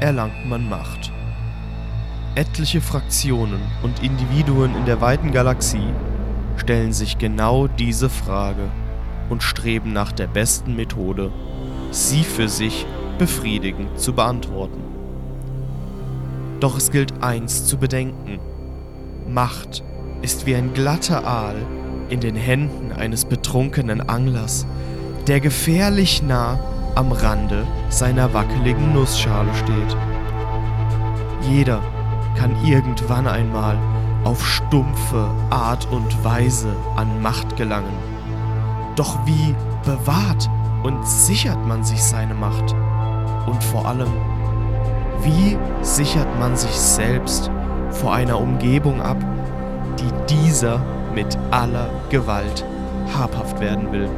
erlangt man Macht. Etliche Fraktionen und Individuen in der weiten Galaxie stellen sich genau diese Frage und streben nach der besten Methode, sie für sich befriedigend zu beantworten. Doch es gilt eins zu bedenken. Macht ist wie ein glatter Aal in den Händen eines betrunkenen Anglers, der gefährlich nah am Rande seiner wackeligen Nussschale steht. Jeder kann irgendwann einmal auf stumpfe Art und Weise an Macht gelangen. Doch wie bewahrt und sichert man sich seine Macht? Und vor allem, wie sichert man sich selbst vor einer Umgebung ab, die dieser mit aller Gewalt habhaft werden will?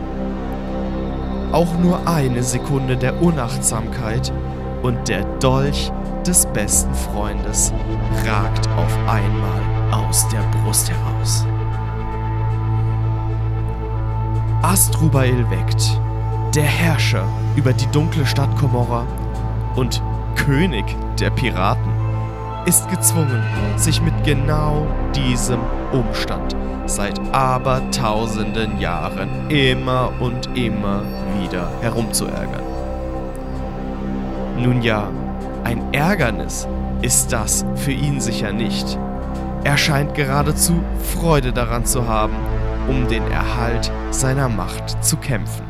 Auch nur eine Sekunde der Unachtsamkeit und der Dolch des besten Freundes ragt auf einmal aus der Brust heraus. Astrubael weckt, der Herrscher über die dunkle Stadt Komorra und König der Piraten, ist gezwungen, sich mit genau diesem Umstand seit abertausenden Jahren immer und immer wieder herumzuärgern. Nun ja, ein Ärgernis ist das für ihn sicher nicht. Er scheint geradezu Freude daran zu haben, um den Erhalt seiner Macht zu kämpfen.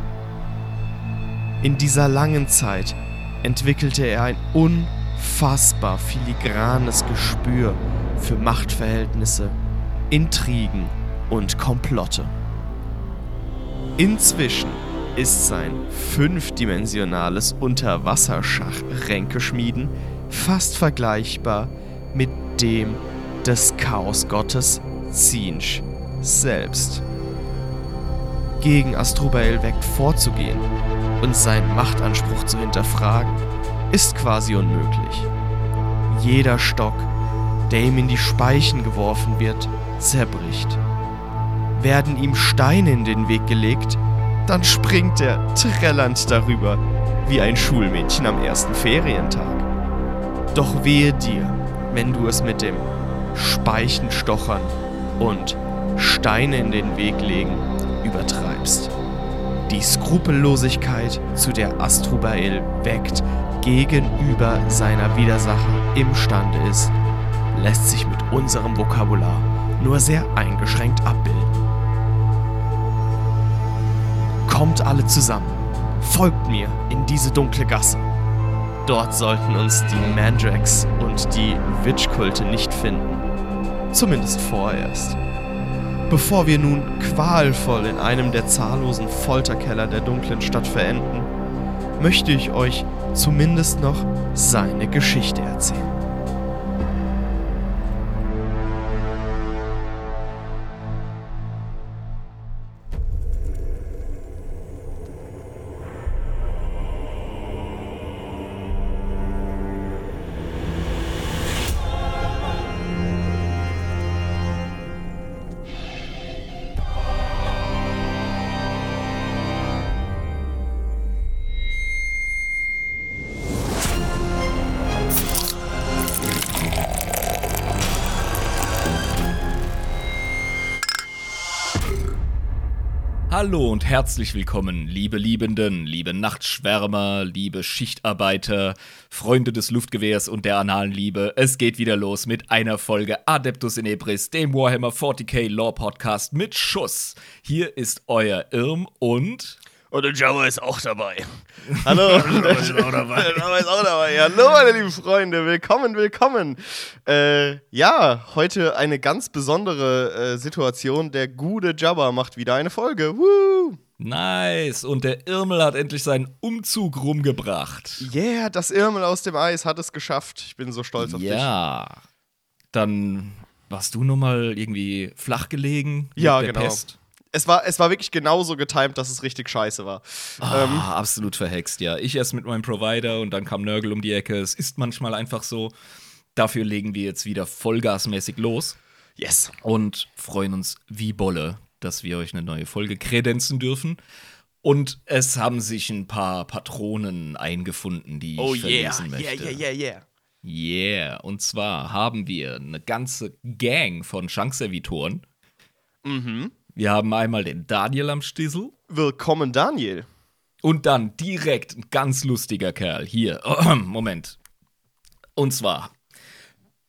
In dieser langen Zeit entwickelte er ein unfassbar filigranes Gespür für Machtverhältnisse, Intrigen und Komplotte. Inzwischen ist sein fünfdimensionales Unterwasserschach-Ränkeschmieden fast vergleichbar mit dem des Chaosgottes Zinsch selbst. Gegen Astrobael weckt vorzugehen und seinen Machtanspruch zu hinterfragen, ist quasi unmöglich. Jeder Stock, der ihm in die Speichen geworfen wird, zerbricht. Werden ihm Steine in den Weg gelegt, dann springt er trällernd darüber, wie ein Schulmädchen am ersten Ferientag. Doch wehe dir, wenn du es mit dem Speichenstochern und Steine in den Weg legen übertreibst. Die Skrupellosigkeit, zu der Astrobael weckt, gegenüber seiner Widersacher imstande ist, lässt sich mit unserem Vokabular nur sehr eingeschränkt abbilden. Kommt alle zusammen, folgt mir in diese dunkle Gasse. Dort sollten uns die Mandrax und die Witch-Kulte nicht finden. Zumindest vorerst. Bevor wir nun qualvoll in einem der zahllosen Folterkeller der dunklen Stadt verenden, möchte ich euch zumindest noch seine Geschichte erzählen. Hallo und herzlich willkommen, liebe Liebenden, liebe Nachtschwärmer, liebe Schichtarbeiter, Freunde des Luftgewehrs und der analen Liebe. Es geht wieder los mit einer Folge Adeptus in Ebris, dem Warhammer 40k Lore Podcast mit Schuss. Hier ist euer Irm und und der Java ist auch dabei. Hallo. der ist auch dabei. Der Java ist auch dabei. Hallo, meine lieben Freunde. Willkommen, willkommen. Äh, ja, heute eine ganz besondere äh, Situation. Der gute Jabba macht wieder eine Folge. Woo! Nice. Und der Irmel hat endlich seinen Umzug rumgebracht. Yeah, das Irmel aus dem Eis hat es geschafft. Ich bin so stolz auf ja. dich. Ja. Dann warst du nur mal irgendwie flach gelegen. Ja, genau. Pest es war, es war wirklich genauso getimt, dass es richtig scheiße war. Ah, ähm, absolut verhext, ja. Ich erst mit meinem Provider und dann kam Nörgel um die Ecke. Es ist manchmal einfach so. Dafür legen wir jetzt wieder vollgasmäßig los. Yes. Und freuen uns wie Bolle, dass wir euch eine neue Folge kredenzen dürfen. Und es haben sich ein paar Patronen eingefunden, die ich Oh yeah, verlesen möchte. yeah, yeah, yeah, yeah. Yeah, und zwar haben wir eine ganze Gang von Schankservitoren. Mhm. Wir haben einmal den Daniel am Stissel Willkommen, Daniel. und dann direkt ein ganz lustiger Kerl. Hier, Moment. Und zwar: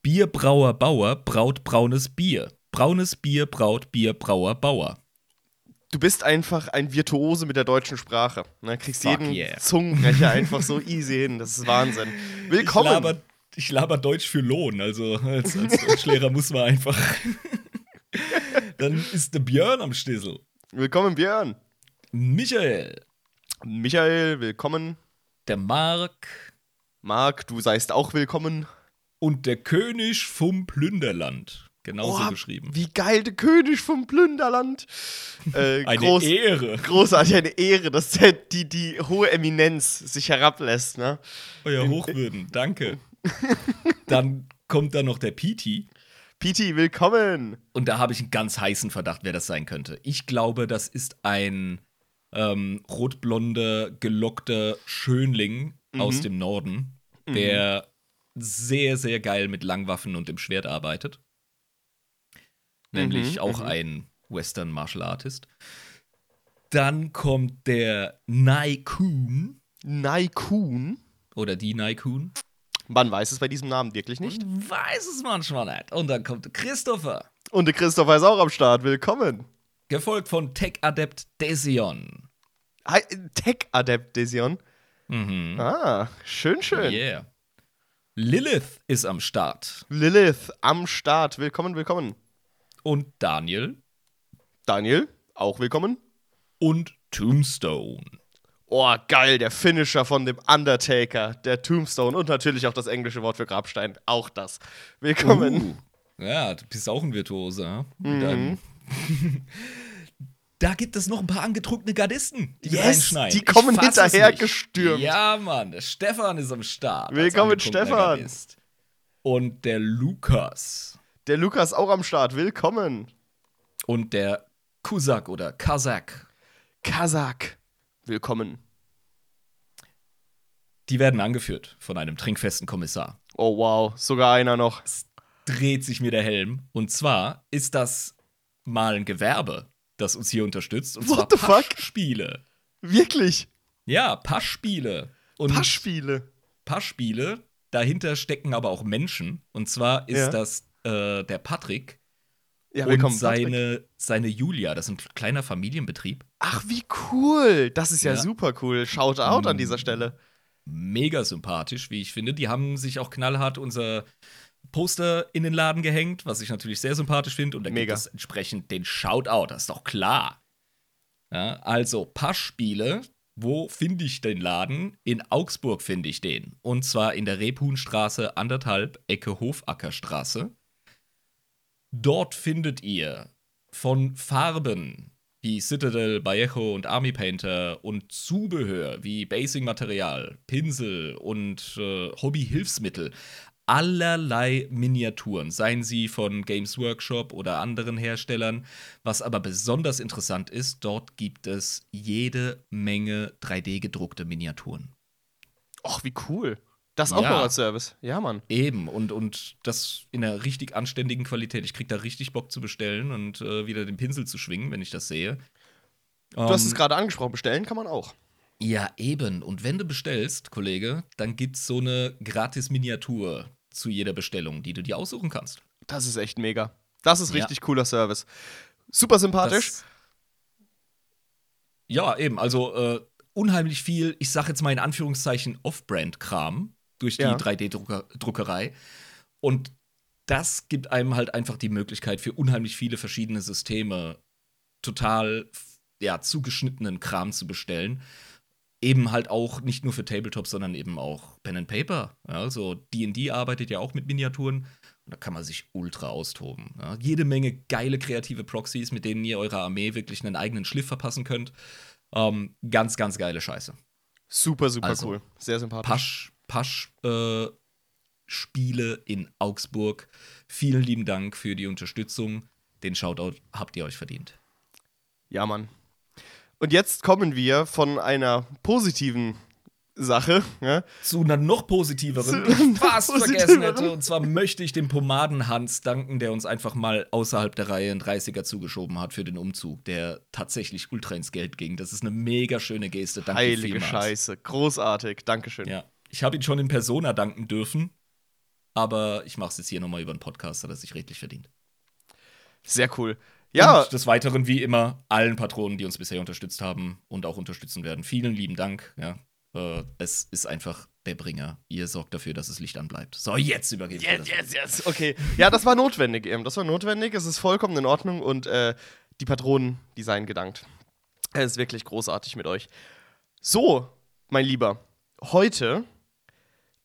Bierbrauer Bauer braut braunes Bier. Braunes Bier braut Bierbrauer Bauer. Du bist einfach ein Virtuose mit der deutschen Sprache. Ne? Kriegst Fuck jeden yeah. Zungenbrecher einfach so easy hin. Das ist Wahnsinn. Willkommen. Ich laber, ich laber Deutsch für Lohn, also als, als Deutschlehrer muss man einfach. dann ist der Björn am Stissel. Willkommen, Björn. Michael, Michael, willkommen. der Mark Marc, du seist auch willkommen. und der König vom Plünderland. Genauso Oh, geschrieben. Wie geil, der König vom Plünderland. Äh, Eine groß, Ehre. großartig, eine Ehre, dass der, die, die hohe Eminenz sich herablässt. Ne? Euer Hochwürden, danke. Dann kommt da noch der Piti. Piti, willkommen. Und da habe ich einen ganz heißen Verdacht, wer das sein könnte. Ich glaube, das ist ein ähm, rotblonder, gelockter Schönling aus dem Norden, der sehr, sehr geil mit Langwaffen und dem Schwert arbeitet. Nämlich Mhm, auch mhm. ein Western Martial Artist. Dann kommt der Naikun Naikun. oder die Naikun. Man weiß es bei diesem Namen wirklich nicht. Weiß es manchmal nicht. Und dann kommt Christopher, Und der Christopher ist auch am Start. Willkommen. gefolgt von Tech Adept Desion. Tech-Adept, Desion. Mhm. Ah, schön, schön. Yeah. Lilith ist am Start. Lilith am Start. Willkommen, willkommen. Und Daniel Daniel, auch willkommen. und Tombstone. Oh, geil, der Finisher von dem Undertaker, der Tombstone und natürlich auch das englische Wort für Grabstein. Auch das. Willkommen. Uh, ja, du bist auch ein Virtuose. Ja? Mhm. da gibt es noch ein paar angetrunkene Gardisten, die Yes, reinschneiden. die kommen hinterher gestürmt. Ja, Mann, der Stefan ist am Start. Willkommen, Stefan. Gardist. Und der Lukas. Der Lukas auch am Start. Willkommen. Und der Kusak oder Kazak. Kasak. Willkommen. Die werden angeführt von einem trinkfesten Kommissar. Oh, wow. Sogar einer noch. dreht sich mir der Helm. Und zwar ist das mal ein Gewerbe, das uns hier unterstützt. Und What zwar the fuck? Passspiele. Wirklich. Ja, Passspiele. Und Passspiele. Passspiele, dahinter stecken aber auch Menschen. Und zwar ist Ja. das äh, der Patrick Ja, und seine, seine Julia. Das ist ein kleiner Familienbetrieb. Ach, wie cool. Das ist ja, Ja. super cool. Shout out an Mm. dieser Stelle. Mega sympathisch, wie ich finde. Die haben sich auch knallhart unser Poster in den Laden gehängt, was ich natürlich sehr sympathisch finde. Und da Mega. gibt es entsprechend den Shoutout, das ist doch klar. Ja, also Passspiele, wo finde ich den Laden? In Augsburg finde ich den. Und zwar in der Rebhuhnstraße, anderthalb, Ecke Hofackerstraße. Dort findet ihr von Farben wie Citadel, Vallejo und Army Painter und Zubehör wie Basing-Material, Pinsel und äh, Hobby-Hilfsmittel allerlei Miniaturen, seien sie von Games Workshop oder anderen Herstellern. Was aber besonders interessant ist, dort gibt es jede Menge 3D-gedruckte Miniaturen. Och, wie cool. Das auch Ja. noch als Service. Ja, Mann. Eben, und, und das in einer richtig anständigen Qualität. Ich krieg da richtig Bock zu bestellen und äh, wieder den Pinsel zu schwingen, wenn ich das sehe. Du hast Ähm, es gerade angesprochen. Bestellen kann man auch. Ja, eben. Und wenn du bestellst, Kollege, dann gibt's so eine Gratis-Miniatur zu jeder Bestellung, die du dir aussuchen kannst. Das ist echt mega. Das ist Ja. richtig cooler Service. Super sympathisch. Das, ja, eben. Also äh, unheimlich viel, ich sag jetzt mal in Anführungszeichen, Off-Brand-Kram durch die Ja. 3D-Druckerei. Und das gibt einem halt einfach die Möglichkeit für unheimlich viele verschiedene Systeme total ja, zugeschnittenen Kram zu bestellen. Eben halt auch nicht nur für Tabletop, sondern eben auch Pen and Paper. Ja, also D&D arbeitet ja auch mit Miniaturen und da kann man sich ultra austoben. Ja. Jede Menge geile kreative Proxys, mit denen ihr eurer Armee wirklich einen eigenen Schliff verpassen könnt. Ähm, ganz, ganz geile Scheiße. Super, super Also, cool. Sehr sympathisch. Pasch, Pasch äh, Spiele in Augsburg. Vielen lieben Dank für die Unterstützung. Den Shoutout habt ihr euch verdient. Ja, Mann. Und jetzt kommen wir von einer positiven Sache ja, zu einer noch positiveren, Zu ich fast vergessen hätte. Und zwar möchte ich dem Pomadenhans danken, der uns einfach mal außerhalb der Reihe einen 30er zugeschoben hat für den Umzug, der tatsächlich ultra ins Geld ging. Das ist eine mega schöne Geste. Danke heilige vielmals. Scheiße. Großartig. Dankeschön. Ja. Ich habe ihn schon in Persona danken dürfen, aber ich mache es jetzt hier nochmal über einen Podcast, hat er sich redlich verdient. Sehr cool. Ja, Und des Weiteren, wie immer, allen Patronen, die uns bisher unterstützt haben und auch unterstützen werden. Vielen lieben Dank. Ja. Äh, es ist einfach der Bringer. Ihr sorgt dafür, dass das Licht anbleibt. So, jetzt Yes, das. yes, yes. Okay. Ja, das war notwendig eben. Das war notwendig. Es ist vollkommen in Ordnung und äh, die Patronen, die seien gedankt. Es ist wirklich großartig mit euch. So, mein Lieber, heute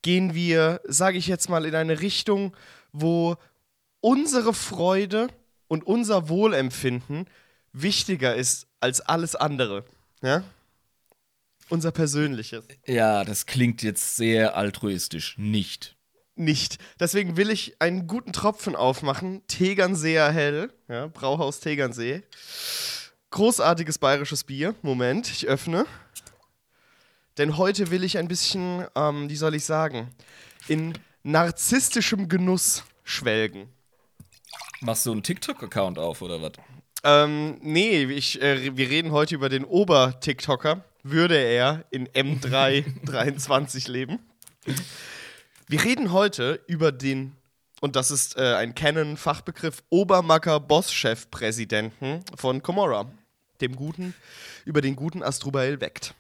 gehen wir, sage ich jetzt mal, in eine Richtung, wo unsere Freude und unser Wohlempfinden wichtiger ist als alles andere. Ja? Unser persönliches. Ja, das klingt jetzt sehr altruistisch. Nicht. nicht. Deswegen will ich einen guten Tropfen aufmachen. Tegernseer Hell, ja, Brauhaus Tegernsee. Großartiges bayerisches Bier. Moment, ich öffne. Denn heute will ich ein bisschen, ähm, wie soll ich sagen, in narzisstischem Genuss schwelgen. Machst du einen TikTok-Account auf oder was? Ähm, nee, ich, äh, wir reden heute über den Ober-TikToker. Würde er in M323 leben? Wir reden heute über den, und das ist äh, ein Canon-Fachbegriff, Obermacker Boss-Chef-Präsidenten von Komora. Dem guten, über den guten Astrobael Vect.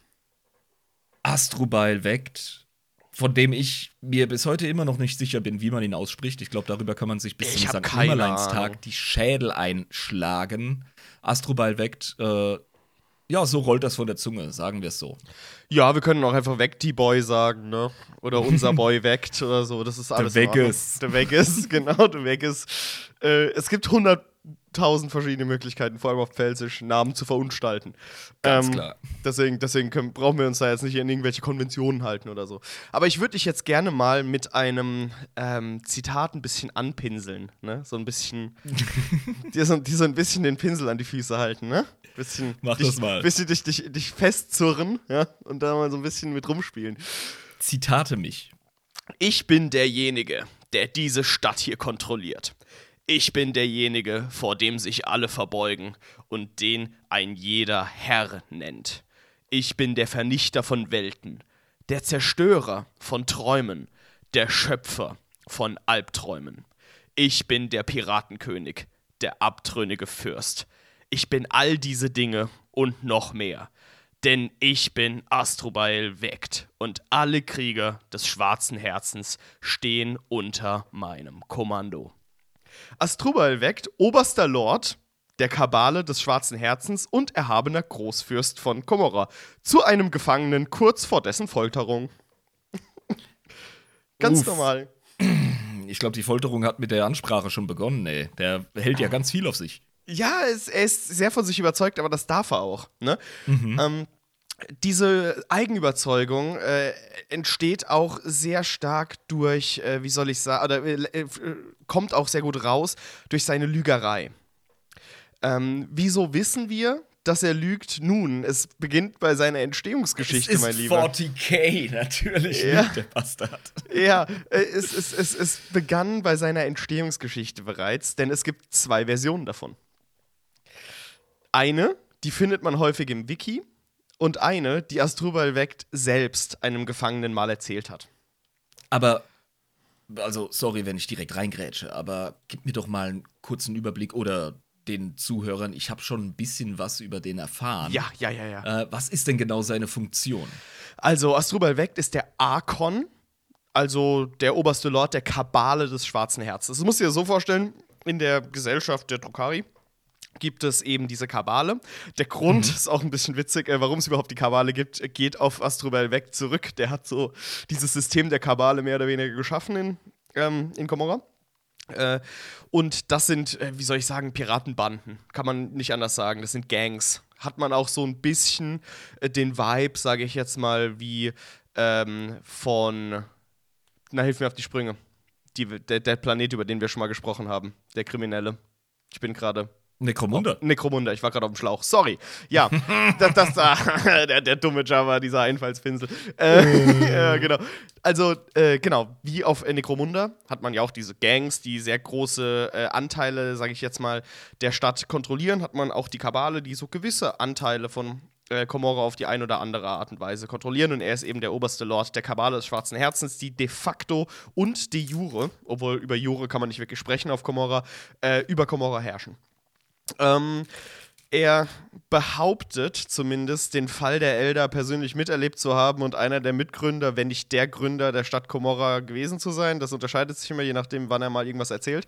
Astrobail weckt, von dem ich mir bis heute immer noch nicht sicher bin, wie man ihn ausspricht. Ich glaube, darüber kann man sich bis Ich zum St. Nimmerleinstag die Schädel einschlagen. Astrobail weckt, äh, ja, so rollt das von der Zunge, sagen wir es so. Ja, wir können auch einfach Vecti-Boy sagen, ne? Oder unser Boy Vect oder so. Das ist alles. in Ordnung. Vegas. Der Vegas, genau, der Vegas. Äh, es gibt hunderttausend verschiedene Möglichkeiten, vor allem auf Pfälzisch, Namen zu verunstalten. Ganz Ähm, klar. Deswegen, deswegen können, brauchen wir uns da jetzt nicht in irgendwelche Konventionen halten oder so. Aber ich würde dich jetzt gerne mal mit einem ähm, Zitat ein bisschen anpinseln, ne? So ein bisschen. dir, so, dir so ein bisschen den Pinsel an die Füße halten, ne? Bisschen, Mach dich, das mal. Bisschen dich, dich, dich festzurren, ja? Und da mal so ein bisschen mit rumspielen. Zitate mich. Ich bin derjenige, der diese Stadt hier kontrolliert. Ich bin derjenige, vor dem sich alle verbeugen und den ein jeder Herr nennt. Ich bin der Vernichter von Welten, der Zerstörer von Träumen, der Schöpfer von Albträumen. Ich bin der Piratenkönig, der abtrünnige Fürst. Ich bin all diese Dinge und noch mehr. Denn ich bin Astrobael Vect und alle Krieger des schwarzen Herzens stehen unter meinem Kommando. Astrobael Vect, oberster Lord der Kabale des schwarzen Herzens und erhabener Großfürst von Komorra, zu einem Gefangenen kurz vor dessen Folterung. Ganz Uff. normal. Ich glaube, die Folterung hat mit der Ansprache schon begonnen, ey. Der hält ja ganz viel auf sich. Ja, es, er ist sehr von sich überzeugt, aber das darf er auch. Ne? Ähm, diese Eigenüberzeugung äh, entsteht auch sehr stark durch, äh, wie soll ich sagen, oder äh, äh, kommt auch sehr gut raus durch seine Lügerei. Ähm, wieso wissen wir, dass er lügt? Nun, es beginnt bei seiner Entstehungsgeschichte, es ist mein Lieber. 40k, natürlich Ja. lügt der Bastard. Ja, äh, es, es, es, es begann bei seiner Entstehungsgeschichte bereits, denn es gibt zwei Versionen davon. Eine, die findet man häufig im Wiki, und eine, die Astrubal Vect selbst einem Gefangenen mal erzählt hat. Aber, also, sorry, wenn ich direkt reingrätsche, aber gib mir doch mal einen kurzen Überblick oder den Zuhörern, ich habe schon ein bisschen was über den erfahren. Ja, ja, ja, ja. Äh, was ist denn genau seine Funktion? Also, Astrubal Vect ist der Arkon, also der oberste Lord der Kabale des Schwarzen Herzens. Das musst du dir so vorstellen, in der Gesellschaft der Drukari gibt es eben diese Kabale. Der Grund ist auch ein bisschen witzig, äh, warum es überhaupt die Kabale gibt, äh, geht auf Astrobel weg zurück. Der hat so dieses System der Kabale mehr oder weniger geschaffen in, ähm, in Komorra. Äh, und das sind, äh, wie soll ich sagen, Piratenbanden. Kann man nicht anders sagen. Das sind Gangs. Hat man auch so ein bisschen äh, den Vibe, sage ich jetzt mal, wie ähm, von. Na, hilf mir auf die Sprünge. Die, der, der Planet, über den wir schon mal gesprochen haben. Der Kriminelle. Ich bin gerade. Necromunda. Oh, Necromunda, ich war gerade auf dem Schlauch. Sorry. Ja, das, das da, der, der dumme Java, dieser Einfallspinsel. Äh, ja, genau. Also, äh, genau, wie auf Necromunda hat man ja auch diese Gangs, die sehr große äh, Anteile, sage ich jetzt mal, der Stadt kontrollieren. Hat man auch die Kabale, die so gewisse Anteile von äh, Komorra auf die eine oder andere Art und Weise kontrollieren. Und er ist eben der oberste Lord der Kabale des Schwarzen Herzens, die de facto und de jure, obwohl über jure kann man nicht wirklich sprechen auf Komorra, äh, über Komorra herrschen. Ähm, er behauptet zumindest, den Fall der Elder persönlich miterlebt zu haben und einer der Mitgründer, wenn nicht der Gründer der Stadt Komorra gewesen zu sein. Das unterscheidet sich immer, je nachdem, wann er mal irgendwas erzählt.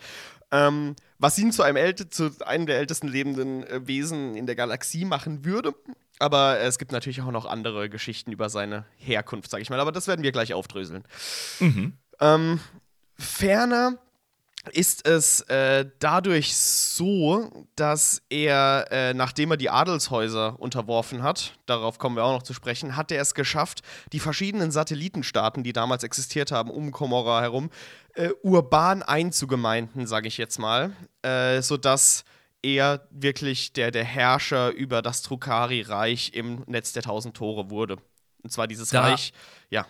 Ähm, was ihn zu einem, älte, zu einem der ältesten lebenden äh, Wesen in der Galaxie machen würde. Aber es gibt natürlich auch noch andere Geschichten über seine Herkunft, sag ich mal. Aber das werden wir gleich aufdröseln. Mhm. Ähm, ferner ist es äh, dadurch so, dass er, äh, nachdem er die Adelshäuser unterworfen hat, darauf kommen wir auch noch zu sprechen, hat er es geschafft, die verschiedenen Satellitenstaaten, die damals existiert haben, um Komorra herum, äh, urban einzugemeinden, sage ich jetzt mal, äh, sodass er wirklich der, der Herrscher über das Trukari-Reich im Netz der tausend Tore wurde. Und zwar dieses da Reich, ja.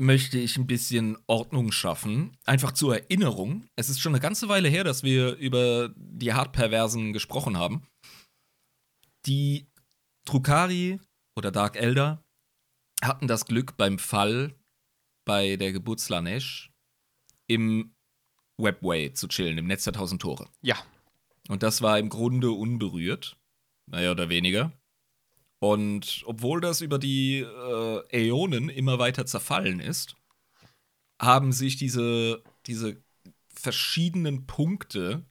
Möchte ich ein bisschen Ordnung schaffen. Einfach zur Erinnerung. Es ist schon eine ganze Weile her, dass wir über die Hartperversen gesprochen haben. Die Trukari oder Dark Elder hatten das Glück beim Fall bei der Geburt Slanesh im Webway zu chillen, im Netz der tausend Tore. Ja, und das war im Grunde unberührt, naja, oder weniger. Und obwohl das über die äh, Äonen immer weiter zerfallen ist, haben sich diese, diese verschiedenen Punkte,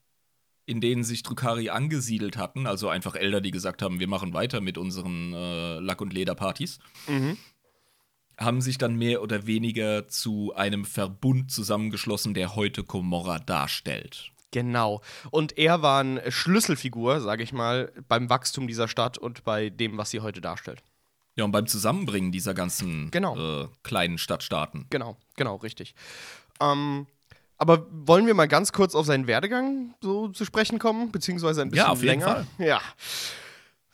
in denen sich Drukari angesiedelt hatten, also einfach Elder, die gesagt haben, wir machen weiter mit unseren äh, Lack- und Lederpartys, mhm. haben sich dann mehr oder weniger zu einem Verbund zusammengeschlossen, der heute Komorra darstellt. Genau. Und er war eine Schlüsselfigur, sage ich mal, beim Wachstum dieser Stadt und bei dem, was sie heute darstellt. Ja, und beim Zusammenbringen dieser ganzen genau. äh, kleinen Stadtstaaten. Genau, genau, richtig. Ähm, aber wollen wir mal ganz kurz auf seinen Werdegang so zu sprechen kommen, beziehungsweise ein bisschen ja, auf länger? Jeden Fall. Ja.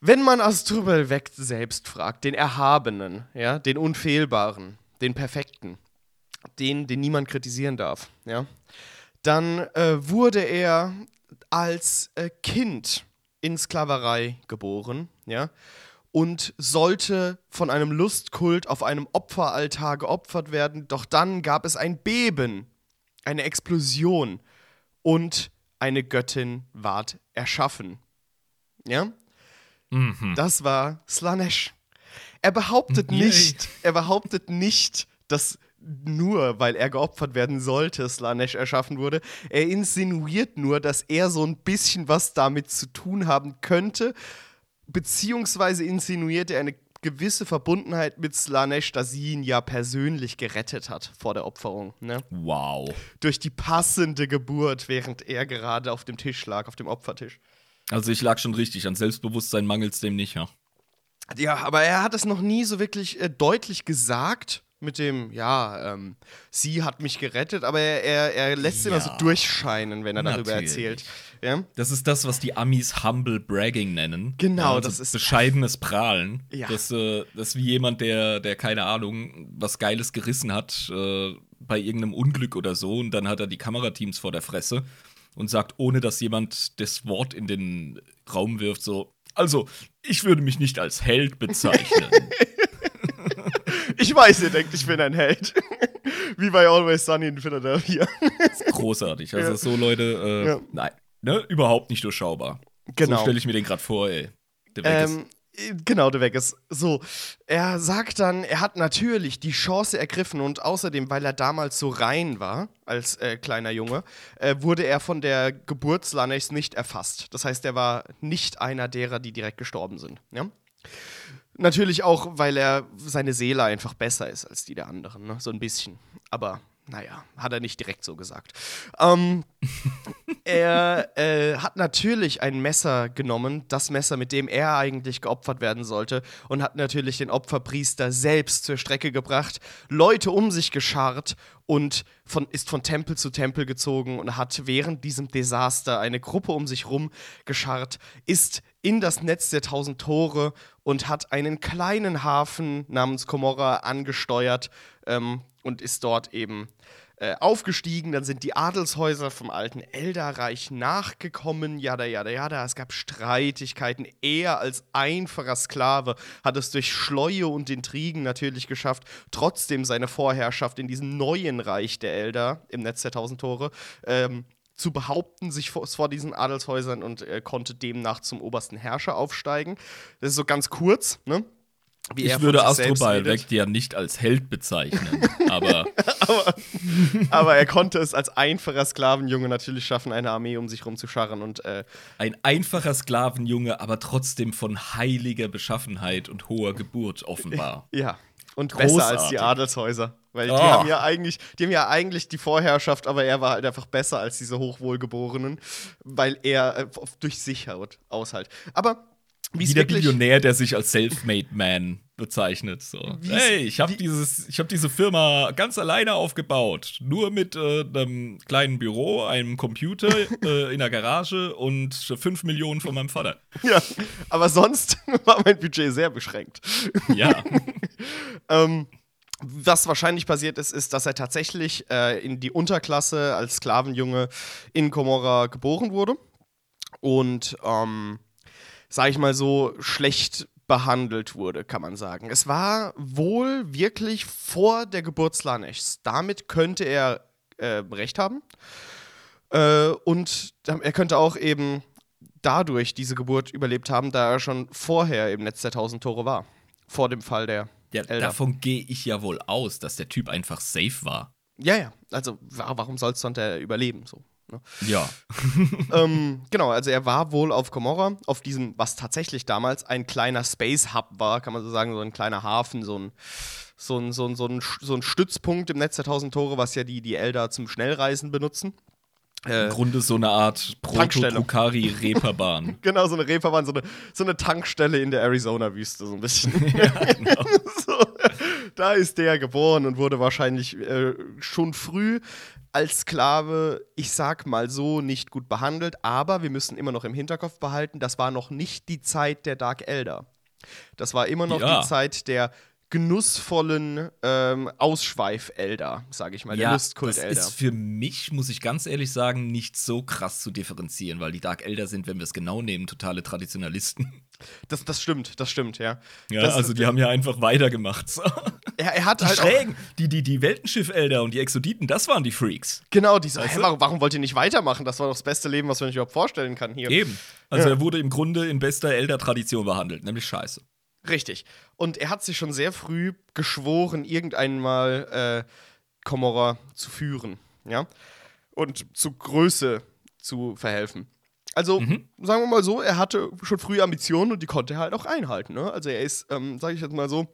Wenn man Astrubel weg selbst fragt, den Erhabenen, ja, den Unfehlbaren, den Perfekten, den, den niemand kritisieren darf, ja, dann äh, wurde er als äh, Kind in Sklaverei geboren, ja, und sollte von einem Lustkult auf einem Opferaltar geopfert werden. Doch dann gab es ein Beben, eine Explosion und eine Göttin ward erschaffen. Ja? Mhm. Das war Slanesh. Er behauptet nicht, er behauptet nicht, dass nur, weil er geopfert werden sollte, Slanesh erschaffen wurde. Er insinuiert nur, dass er so ein bisschen was damit zu tun haben könnte, beziehungsweise insinuiert er eine gewisse Verbundenheit mit Slanesh, da sie ihn ja persönlich gerettet hat vor der Opferung. Ne? Wow. Durch die passende Geburt, während er gerade auf dem Tisch lag, auf dem Opfertisch. Also ich lag schon richtig, an Selbstbewusstsein mangelt es dem nicht, ja. Ja, aber er hat es noch nie so wirklich äh, deutlich gesagt mit dem, ja, ähm, sie hat mich gerettet, aber er, er, er lässt ja. immer so durchscheinen, wenn er darüber Natürlich. erzählt. Ja? Das ist das, was die Amis Humble Bragging nennen. Genau, also das ist. Bescheidenes Prahlen. Ja. Das, äh, das ist wie jemand, der, der, keine Ahnung, was Geiles gerissen hat äh, bei irgendeinem Unglück oder so und dann hat er die Kamerateams vor der Fresse und sagt, ohne dass jemand das Wort in den Raum wirft, so. Also, ich würde mich nicht als Held bezeichnen. Ich weiß, ihr denkt, ich bin ein Held. Wie bei Always Sunny in Philadelphia. Großartig. Also ja. so Leute, äh, ja. nein, ne, überhaupt nicht durchschaubar. Genau. So stelle ich mir den gerade vor, ey. Der weg ähm, ist. Genau, der weg ist. So, er sagt dann, er hat natürlich die Chance ergriffen und außerdem, weil er damals so rein war, als äh, kleiner Junge, äh, wurde er von der Geburtslanex nicht erfasst. Das heißt, er war nicht einer derer, die direkt gestorben sind. Ja? Natürlich auch, weil er seine Seele einfach besser ist als die der anderen, ne? so ein bisschen. Aber naja, hat er nicht direkt so gesagt. Ähm, er äh, hat natürlich ein Messer genommen, das Messer, mit dem er eigentlich geopfert werden sollte, und hat natürlich den Opferpriester selbst zur Strecke gebracht, Leute um sich gescharrt und von, ist von Tempel zu Tempel gezogen und hat während diesem Desaster eine Gruppe um sich rum gescharrt, ist in das Netz der tausend Tore und hat einen kleinen Hafen namens Komorra angesteuert ähm, und ist dort eben äh, aufgestiegen. Dann sind die Adelshäuser vom alten Elderreich nachgekommen. Jada, jada, jada. Es gab Streitigkeiten. Er als einfacher Sklave hat es durch Schleue und Intrigen natürlich geschafft, trotzdem seine Vorherrschaft in diesem neuen Reich der Elder im Netz der tausend Tore ähm, zu behaupten, sich vor, vor diesen Adelshäusern und äh, konnte demnach zum obersten Herrscher aufsteigen. Das ist so ganz kurz, ne? Wie ich würde Astrobal ja nicht als Held bezeichnen, aber. aber. aber. er konnte es als einfacher Sklavenjunge natürlich schaffen, eine Armee um sich rumzuscharren und. Äh Ein einfacher Sklavenjunge, aber trotzdem von heiliger Beschaffenheit und hoher Geburt offenbar. Ja. Und Großartig. besser als die Adelshäuser. Weil oh. die haben ja eigentlich, die haben ja eigentlich die Vorherrschaft, aber er war halt einfach besser als diese Hochwohlgeborenen, weil er äh, durch Sicherheit aushalt. Aber wie der Billionär, der sich als Self-Made Man bezeichnet. So. Hey, ich habe hab diese Firma ganz alleine aufgebaut. Nur mit äh, einem kleinen Büro, einem Computer äh, in der Garage und 5 Millionen von meinem Vater. Ja, aber sonst war mein Budget sehr beschränkt. Ja. ähm, was wahrscheinlich passiert ist, ist, dass er tatsächlich äh, in die Unterklasse als Sklavenjunge in Komorra geboren wurde. Und ähm, sag ich mal so, schlecht behandelt wurde, kann man sagen. Es war wohl wirklich vor der Geburt Slaneshs. Damit könnte er äh, recht haben. Äh, und er könnte auch eben dadurch diese Geburt überlebt haben, da er schon vorher im Netz der 1000 Tore war. Vor dem Fall der. Ja, Elder. davon gehe ich ja wohl aus, dass der Typ einfach safe war. Ja, ja. Also, warum soll es sonst überleben? So. Ne? Ja. ähm, genau, also er war wohl auf Komorra, auf diesem, was tatsächlich damals ein kleiner Space Hub war, kann man so sagen, so ein kleiner Hafen, so ein, so ein, so ein, so ein, so ein Stützpunkt im Netz der 1000 Tore, was ja die, die Elder zum Schnellreisen benutzen. Äh, Im Grunde so eine Art Proto-Tukari-Reeperbahn. genau, so eine Reeperbahn, so eine, so eine Tankstelle in der Arizona-Wüste, so ein bisschen. ja, genau. so, da ist der geboren und wurde wahrscheinlich äh, schon früh als Sklave, ich sag mal so, nicht gut behandelt, aber wir müssen immer noch im Hinterkopf behalten, das war noch nicht die Zeit der Dark Elder. Das war immer noch ja. die Zeit der genussvollen ähm, Ausschweif-Elder, sage ich mal, ja, der Lustkult-Elder. Das ist für mich, muss ich ganz ehrlich sagen, nicht so krass zu differenzieren, weil die Dark Elder sind, wenn wir es genau nehmen, totale Traditionalisten. Das, das stimmt, das stimmt, ja. Ja, das, also die haben ja einfach weitergemacht. So. Er, er hat die halt Schrägen, die, die, die Weltenschiff-Elder und die Exoditen, das waren die Freaks. Genau, die so, hey, warum, wollt ihr nicht weitermachen? Das war doch das beste Leben, was man sich überhaupt vorstellen kann hier. Eben. Also ja. er wurde im Grunde in bester Elder-Tradition behandelt, nämlich scheiße. Richtig. Und er hat sich schon sehr früh geschworen, irgendwann mal äh, Komorra zu führen, ja, und zu Größe zu verhelfen. Also, mhm. sagen wir mal so, er hatte schon früh Ambitionen und die konnte er halt auch einhalten. Ne? Also, er ist, ähm, sage ich jetzt mal so,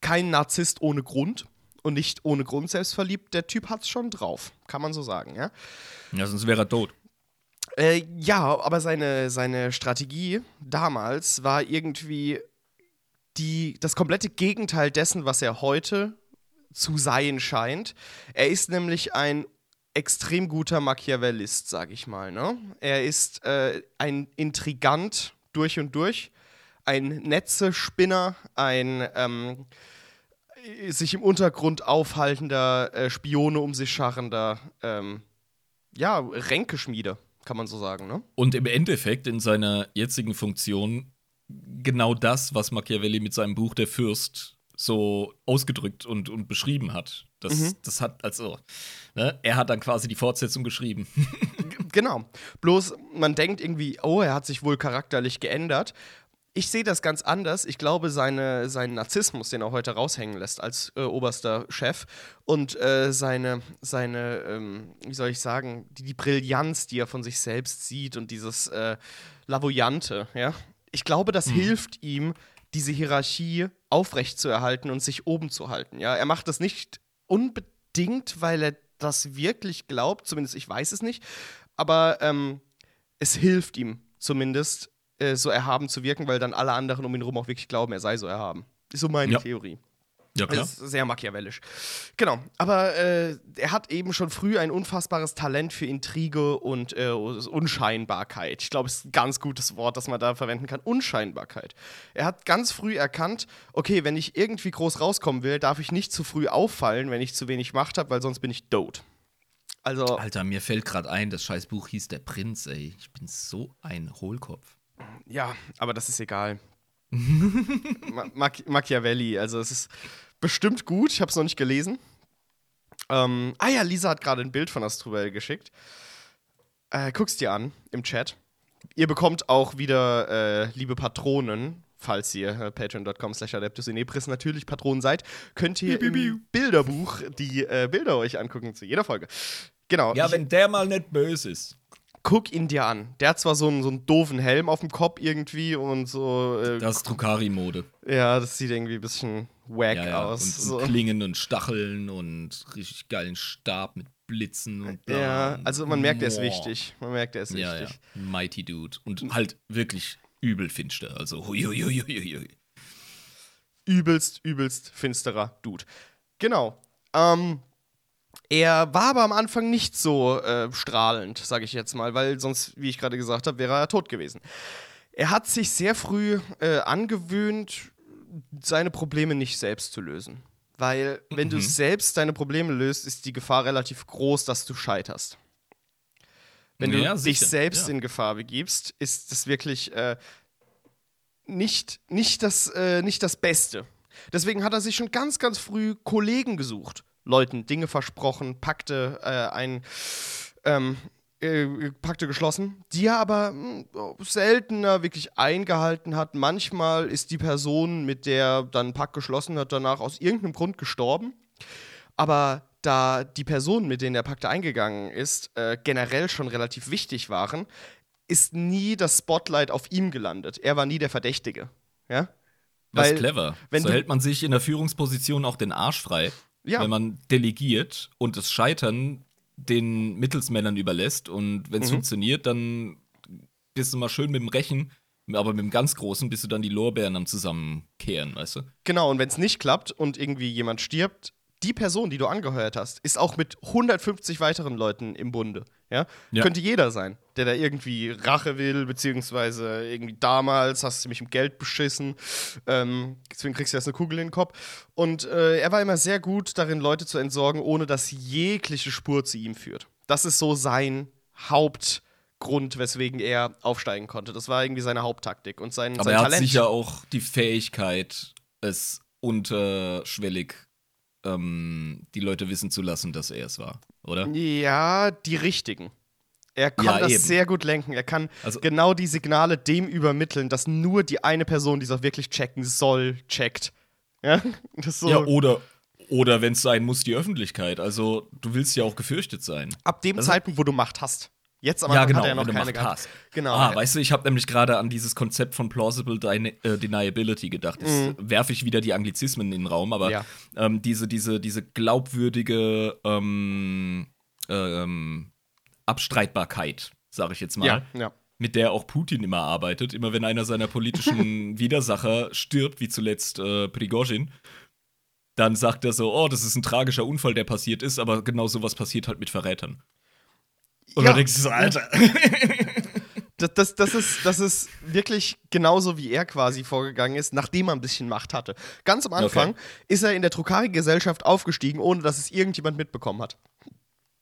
kein Narzisst ohne Grund und nicht ohne Grund selbstverliebt. Der Typ hat es schon drauf, kann man so sagen, ja. Ja, sonst wäre er tot. Äh, ja, aber seine, seine Strategie damals war irgendwie die, das komplette Gegenteil dessen, was er heute zu sein scheint. Er ist nämlich ein extrem guter Machiavellist, sag ich mal. Ne? Er ist äh, ein Intrigant durch und durch, ein Netzespinner, ein ähm, sich im Untergrund aufhaltender, äh, Spione um sich scharrender, ähm, ja, Ränkeschmiede, kann man so sagen. Ne? Und im Endeffekt in seiner jetzigen Funktion genau das, was Machiavelli mit seinem Buch Der Fürst so ausgedrückt und, und beschrieben hat. Das, mhm. das hat, also, ne, er hat dann quasi die Fortsetzung geschrieben. genau. Bloß, man denkt irgendwie, oh, er hat sich wohl charakterlich geändert. Ich sehe das ganz anders. Ich glaube, seine, seinen Narzissmus, den er heute raushängen lässt als äh, oberster Chef und äh, seine, seine ähm, wie soll ich sagen, die, die, Brillanz, die er von sich selbst sieht und dieses äh, Lavoyante, ja, ich glaube, das mhm. hilft ihm, diese Hierarchie aufrechtzuerhalten und sich oben zu halten. Ja? Er macht das nicht unbe unbedingt, weil er das wirklich glaubt, zumindest ich weiß es nicht, aber ähm, es hilft ihm zumindest, äh, so erhaben zu wirken, weil dann alle anderen um ihn herum auch wirklich glauben, er sei so erhaben. Ist so meine Ja. Theorie. Ja, klar. Das ist sehr machiavellisch. Genau, aber äh, er hat eben schon früh ein unfassbares Talent für Intrige und äh, Unscheinbarkeit. Ich glaube, es ist ein ganz gutes Wort, das man da verwenden kann. Unscheinbarkeit. Er hat ganz früh erkannt, okay, wenn ich irgendwie groß rauskommen will, darf ich nicht zu früh auffallen, wenn ich zu wenig Macht habe, weil sonst bin ich tot. Also, Alter, mir fällt gerade ein, das scheiß Buch hieß Der Prinz, ey. Ich bin so ein Hohlkopf. ja, aber das ist egal. Ma Machi Machiavelli, also es ist bestimmt gut. Ich habe es noch nicht gelesen. Ähm, ah ja, Lisa hat gerade ein Bild von Astruel geschickt. Äh, guck's dir an im Chat. Ihr bekommt auch wieder äh, liebe Patronen, falls ihr äh, patreon.com slash adeptus in Ebris natürlich Patronen seid, könnt ihr Biu, biu, im Bilderbuch die äh, Bilder euch angucken zu jeder Folge. Genau. Ja, wenn der mal nicht böse ist. Guck ihn dir an. Der hat zwar so einen, so einen doofen Helm auf dem Kopf irgendwie und so. Äh, Das ist Drukari-Mode. ja, das sieht irgendwie ein bisschen wack Ja, ja. aus. Und, so. und Klingen und Stacheln und richtig geilen Stab mit Blitzen und bla. Ja, also man merkt, er ist wichtig. Man merkt, er ist Ja, ja. wichtig. Mighty Dude. Und halt wirklich übel finster. Also hui, hui, hui, hui, hui. Übelst, übelst finsterer Dude. Genau. Ähm, er war aber am Anfang nicht so äh, strahlend, sage ich jetzt mal, weil sonst, wie ich gerade gesagt habe, wäre er tot gewesen. Er hat sich sehr früh äh, angewöhnt, seine Probleme nicht selbst zu lösen. Weil, wenn du Mhm. selbst deine Probleme löst, ist die Gefahr relativ groß, dass du scheiterst. Wenn du Ja, dich sicher, selbst ja. in Gefahr begibst, ist das wirklich äh, nicht, nicht, das, äh, nicht das Beste. Deswegen hat er sich schon ganz, ganz früh Kollegen gesucht. Leuten Dinge versprochen, Pakte äh, ein, ähm, äh, Pakte geschlossen, die er aber mh, seltener wirklich eingehalten hat. Manchmal ist die Person, mit der er dann einen Pakt geschlossen hat, danach aus irgendeinem Grund gestorben. Aber da die Personen, mit denen der Pakt eingegangen ist, äh, generell schon relativ wichtig waren, ist nie das Spotlight auf ihm gelandet. Er war nie der Verdächtige. Ja? Das Weil, ist clever. wenn so hält man sich in der Führungsposition auch den Arsch frei, Ja. wenn man delegiert und das Scheitern den Mittelsmännern überlässt. Und wenn es Mhm. funktioniert, dann bist du mal schön mit dem Rechen, aber mit dem ganz Großen bist du dann die Lorbeeren am Zusammenkehren, weißt du? Genau, und wenn es nicht klappt und irgendwie jemand stirbt, die Person, die du angeheuert hast, ist auch mit 150 weiteren Leuten im Bunde. Ja? Ja. Könnte jeder sein, der da irgendwie Rache will, beziehungsweise irgendwie damals hast du mich im Geld beschissen, ähm, deswegen kriegst du jetzt eine Kugel in den Kopf. Und äh, er war immer sehr gut darin, Leute zu entsorgen, ohne dass jegliche Spur zu ihm führt. Das ist so sein Hauptgrund, weswegen er aufsteigen konnte. Das war irgendwie seine Haupttaktik und sein, Aber sein er hat Talent. sicher auch die Fähigkeit, es unterschwellig ähm, die Leute wissen zu lassen, dass er es war, oder? Ja, die richtigen. Er kann Ja, das eben. sehr gut lenken. Er kann Also- genau die Signale dem übermitteln, dass nur die eine Person, die es auch wirklich checken soll, checkt. Ja, das so. Ja, oder, oder wenn es sein muss, die Öffentlichkeit. Also, du willst ja auch gefürchtet sein. Ab dem Also- Zeitpunkt, wo du Macht hast. Jetzt aber ja, genau, hat er noch keine Macht gehabt. hast. Genau. Ah, weißt du, ich habe nämlich gerade an dieses Konzept von Plausible Deni äh, Deniability gedacht. Jetzt werfe ich wieder die Anglizismen in den Raum, aber. Ja. ähm, diese, diese, diese glaubwürdige ähm, ähm, Abstreitbarkeit, sage ich jetzt mal. ja, ja. mit der auch Putin immer arbeitet. Immer wenn einer seiner politischen Widersacher stirbt, wie zuletzt äh, Prigozhin, dann sagt er so, oh, das ist ein tragischer Unfall, der passiert ist, aber genau sowas passiert halt mit Verrätern. Und Ja. dann denkst du so, Alter. Das, das, das, ist, das ist wirklich genauso, wie er quasi vorgegangen ist, nachdem er ein bisschen Macht hatte. Ganz am Anfang Okay. ist er in der Trukari-Gesellschaft aufgestiegen, ohne dass es irgendjemand mitbekommen hat.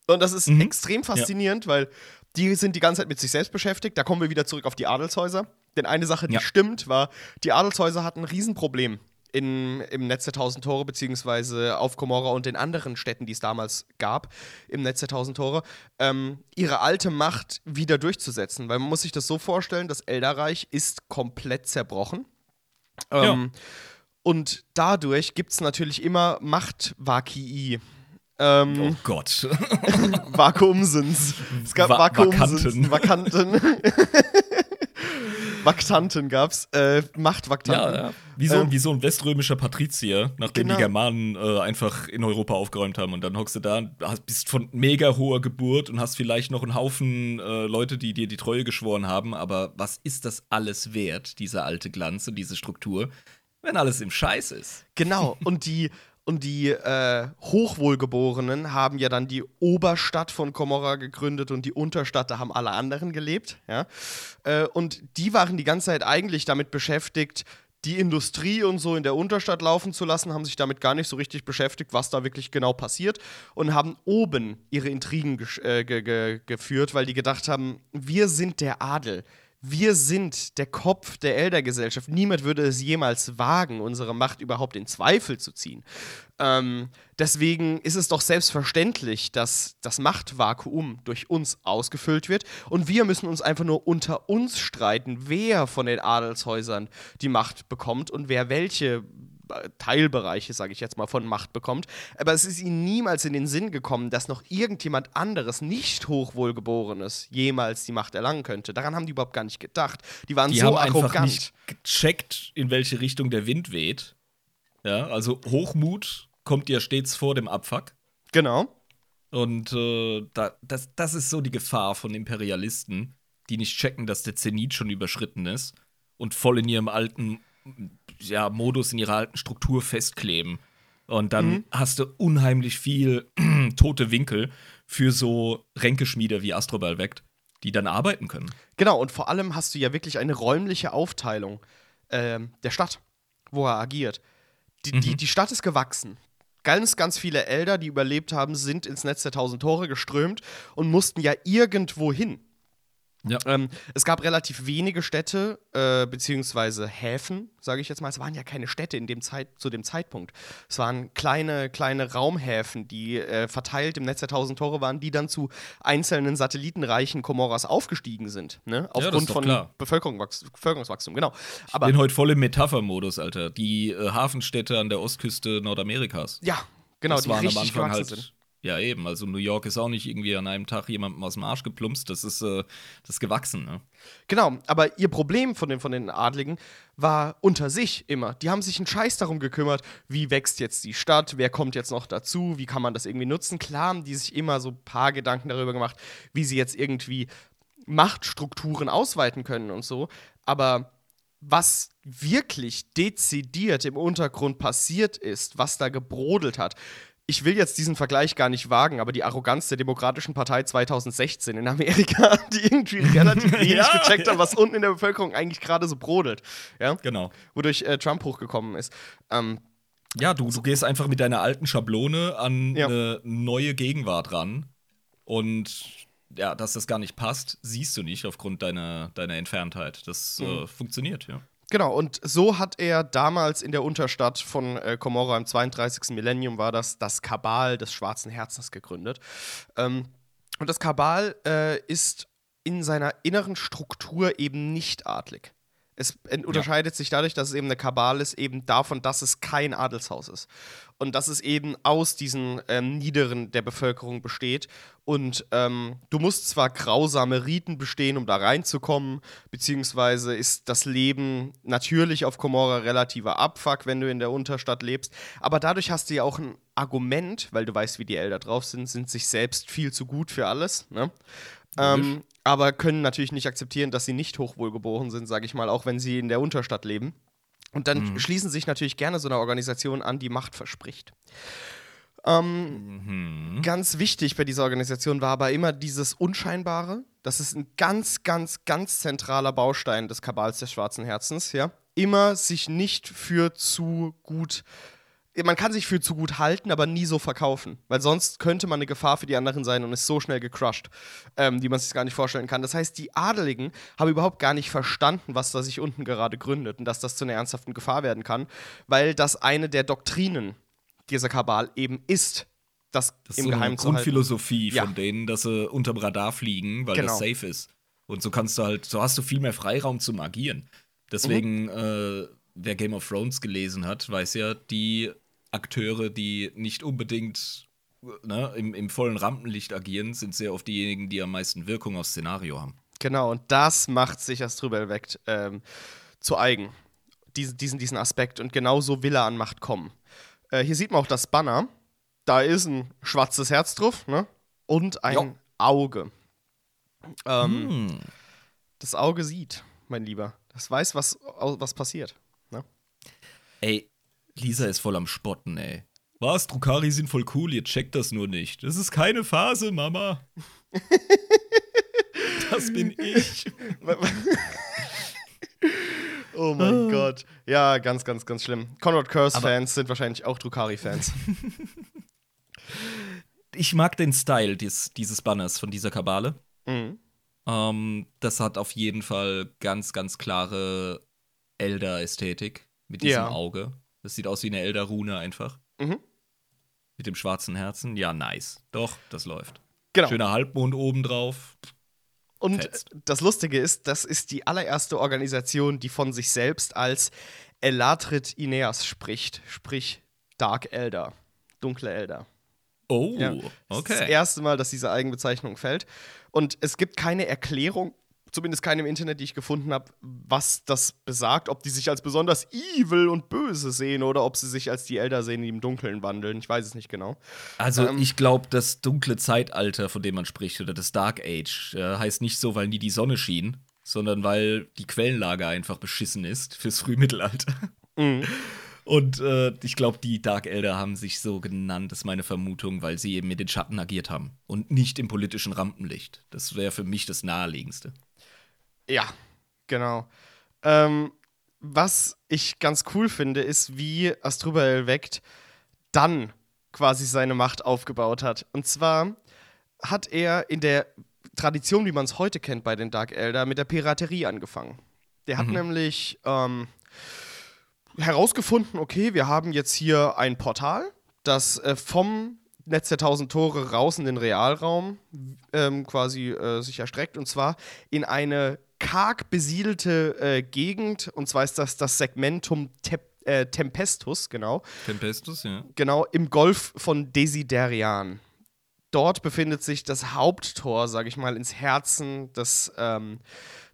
Und das ist Mhm. extrem faszinierend, weil die sind die ganze Zeit mit sich selbst beschäftigt. Da kommen wir wieder zurück auf die Adelshäuser. Denn eine Sache, die Ja. stimmt, war, die Adelshäuser hatten ein Riesenproblem in, im Netz der Tausend Tore, beziehungsweise auf Komorra und den anderen Städten, die es damals gab, im Netz der Tausend Tore, ähm, ihre alte Macht wieder durchzusetzen. Weil man muss sich das so vorstellen, das Elderreich ist komplett zerbrochen. Ähm, Und dadurch gibt es natürlich immer Macht-Vakii. Ähm, Oh Gott. Vakuumsins. Es gab Va- Vakuumsins. Vakanten. Vakanten. Vaktanten gab's, äh, Machtvaktanten. Ja, ja. Wie, so, ähm, wie so ein weströmischer Patrizier, nachdem genau. die Germanen äh, einfach in Europa aufgeräumt haben. Und dann hockst du da, hast, bist von mega hoher Geburt und hast vielleicht noch einen Haufen äh, Leute, die dir die Treue geschworen haben. Aber was ist das alles wert, dieser alte Glanz und diese Struktur, wenn alles im Scheiß ist? Genau. Und die und die äh, Hochwohlgeborenen haben ja dann die Oberstadt von Komorra gegründet und die Unterstadt, da haben alle anderen gelebt. Ja? Äh, und die waren die ganze Zeit eigentlich damit beschäftigt, die Industrie und so in der Unterstadt laufen zu lassen, haben sich damit gar nicht so richtig beschäftigt, was da wirklich genau passiert und haben oben ihre Intrigen äh, ge ge geführt, weil die gedacht haben, wir sind der Adel wir sind der Kopf der Eldergesellschaft. Niemand würde es jemals wagen, unsere Macht überhaupt in Zweifel zu ziehen. Ähm, deswegen ist es doch selbstverständlich, dass das Machtvakuum durch uns ausgefüllt wird. Und wir müssen uns einfach nur unter uns streiten, wer von den Adelshäusern die Macht bekommt und wer welche Teilbereiche, sage ich jetzt mal, von Macht bekommt. Aber es ist ihnen niemals in den Sinn gekommen, dass noch irgendjemand anderes, nicht hochwohlgeborenes, jemals die Macht erlangen könnte. Daran haben die überhaupt gar nicht gedacht. Die waren die so haben arrogant. einfach nicht gecheckt, in welche Richtung der Wind weht. Ja, also Hochmut kommt ja stets vor dem Abfuck. Genau. Und äh, da, das, das ist so die Gefahr von Imperialisten, die nicht checken, dass der Zenit schon überschritten ist und voll in ihrem alten ja, Modus in ihrer alten Struktur festkleben. Und dann mhm. hast du unheimlich viel tote Winkel für so Ränkeschmiede wie Astrobal weckt, die dann arbeiten können. Genau, und vor allem hast du ja wirklich eine räumliche Aufteilung äh, der Stadt, wo er agiert. Die, mhm. die, die Stadt ist gewachsen. Ganz, ganz viele Elder, die überlebt haben, sind ins Netz der tausend Tore geströmt und mussten ja irgendwo hin. Ja. Ähm, es gab relativ wenige Städte, äh, beziehungsweise Häfen, sage ich jetzt mal. Es waren ja keine Städte in dem Zeit, zu dem Zeitpunkt. Es waren kleine, kleine Raumhäfen, die äh, verteilt im Netz der tausend Tore waren, die dann zu einzelnen Satellitenreichen Komoras aufgestiegen sind. Ne? Aufgrund ja, von Bevölkerungswachstum, Bevölkerungswachstum, genau. Aber ich bin heute voll im Metaphermodus, Alter. Die äh, Hafenstädte an der Ostküste Nordamerikas. Ja, genau, das die waren am Anfang halt sind. Ja, eben. Also New York ist auch nicht irgendwie an einem Tag jemandem aus dem Arsch geplumpst. Das ist, äh, das ist gewachsen. Ne? Genau, aber ihr Problem von den, von den Adligen war unter sich immer. Die haben sich einen Scheiß darum gekümmert, wie wächst jetzt die Stadt, wer kommt jetzt noch dazu, wie kann man das irgendwie nutzen. Klar haben die sich immer so ein paar Gedanken darüber gemacht, wie sie jetzt irgendwie Machtstrukturen ausweiten können und so. Aber was wirklich dezidiert im Untergrund passiert ist, was da gebrodelt hat, ich will jetzt diesen Vergleich gar nicht wagen, aber die Arroganz der Demokratischen Partei 2016 in Amerika, die irgendwie relativ wenig ja, gecheckt ja. haben, was unten in der Bevölkerung eigentlich gerade so brodelt. Ja? Genau. Wodurch äh, Trump hochgekommen ist. Ähm, ja, du, du gehst einfach mit deiner alten Schablone an ja. eine neue Gegenwart ran. Und ja, dass das gar nicht passt, siehst du nicht aufgrund deiner, deiner Entferntheit. Das äh, mhm. äh, funktioniert, ja. Genau, und so hat er damals in der Unterstadt von äh, Komorra im 32. Millennium war das das Kabal des Schwarzen Herzens gegründet. Ähm, und das Kabal äh, ist in seiner inneren Struktur eben nicht adlig. Es unterscheidet ja. sich dadurch, dass es eben eine Kabal ist, eben davon, dass es kein Adelshaus ist. Und dass es eben aus diesen ähm, Niederen der Bevölkerung besteht. Und ähm, du musst zwar grausame Riten bestehen, um da reinzukommen, beziehungsweise ist das Leben natürlich auf Komorra relativer Abfuck, wenn du in der Unterstadt lebst. Aber dadurch hast du ja auch ein Argument, weil du weißt, wie die Elder drauf sind, sind sich selbst viel zu gut für alles. Ne? Ähm, aber können natürlich nicht akzeptieren, dass sie nicht hochwohlgeboren sind, sage ich mal, auch wenn sie in der Unterstadt leben. Und dann mhm. schließen sich natürlich gerne so einer Organisation an, die Macht verspricht. Ähm, mhm. Ganz wichtig bei dieser Organisation war aber immer dieses Unscheinbare. Das ist ein ganz, ganz, ganz zentraler Baustein des Kabals des Schwarzen Herzens, ja. Immer sich nicht für zu gut man kann sich für zu gut halten, aber nie so verkaufen. Weil sonst könnte man eine Gefahr für die anderen sein und ist so schnell gecrushed, ähm, die man sich gar nicht vorstellen kann. Das heißt, die Adeligen haben überhaupt gar nicht verstanden, was da sich unten gerade gründet und dass das zu einer ernsthaften Gefahr werden kann, weil das eine der Doktrinen dieser Kabal eben ist, das, das im so zu Grundphilosophie ja. von denen, dass sie unterm Radar fliegen, weil genau. das safe ist. Und so kannst du halt, so hast du viel mehr Freiraum zum Agieren. Deswegen, mhm. äh, wer Game of Thrones gelesen hat, weiß ja, die Akteure, die nicht unbedingt ne, im, im vollen Rampenlicht agieren, sind sehr oft diejenigen, die am meisten Wirkung aufs Szenario haben. Genau, und das macht sich Astrubel weckt ähm, zu eigen. Diesen, diesen, diesen Aspekt. Und genau so will er an Macht kommen. Äh, hier sieht man auch das Banner. Da ist ein schwarzes Herz drauf, ne? Und ein Jo. Auge. Ähm, Hm. Das Auge sieht, mein Lieber. Das weiß, was, was passiert. Ey, Lisa ist voll am Spotten, ey. Was? Drukari sind voll cool, ihr checkt das nur nicht. Das ist keine Phase, Mama. das bin ich. Oh mein Gott. Ja, ganz, ganz, ganz schlimm. Conrad Curse-Fans sind wahrscheinlich auch Drukari-Fans. Ich mag den Style dies, dieses Banners von dieser Kabale. mhm. Ähm, das hat auf jeden Fall ganz, ganz klare Elder-Ästhetik mit diesem Ja. Auge. Das sieht aus wie eine Elder-Rune einfach. Mhm. Mit dem schwarzen Herzen. Ja, nice. Doch, das läuft. Genau. Schöner Halbmond oben drauf. Und Fetzt. das Lustige ist, das ist die allererste Organisation, die von sich selbst als Elatrit Ineas spricht. Sprich Dark Elder. Dunkle Elder. Oh, Ja. Das ist das okay. erste Mal, dass diese Eigenbezeichnung fällt. Und es gibt keine Erklärung, zumindest keine im Internet, die ich gefunden habe, was das besagt. Ob die sich als besonders evil und böse sehen oder ob sie sich als die Elder sehen, die im Dunkeln wandeln. Ich weiß es nicht genau. Also Ähm, ich glaube, das dunkle Zeitalter, von dem man spricht, oder das Dark Age, äh, heißt nicht so, weil nie die Sonne schien, sondern weil die Quellenlage einfach beschissen ist fürs Frühmittelalter. Mhm. Und äh, ich glaube, die Dark Elder haben sich so genannt, ist meine Vermutung, weil sie eben mit den Schatten agiert haben und nicht im politischen Rampenlicht. Das wäre für mich das naheliegendste. Ja, genau. Ähm, was ich ganz cool finde, ist, wie Astrubael weckt dann quasi seine Macht aufgebaut hat. Und zwar hat er in der Tradition, wie man es heute kennt bei den Dark Elder, mit der Piraterie angefangen. Der hat nämlich ähm, herausgefunden, okay, wir haben jetzt hier ein Portal, das äh, vom Netz der tausend Tore raus in den Realraum ähm, quasi äh, sich erstreckt und zwar in eine karg besiedelte äh, Gegend und zwar ist das das Segmentum Tep äh, Tempestus, genau, Tempestus, ja. genau im Golf von Desiderian. Dort befindet sich das Haupttor, sage ich mal, ins Herzen des, ähm,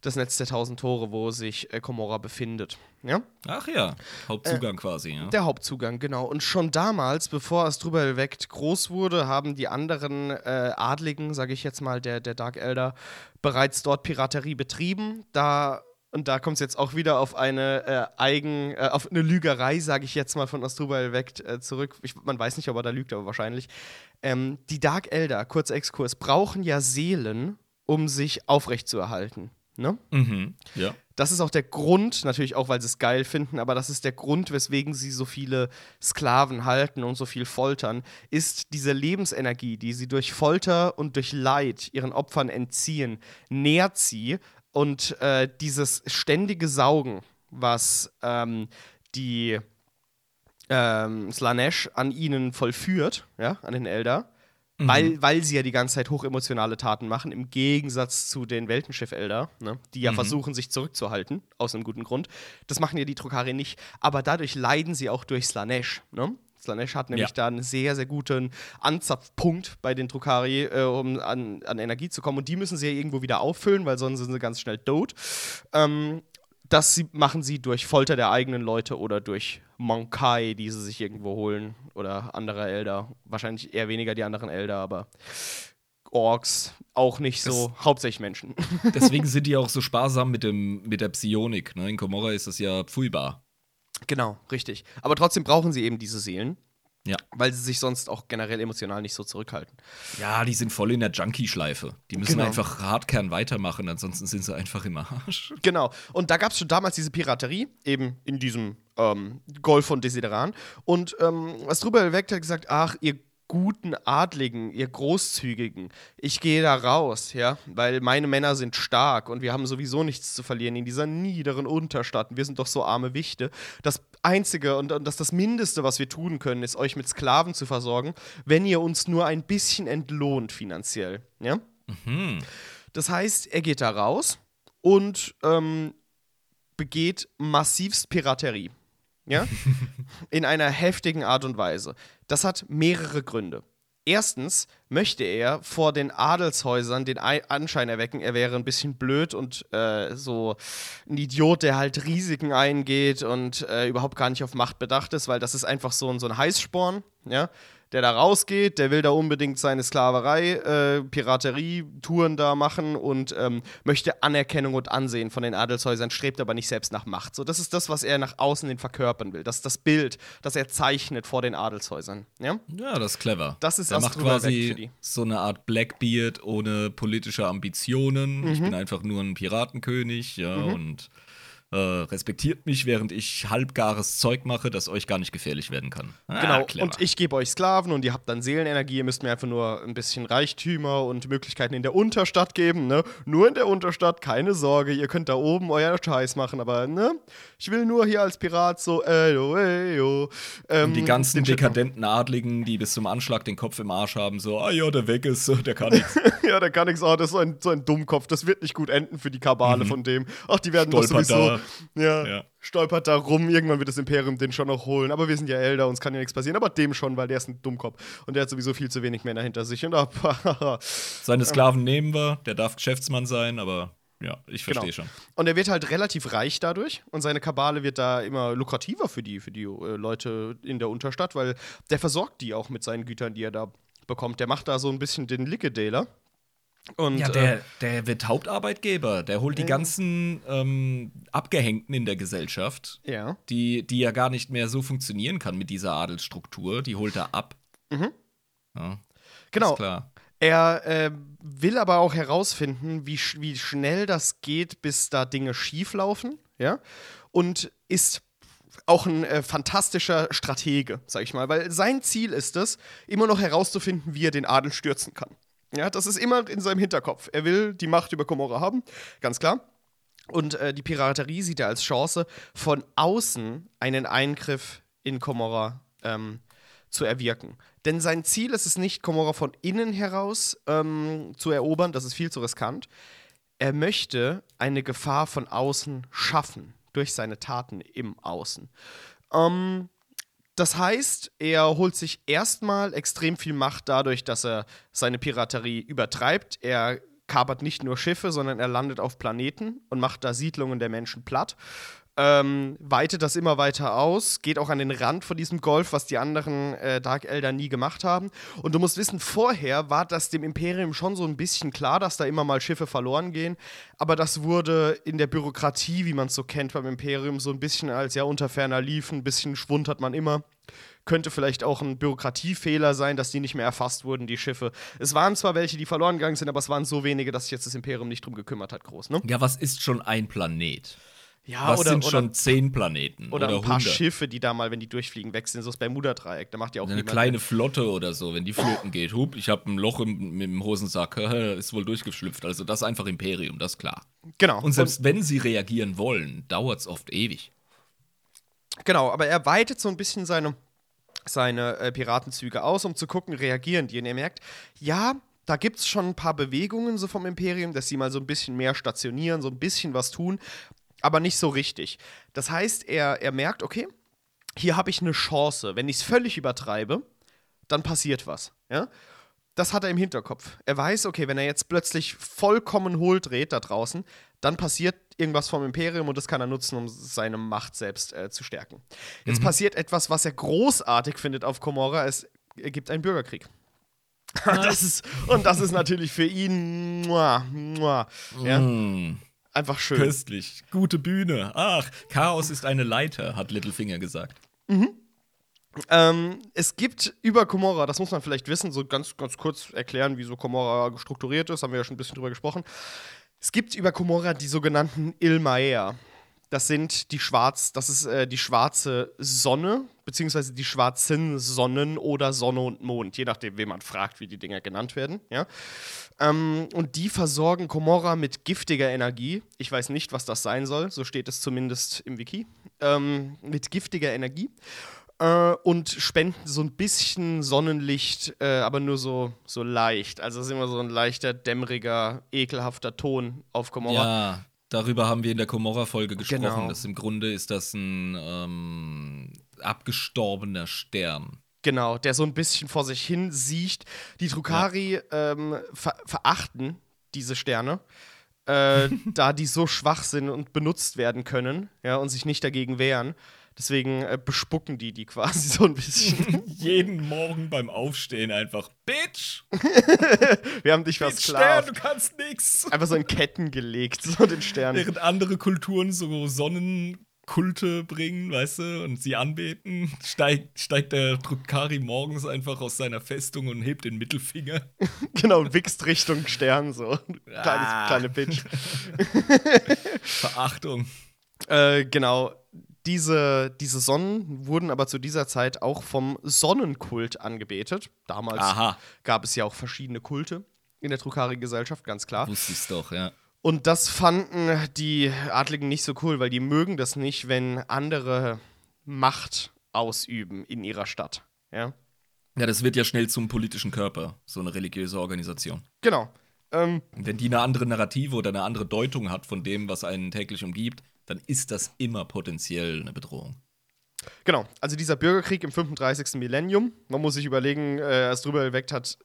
des Netz der tausend Tore, wo sich äh, Komorra befindet. Ja? Ach ja, Hauptzugang quasi, ja. Der Hauptzugang, genau. Und schon damals, bevor Astrubal weckt groß wurde, haben die anderen äh, Adligen, sage ich jetzt mal, der, der Dark Elder, bereits dort Piraterie betrieben. Da und da kommt es jetzt auch wieder auf eine äh, Eigen, äh, auf eine Lügerei, sage ich jetzt mal, von Astrubal weckt äh, zurück. Ich, man weiß nicht, ob er da lügt, aber wahrscheinlich. Ähm, die Dark Elder, kurz Exkurs, brauchen ja Seelen, um sich aufrechtzuerhalten. Ne? Mhm, ja. Das ist auch der Grund, natürlich auch, weil sie es geil finden, aber das ist der Grund, weswegen sie so viele Sklaven halten und so viel foltern, ist diese Lebensenergie, die sie durch Folter und durch Leid ihren Opfern entziehen, nährt sie und äh, dieses ständige Saugen, was ähm, die ähm, Slanesh an ihnen vollführt, ja, an den Elder, weil, weil sie ja die ganze Zeit hochemotionale Taten machen, im Gegensatz zu den Weltenschiff-Elder, ne, die ja versuchen, sich zurückzuhalten, aus einem guten Grund. Das machen ja die Trokari nicht. Aber dadurch leiden sie auch durch Slanesh. Ne? Slanesh hat nämlich Ja. da einen sehr, sehr guten Anzapfpunkt bei den Trokari, äh, um an, an Energie zu kommen. Und die müssen sie ja irgendwo wieder auffüllen, weil sonst sind sie ganz schnell tot. Ähm, das machen sie durch Folter der eigenen Leute oder durch Monkai, die sie sich irgendwo holen. Oder andere Elder. Wahrscheinlich eher weniger die anderen Elder, aber Orks auch nicht so. Hauptsächlich Menschen. Deswegen sind die auch so sparsam mit, dem, mit der Psionik. Ne? In Komorra ist das ja pfulbar. genau, richtig. Aber trotzdem brauchen sie eben diese Seelen, Ja. weil sie sich sonst auch generell emotional nicht so zurückhalten. Ja, die sind voll in der Junkie-Schleife. Die müssen Genau. einfach Hardkern weitermachen, ansonsten sind sie einfach im Arsch. Genau. Und da gab es schon damals diese Piraterie, eben in diesem ähm, Golf von Desideran. Und ähm, Astrubal Vect hat gesagt, ach, ihr guten Adligen, ihr Großzügigen, ich gehe da raus, ja, weil meine Männer sind stark und wir haben sowieso nichts zu verlieren in dieser niederen Unterstadt. Wir sind doch so arme Wichte. Das Einzige und, und das, das Mindeste, was wir tun können, ist, euch mit Sklaven zu versorgen, wenn ihr uns nur ein bisschen entlohnt finanziell, ja. Hm. Das heißt, er geht da raus und ähm, begeht massivst Piraterie. Ja? In einer heftigen Art und Weise. Das hat mehrere Gründe. Erstens möchte er vor den Adelshäusern den Anschein erwecken, er wäre ein bisschen blöd und äh, so ein Idiot, der halt Risiken eingeht und äh, überhaupt gar nicht auf Macht bedacht ist, weil das ist einfach so ein, so ein Heißsporn, ja der da rausgeht, der will da unbedingt seine Sklaverei, äh, Piraterie-Touren da machen und ähm, möchte Anerkennung und Ansehen von den Adelshäusern, strebt aber nicht selbst nach Macht. So, das ist das, was er nach außen hin verkörpern will. Das ist das Bild, das er zeichnet vor den Adelshäusern. Ja, ja das ist clever. Das ist er macht quasi so eine Art Blackbeard ohne politische Ambitionen. Mhm. Ich bin einfach nur ein Piratenkönig, ja, mhm. und äh, respektiert mich, während ich halbgares Zeug mache, das euch gar nicht gefährlich werden kann. Ah, genau, clever. und ich gebe euch Sklaven und ihr habt dann Seelenenergie, ihr müsst mir einfach nur ein bisschen Reichtümer und Möglichkeiten in der Unterstadt geben, ne? Nur in der Unterstadt, keine Sorge, ihr könnt da oben euer Scheiß machen, aber ne? Ich will nur hier als Pirat so, eyo, eyo. Ähm, und die ganzen dekadenten Adligen, die bis zum Anschlag den Kopf im Arsch haben, so, ah ja, der weg ist, der kann nichts. ja, der kann nichts, oh, das ist so ein, so ein Dummkopf, das wird nicht gut enden für die Kabale mhm. von dem. Ach, die werden doch sowieso ja, ja, stolpert da rum. Irgendwann wird das Imperium den schon noch holen. Aber wir sind ja älter, uns kann ja nichts passieren. Aber dem schon, weil der ist ein Dummkopf. Und der hat sowieso viel zu wenig Männer hinter sich. Und ah, Seine Sklaven nehmen wir. Der darf Geschäftsmann sein, aber ja, ich verstehe genau. schon. Und er wird halt relativ reich dadurch und seine Kabale wird da immer lukrativer für die, für die äh, Leute in der Unterstadt, weil der versorgt die auch mit seinen Gütern, die er da bekommt. Der macht da so ein bisschen den Lickedäler. Und, ja, der, äh, der wird Hauptarbeitgeber. Der holt die ganzen ähm, Abgehängten in der Gesellschaft, ja. die, die ja gar nicht mehr so funktionieren kann mit dieser Adelsstruktur. Die holt er ab. Mhm. Ja, genau. klar. Er äh, will aber auch herausfinden, wie, sch wie schnell das geht, bis da Dinge schieflaufen. Ja? Und ist auch ein äh, fantastischer Stratege, sag ich mal. Weil sein Ziel ist es, immer noch herauszufinden, wie er den Adel stürzen kann. Ja, das ist immer in seinem Hinterkopf. Er will die Macht über Komorra haben, ganz klar. Und äh, die Piraterie sieht er als Chance, von außen einen Eingriff in Komorra ähm, zu erwirken. Denn sein Ziel ist es nicht, Komorra von innen heraus ähm, zu erobern, das ist viel zu riskant. Er möchte eine Gefahr von außen schaffen, durch seine Taten im Außen. Ähm, das heißt, er holt sich erstmal extrem viel Macht dadurch, dass er seine Piraterie übertreibt. Er kapert nicht nur Schiffe, sondern er landet auf Planeten und macht da Siedlungen der Menschen platt ähm, weitet das immer weiter aus, geht auch an den Rand von diesem Golf, was die anderen äh, Dark Elder nie gemacht haben. Und du musst wissen, vorher war das dem Imperium schon so ein bisschen klar, dass da immer mal Schiffe verloren gehen. Aber das wurde in der Bürokratie, wie man es so kennt beim Imperium, so ein bisschen als ja unter ferner lief, ein bisschen Schwund man immer könnte vielleicht auch ein Bürokratiefehler sein, dass die nicht mehr erfasst wurden, die Schiffe. Es waren zwar welche, die verloren gegangen sind, aber es waren so wenige, dass sich jetzt das Imperium nicht drum gekümmert hat, groß, ne? Ja, was ist schon ein Planet? Ja, Was oder, sind schon zehn Planeten? Oder, oder ein paar 100. Schiffe, die da mal, wenn die durchfliegen, weg sind. So das Bermuda-Dreieck. Da macht ja auch Eine kleine Flotte oder so, wenn die flöten geht. Hup, ich habe ein Loch im, im Hosensack. ist wohl durchgeschlüpft. Also das ist einfach Imperium, das ist klar. Genau. Und selbst Und, wenn sie reagieren wollen, dauert es oft ewig. Genau, aber er weitet so ein bisschen seine, seine äh, Piratenzüge aus, um zu gucken, reagieren die. Und er merkt, ja, da gibt es schon ein paar Bewegungen so vom Imperium, dass sie mal so ein bisschen mehr stationieren, so ein bisschen was tun aber nicht so richtig. Das heißt, er, er merkt, okay, hier habe ich eine Chance. Wenn ich es völlig übertreibe, dann passiert was. Ja? Das hat er im Hinterkopf. Er weiß, okay, wenn er jetzt plötzlich vollkommen hohl dreht da draußen, dann passiert irgendwas vom Imperium und das kann er nutzen, um seine Macht selbst äh, zu stärken. Jetzt mhm. passiert etwas, was er großartig findet auf Komorra. Es gibt einen Bürgerkrieg. das ist, und das ist natürlich für ihn. Muah, muah, ja? Mm. Einfach schön. Köstlich. Gute Bühne. Ach, Chaos ist eine Leiter, hat Littlefinger gesagt. Mhm. Ähm, es gibt über Komorra, das muss man vielleicht wissen, so ganz, ganz kurz erklären, wie so Komorra strukturiert ist, haben wir ja schon ein bisschen drüber gesprochen. Es gibt über Komorra die sogenannten Ilmaer. Das sind die schwarz, das ist äh, die schwarze Sonne, beziehungsweise die schwarzen Sonnen oder Sonne und Mond, je nachdem, wen man fragt, wie die Dinger genannt werden. Ja? Ähm, und die versorgen Komorra mit giftiger Energie. Ich weiß nicht, was das sein soll, so steht es zumindest im Wiki. Ähm, mit giftiger Energie. Äh, und spenden so ein bisschen Sonnenlicht, äh, aber nur so, so leicht. Also es ist immer so ein leichter, dämmeriger, ekelhafter Ton auf Komorra. Ja, Darüber haben wir in der Komorra-Folge gesprochen. Genau. Das im Grunde ist das ein ähm, abgestorbener Stern. Genau, der so ein bisschen vor sich hin sieht. Die Drukari ähm, ver verachten diese Sterne, äh, da die so schwach sind und benutzt werden können, ja, und sich nicht dagegen wehren. Deswegen äh, bespucken die die quasi so ein bisschen. Jeden Morgen beim Aufstehen einfach, Bitch! Wir haben dich Stern, versklavt. du kannst nix! Einfach so in Ketten gelegt, so den Stern. Während andere Kulturen so Sonnenkulte bringen, weißt du, und sie anbeten, steigt, steigt der Drukari morgens einfach aus seiner Festung und hebt den Mittelfinger. genau, und wichst Richtung Stern, so. Kleines, Ah. kleine Bitch. Verachtung. Äh, genau. Diese, diese Sonnen wurden aber zu dieser Zeit auch vom Sonnenkult angebetet. Damals Aha. gab es ja auch verschiedene Kulte in der Drukari-Gesellschaft, ganz klar. Wusste ich's doch, ja. Und das fanden die Adligen nicht so cool, weil die mögen das nicht, wenn andere Macht ausüben in ihrer Stadt. Ja, Ja, das wird ja schnell zum politischen Körper, so eine religiöse Organisation. genau. Ähm, wenn die eine andere Narrative oder eine andere Deutung hat von dem, was einen täglich umgibt, dann ist das immer potenziell eine Bedrohung. Genau, also dieser Bürgerkrieg im 35. Millennium, man muss sich überlegen, äh, erst drüber erweckt hat,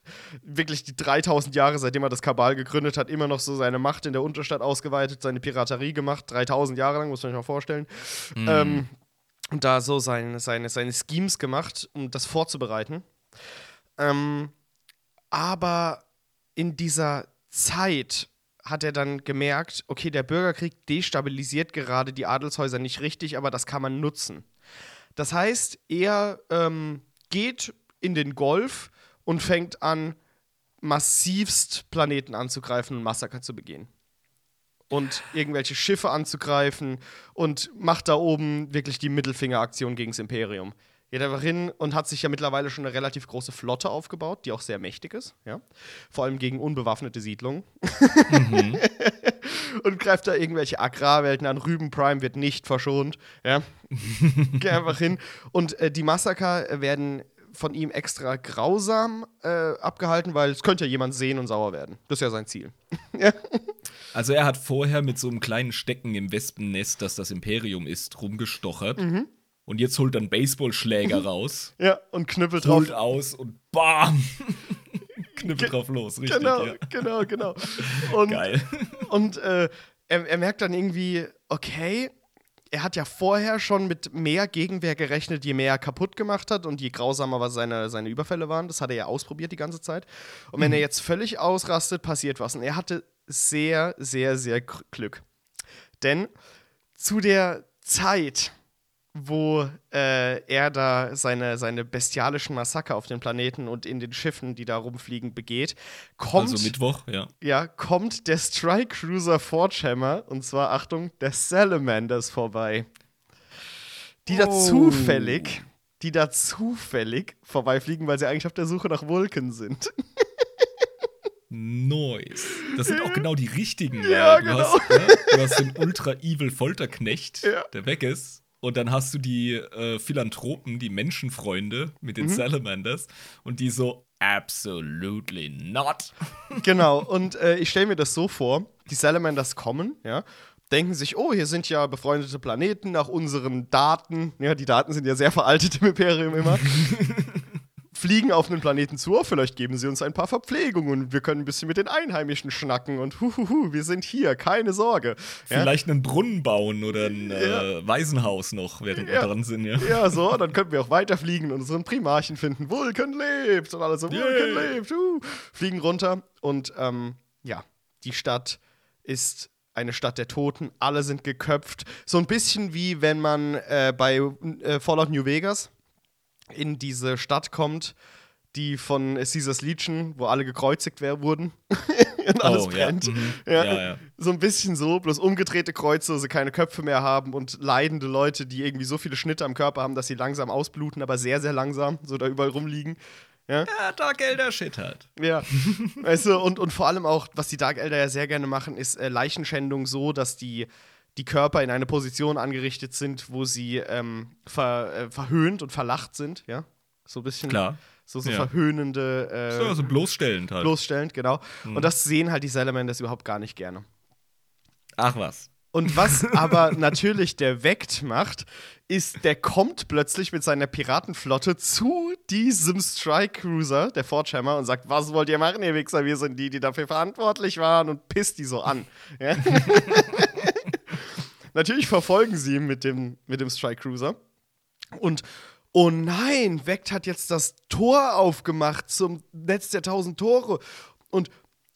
wirklich die 3000 Jahre, seitdem er das Kabal gegründet hat, immer noch so seine Macht in der Unterstadt ausgeweitet, seine Piraterie gemacht, 3000 Jahre lang, muss man sich mal vorstellen. Ähm, und da so seine, seine, seine Schemes gemacht, um das vorzubereiten. Ähm, aber in dieser Zeit hat er dann gemerkt, okay, der Bürgerkrieg destabilisiert gerade die Adelshäuser nicht richtig, aber das kann man nutzen. Das heißt, er ähm, geht in den Golf und fängt an, massivst Planeten anzugreifen und Massaker zu begehen. Und irgendwelche Schiffe anzugreifen und macht da oben wirklich die Mittelfingeraktion gegen das Imperium. Geht einfach hin und hat sich ja mittlerweile schon eine relativ große Flotte aufgebaut, die auch sehr mächtig ist, ja. Vor allem gegen unbewaffnete Siedlungen. und greift da irgendwelche Agrarwelten an. Rüben Prime wird nicht verschont, ja. Geh einfach hin. Und äh, die Massaker werden von ihm extra grausam äh, abgehalten, weil es könnte ja jemand sehen und sauer werden. Das ist ja sein Ziel. Also er hat vorher mit so einem kleinen Stecken im Wespennest, das das Imperium ist, rumgestochert. Und jetzt holt er einen Baseballschläger raus, Ja, und knüppelt drauf. holt aus und BAM! Knüppelt drauf los, richtig. Genau, Ja. genau, genau. Und, Geil. Und äh, er, er merkt dann irgendwie, okay, er hat ja vorher schon mit mehr Gegenwehr gerechnet, je mehr er kaputt gemacht hat und je grausamer seine, seine Überfälle waren. Das hat er ja ausprobiert die ganze Zeit. Und wenn er jetzt völlig ausrastet, passiert was. Und er hatte sehr, sehr, sehr Glück. Denn zu der Zeit, wo äh, er da seine, seine bestialischen Massaker auf den Planeten und in den Schiffen, die da rumfliegen, begeht, kommt Also Mittwoch, ja. ja, kommt der Strike Cruiser Forgehammer, und zwar, Achtung, der Salamanders vorbei. Die da Oh. zufällig, die da zufällig vorbeifliegen, weil sie eigentlich auf der Suche nach Vulcan sind. Nice. Das sind auch genau die richtigen. Ja, weil du genau. Hast, ne, du hast den ultra-evil Folterknecht, Ja. der weg ist. Und dann hast du die äh, Philanthropen, die Menschenfreunde mit Mhm. den Salamanders. Und die so, absolutely not. genau, und äh, ich stelle mir das so vor: die Salamanders kommen, ja. Denken sich, oh, hier sind ja befreundete Planeten nach unseren Daten. Ja, die Daten sind ja sehr veraltet im Imperium immer. fliegen auf einen Planeten zu, vielleicht geben sie uns ein paar Verpflegungen und wir können ein bisschen mit den Einheimischen schnacken und huhuhu, wir sind hier, keine Sorge. Ja, Vielleicht einen Brunnen bauen oder ein äh, Waisenhaus noch, während wir dran sind, ja. ja, so, dann können wir auch weiterfliegen und unseren Primarchen finden. Vulcan lebt! Und alle so, Vulcan Yay. lebt! Uh, fliegen runter und ähm, ja, die Stadt ist eine Stadt der Toten. Alle sind geköpft. So ein bisschen wie wenn man äh, bei äh, Fallout New Vegas in diese Stadt kommt, die von Caesars Legion, wo alle gekreuzigt wurden und alles Oh, ja. brennt. Mhm. Ja, Ja, ja. So ein bisschen so, bloß umgedrehte Kreuze, sie keine Köpfe mehr haben und leidende Leute, die irgendwie so viele Schnitte am Körper haben, dass sie langsam ausbluten, aber sehr, sehr langsam, so da überall rumliegen. Ja, Ja, Dark Elder Shit halt. ja. weißt du, und, und vor allem auch, was die Dark Elder ja sehr gerne machen, ist äh, Leichenschändung so, dass die, die Körper in eine Position angerichtet sind, wo sie ähm, ver, äh, verhöhnt und verlacht sind, ja. So ein bisschen. Klar. So, so Ja. verhöhnende. Äh, So, also bloßstellend halt. bloßstellend, genau. Und das sehen halt die Salamanders überhaupt gar nicht gerne. Ach was. Und was aber natürlich der Vect macht, ist, der kommt plötzlich mit seiner Piratenflotte zu diesem Strike Cruiser, der Forgehammer, und sagt: Was wollt ihr machen, ihr Wichser? Wir sind die, die dafür verantwortlich waren, und pisst die so an. Ja? natürlich verfolgen sie ihn mit dem, mit dem Strike Cruiser. Und oh nein, Vect hat jetzt das Tor aufgemacht zum Netz der tausend Tore. Und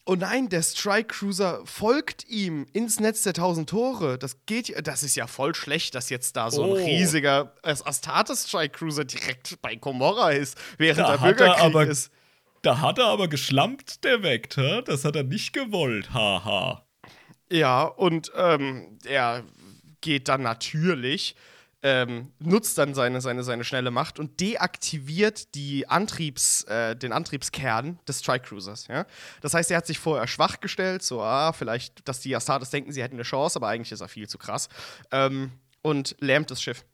Oh nein, der Strike Cruiser folgt ihm ins Netz der tausend Tore. Das geht ja, das ist ja voll schlecht, dass jetzt da so ein Oh. riesiger Astartes Strike Cruiser direkt bei Komorra ist, während Da der er Bürgerkrieg aber- ist. Da hat er aber geschlampt, der Vector. Das hat er nicht gewollt. Haha. Ja, und ähm, er geht dann natürlich, ähm, nutzt dann seine, seine, seine schnelle Macht und deaktiviert die Antriebs, äh, den Antriebskern des Strike Cruisers. Ja? Das heißt, er hat sich vorher schwach gestellt, so, ah, vielleicht, dass die Astartes denken, sie hätten eine Chance, aber eigentlich ist er viel zu krass. Ähm, und lähmt das Schiff.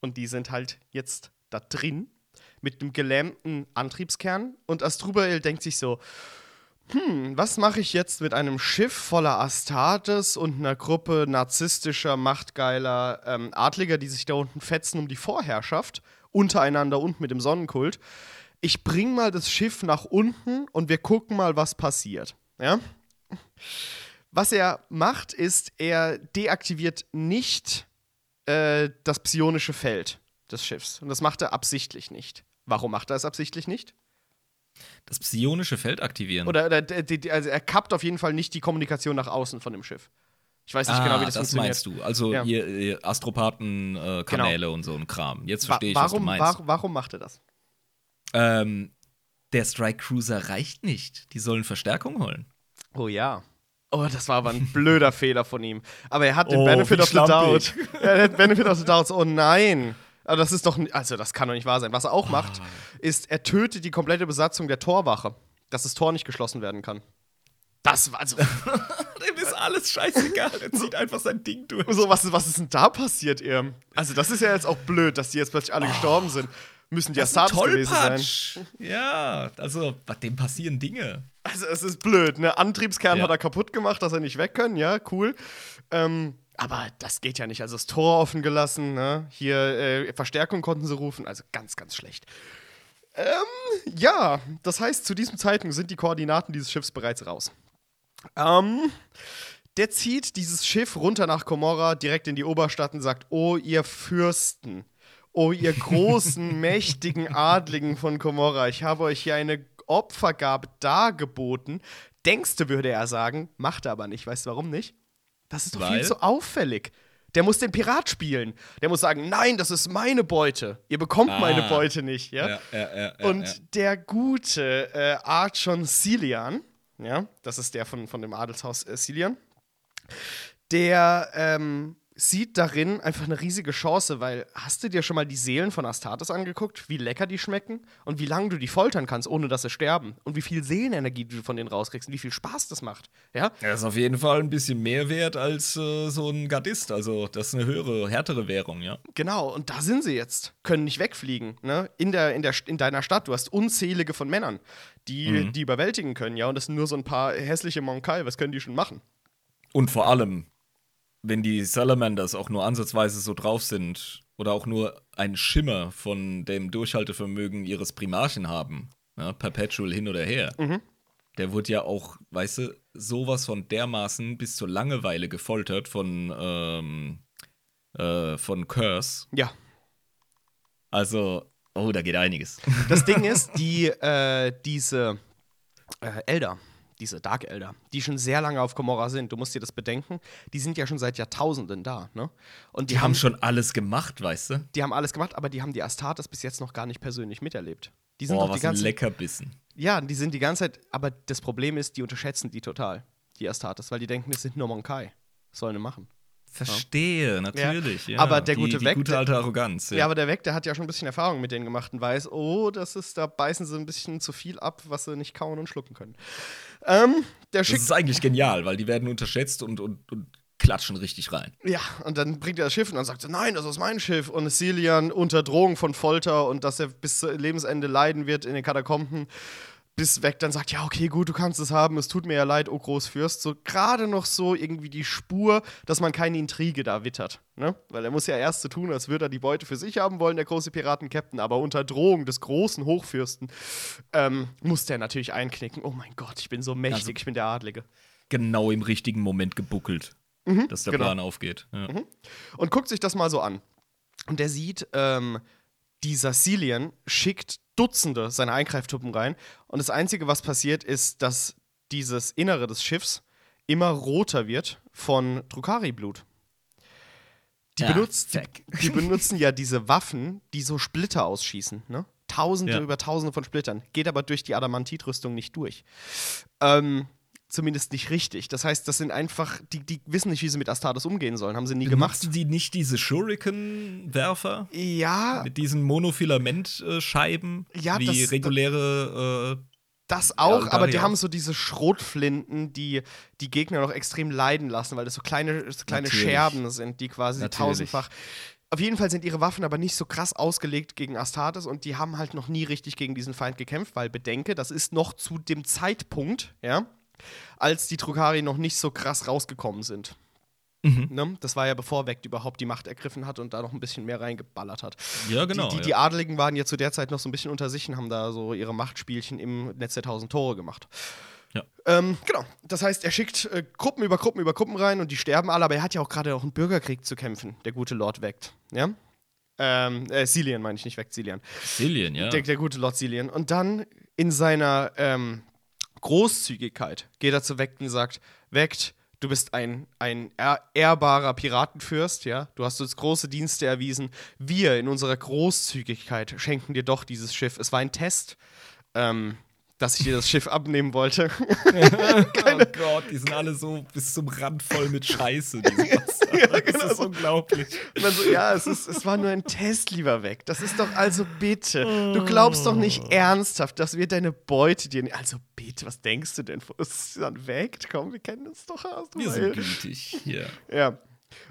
Und die sind halt jetzt da drin mit einem gelähmten Antriebskern. Und Asdrubal denkt sich so, hm, was mache ich jetzt mit einem Schiff voller Astartes und einer Gruppe narzisstischer, machtgeiler ähm, Adliger, die sich da unten fetzen um die Vorherrschaft, untereinander und mit dem Sonnenkult? Ich bring mal das Schiff nach unten und wir gucken mal, was passiert. Ja? Was er macht, ist, er deaktiviert nicht äh, das psionische Feld des Schiffs. Und das macht er absichtlich nicht. Warum macht er es absichtlich nicht? Das psionische Feld aktivieren. Oder, oder d- also er kappt auf jeden Fall nicht die Kommunikation nach außen von dem Schiff. Ich weiß nicht ah, genau, wie das, das funktioniert. meinst du. Also Ja. ihr, ihr Astropathen-Kanäle und so ein Kram. Jetzt verstehe ich, was du warum, meinst. wa warum macht er das? Ähm, der Strike Cruiser reicht nicht. Die sollen Verstärkung holen. Oh ja. Oh, das war aber ein blöder Fehler von ihm. Aber er hat den Oh, Benefit of the Doubt. Er hat den Benefit of the Doubt. Oh nein. Aber das ist doch, also das kann doch nicht wahr sein. Was er auch macht, Ah. ist, er tötet die komplette Besatzung der Torwache, dass das Tor nicht geschlossen werden kann. Das war also Dem ist alles scheißegal. Er zieht einfach sein Ding durch. so, was, was ist denn da passiert, Irm? Also, das ist ja jetzt auch blöd, dass die jetzt plötzlich alle gestorben sind. Müssen die Oh. Astartes gewesen sein. Ja, also, bei dem passieren Dinge. Also, es ist blöd, ne? Antriebskern Ja. hat er kaputt gemacht, dass er nicht weg können, ja, cool. Ähm, aber das geht ja nicht. Also, das Tor offen gelassen, ne? Hier, äh, Verstärkung konnten sie rufen, also ganz, ganz schlecht. Ähm, ja, das heißt, zu diesem Zeitpunkt sind die Koordinaten dieses Schiffs bereits raus. Ähm, der zieht dieses Schiff runter nach Komorra, direkt in die Oberstadt und sagt: Oh, ihr Fürsten, oh, ihr großen, mächtigen Adligen von Komorra, ich habe euch hier eine Opfergabe dargeboten. Denkst du, würde er sagen, macht er aber nicht. Weißt du warum nicht? Das ist doch viel Weil? zu auffällig. Der muss den Pirat spielen. Der muss sagen: Nein, das ist meine Beute. Ihr bekommt meine Ah. Beute nicht. Ja? ja, ja, ja. Und der gute äh, Archon Cilian, ja, das ist der von, von dem Adelshaus äh, Cilian, der ähm, sieht darin einfach eine riesige Chance, weil hast du dir schon mal die Seelen von Astartes angeguckt, wie lecker die schmecken und wie lange du die foltern kannst, ohne dass sie sterben und wie viel Seelenenergie du von denen rauskriegst und wie viel Spaß das macht, ja? Das ist auf jeden Fall ein bisschen mehr wert als äh, so ein Gardist. Also, das ist eine höhere, härtere Währung, ja. Genau, und da sind sie jetzt. Können nicht wegfliegen. Ne? In, der, in, der, in deiner Stadt, du hast unzählige von Männern, die, die überwältigen können, ja. Und das sind nur so ein paar hässliche Monkai. Was können die schon machen? Und vor allem, wenn die Salamanders auch nur ansatzweise so drauf sind oder auch nur einen Schimmer von dem Durchhaltevermögen ihres Primarchen haben, ja, perpetual hin oder her, Mhm. der wurde ja auch, weißt du, sowas von dermaßen bis zur Langeweile gefoltert von, ähm, äh, von Curse. Ja. Also, oh, da geht einiges. Das Ding ist, die, äh, diese äh, Elder, diese Dark Elder, die schon sehr lange auf Komorra sind, du musst dir das bedenken, die sind ja schon seit Jahrtausenden da, ne? Und die, Die haben schon alles gemacht, weißt du? die haben alles gemacht, aber die haben die Astartes bis jetzt noch gar nicht persönlich miterlebt. Die sind Boah, doch die was ein ganze Leckerbissen. Ja, die sind die ganze Zeit, aber das Problem ist, die unterschätzen die total, die Astartes, weil die denken, das sind nur Monkai. Was sollen die machen? Verstehe, natürlich. Ja. Aber der die, gute die Weg- gute alte Arroganz. Ja. aber der Weg, der hat ja schon ein bisschen Erfahrung mit denen gemacht und weiß, oh, das ist, da beißen sie ein bisschen zu viel ab, was sie nicht kauen und schlucken können. Ähm, Das ist eigentlich genial, weil die werden unterschätzt und, und, und klatschen richtig rein. Ja, und dann bringt er das Schiff und dann sagt er, nein, das ist mein Schiff. Und Celian unter Drohung von Folter und dass er bis zu Lebensende leiden wird in den Katakomben, bis weg dann sagt, ja, okay, gut, du kannst es haben, es tut mir ja leid, oh Großfürst. So gerade noch so irgendwie die Spur, dass man keine Intrige da wittert. Ne? Weil er muss ja erst so tun, als würde er die Beute für sich haben wollen, der große Piratenkapitän, aber unter Drohung des großen Hochfürsten ähm, muss der natürlich einknicken. Oh mein Gott, ich bin so mächtig, also, ich bin der Adlige. Genau im richtigen Moment gebuckelt, mhm, dass der genau. Plan aufgeht. Ja. Mhm. Und guckt sich das mal so an. Und der sieht, ähm, dieser Cillian schickt Dutzende seiner Eingreiftruppen rein. Und das Einzige, was passiert, ist, dass dieses Innere des Schiffs immer roter wird von Drukari-Blut. Die, ja, benutzt, die, benutzen ja diese Waffen, die so Splitter ausschießen. Ne? Tausende ja. über Tausende von Splittern. Geht aber durch die Adamantitrüstung nicht durch. Ähm, zumindest nicht richtig. Das heißt, das sind einfach, die, die wissen nicht, wie sie mit Astartes umgehen sollen, haben sie nie gemacht. Nutzen die nicht diese Shuriken-Werfer? Ja. Mit diesen Monofilament-Scheiben? Ja, wie das, reguläre. Äh, das auch, ja, aber die haben so diese Schrotflinten, die die Gegner noch extrem leiden lassen, weil das so kleine, so kleine Scherben sind, die quasi Natürlich. tausendfach. Auf jeden Fall sind ihre Waffen aber nicht so krass ausgelegt gegen Astartes und die haben halt noch nie richtig gegen diesen Feind gekämpft, weil bedenke, das ist noch zu dem Zeitpunkt, ja, als die Drukari noch nicht so krass rausgekommen sind. Mhm. Ne? Das war ja bevor Vect überhaupt die Macht ergriffen hat und da noch ein bisschen mehr reingeballert hat. Ja, genau. Die, die, ja. die Adeligen waren ja zu der Zeit noch so ein bisschen unter sich und haben da so ihre Machtspielchen im Netz der tausend Tore gemacht. Ja. Ähm, genau. Das heißt, er schickt äh, Gruppen über Gruppen über Gruppen rein und die sterben alle, aber er hat ja auch gerade auch einen Bürgerkrieg zu kämpfen, der gute Lord Vect. Ja? Ähm, äh, Cillian meine ich nicht Vect, Cillian. Cillian, ja. Der, der, gute Lord Cillian. Und dann in seiner ähm, Großzügigkeit geht er zu Vect und sagt: Vect, du bist ein, ein ehrbarer Piratenfürst, ja. Du hast uns große Dienste erwiesen. Wir in unserer Großzügigkeit schenken dir doch dieses Schiff. Es war ein Test. Ähm, dass ich dir das Schiff abnehmen wollte. oh Gott, die sind alle so bis zum Rand voll mit Scheiße. ja, das genau. ist unglaublich. So, ja, es, ist, es war nur ein Test, lieber weg. Das ist doch, also bitte, du glaubst doch nicht ernsthaft, dass wir deine Beute dir. Also bitte, was denkst du denn? Ist dann weg? Komm, wir kennen uns doch aus. Wir sind gütig, ja. Ja.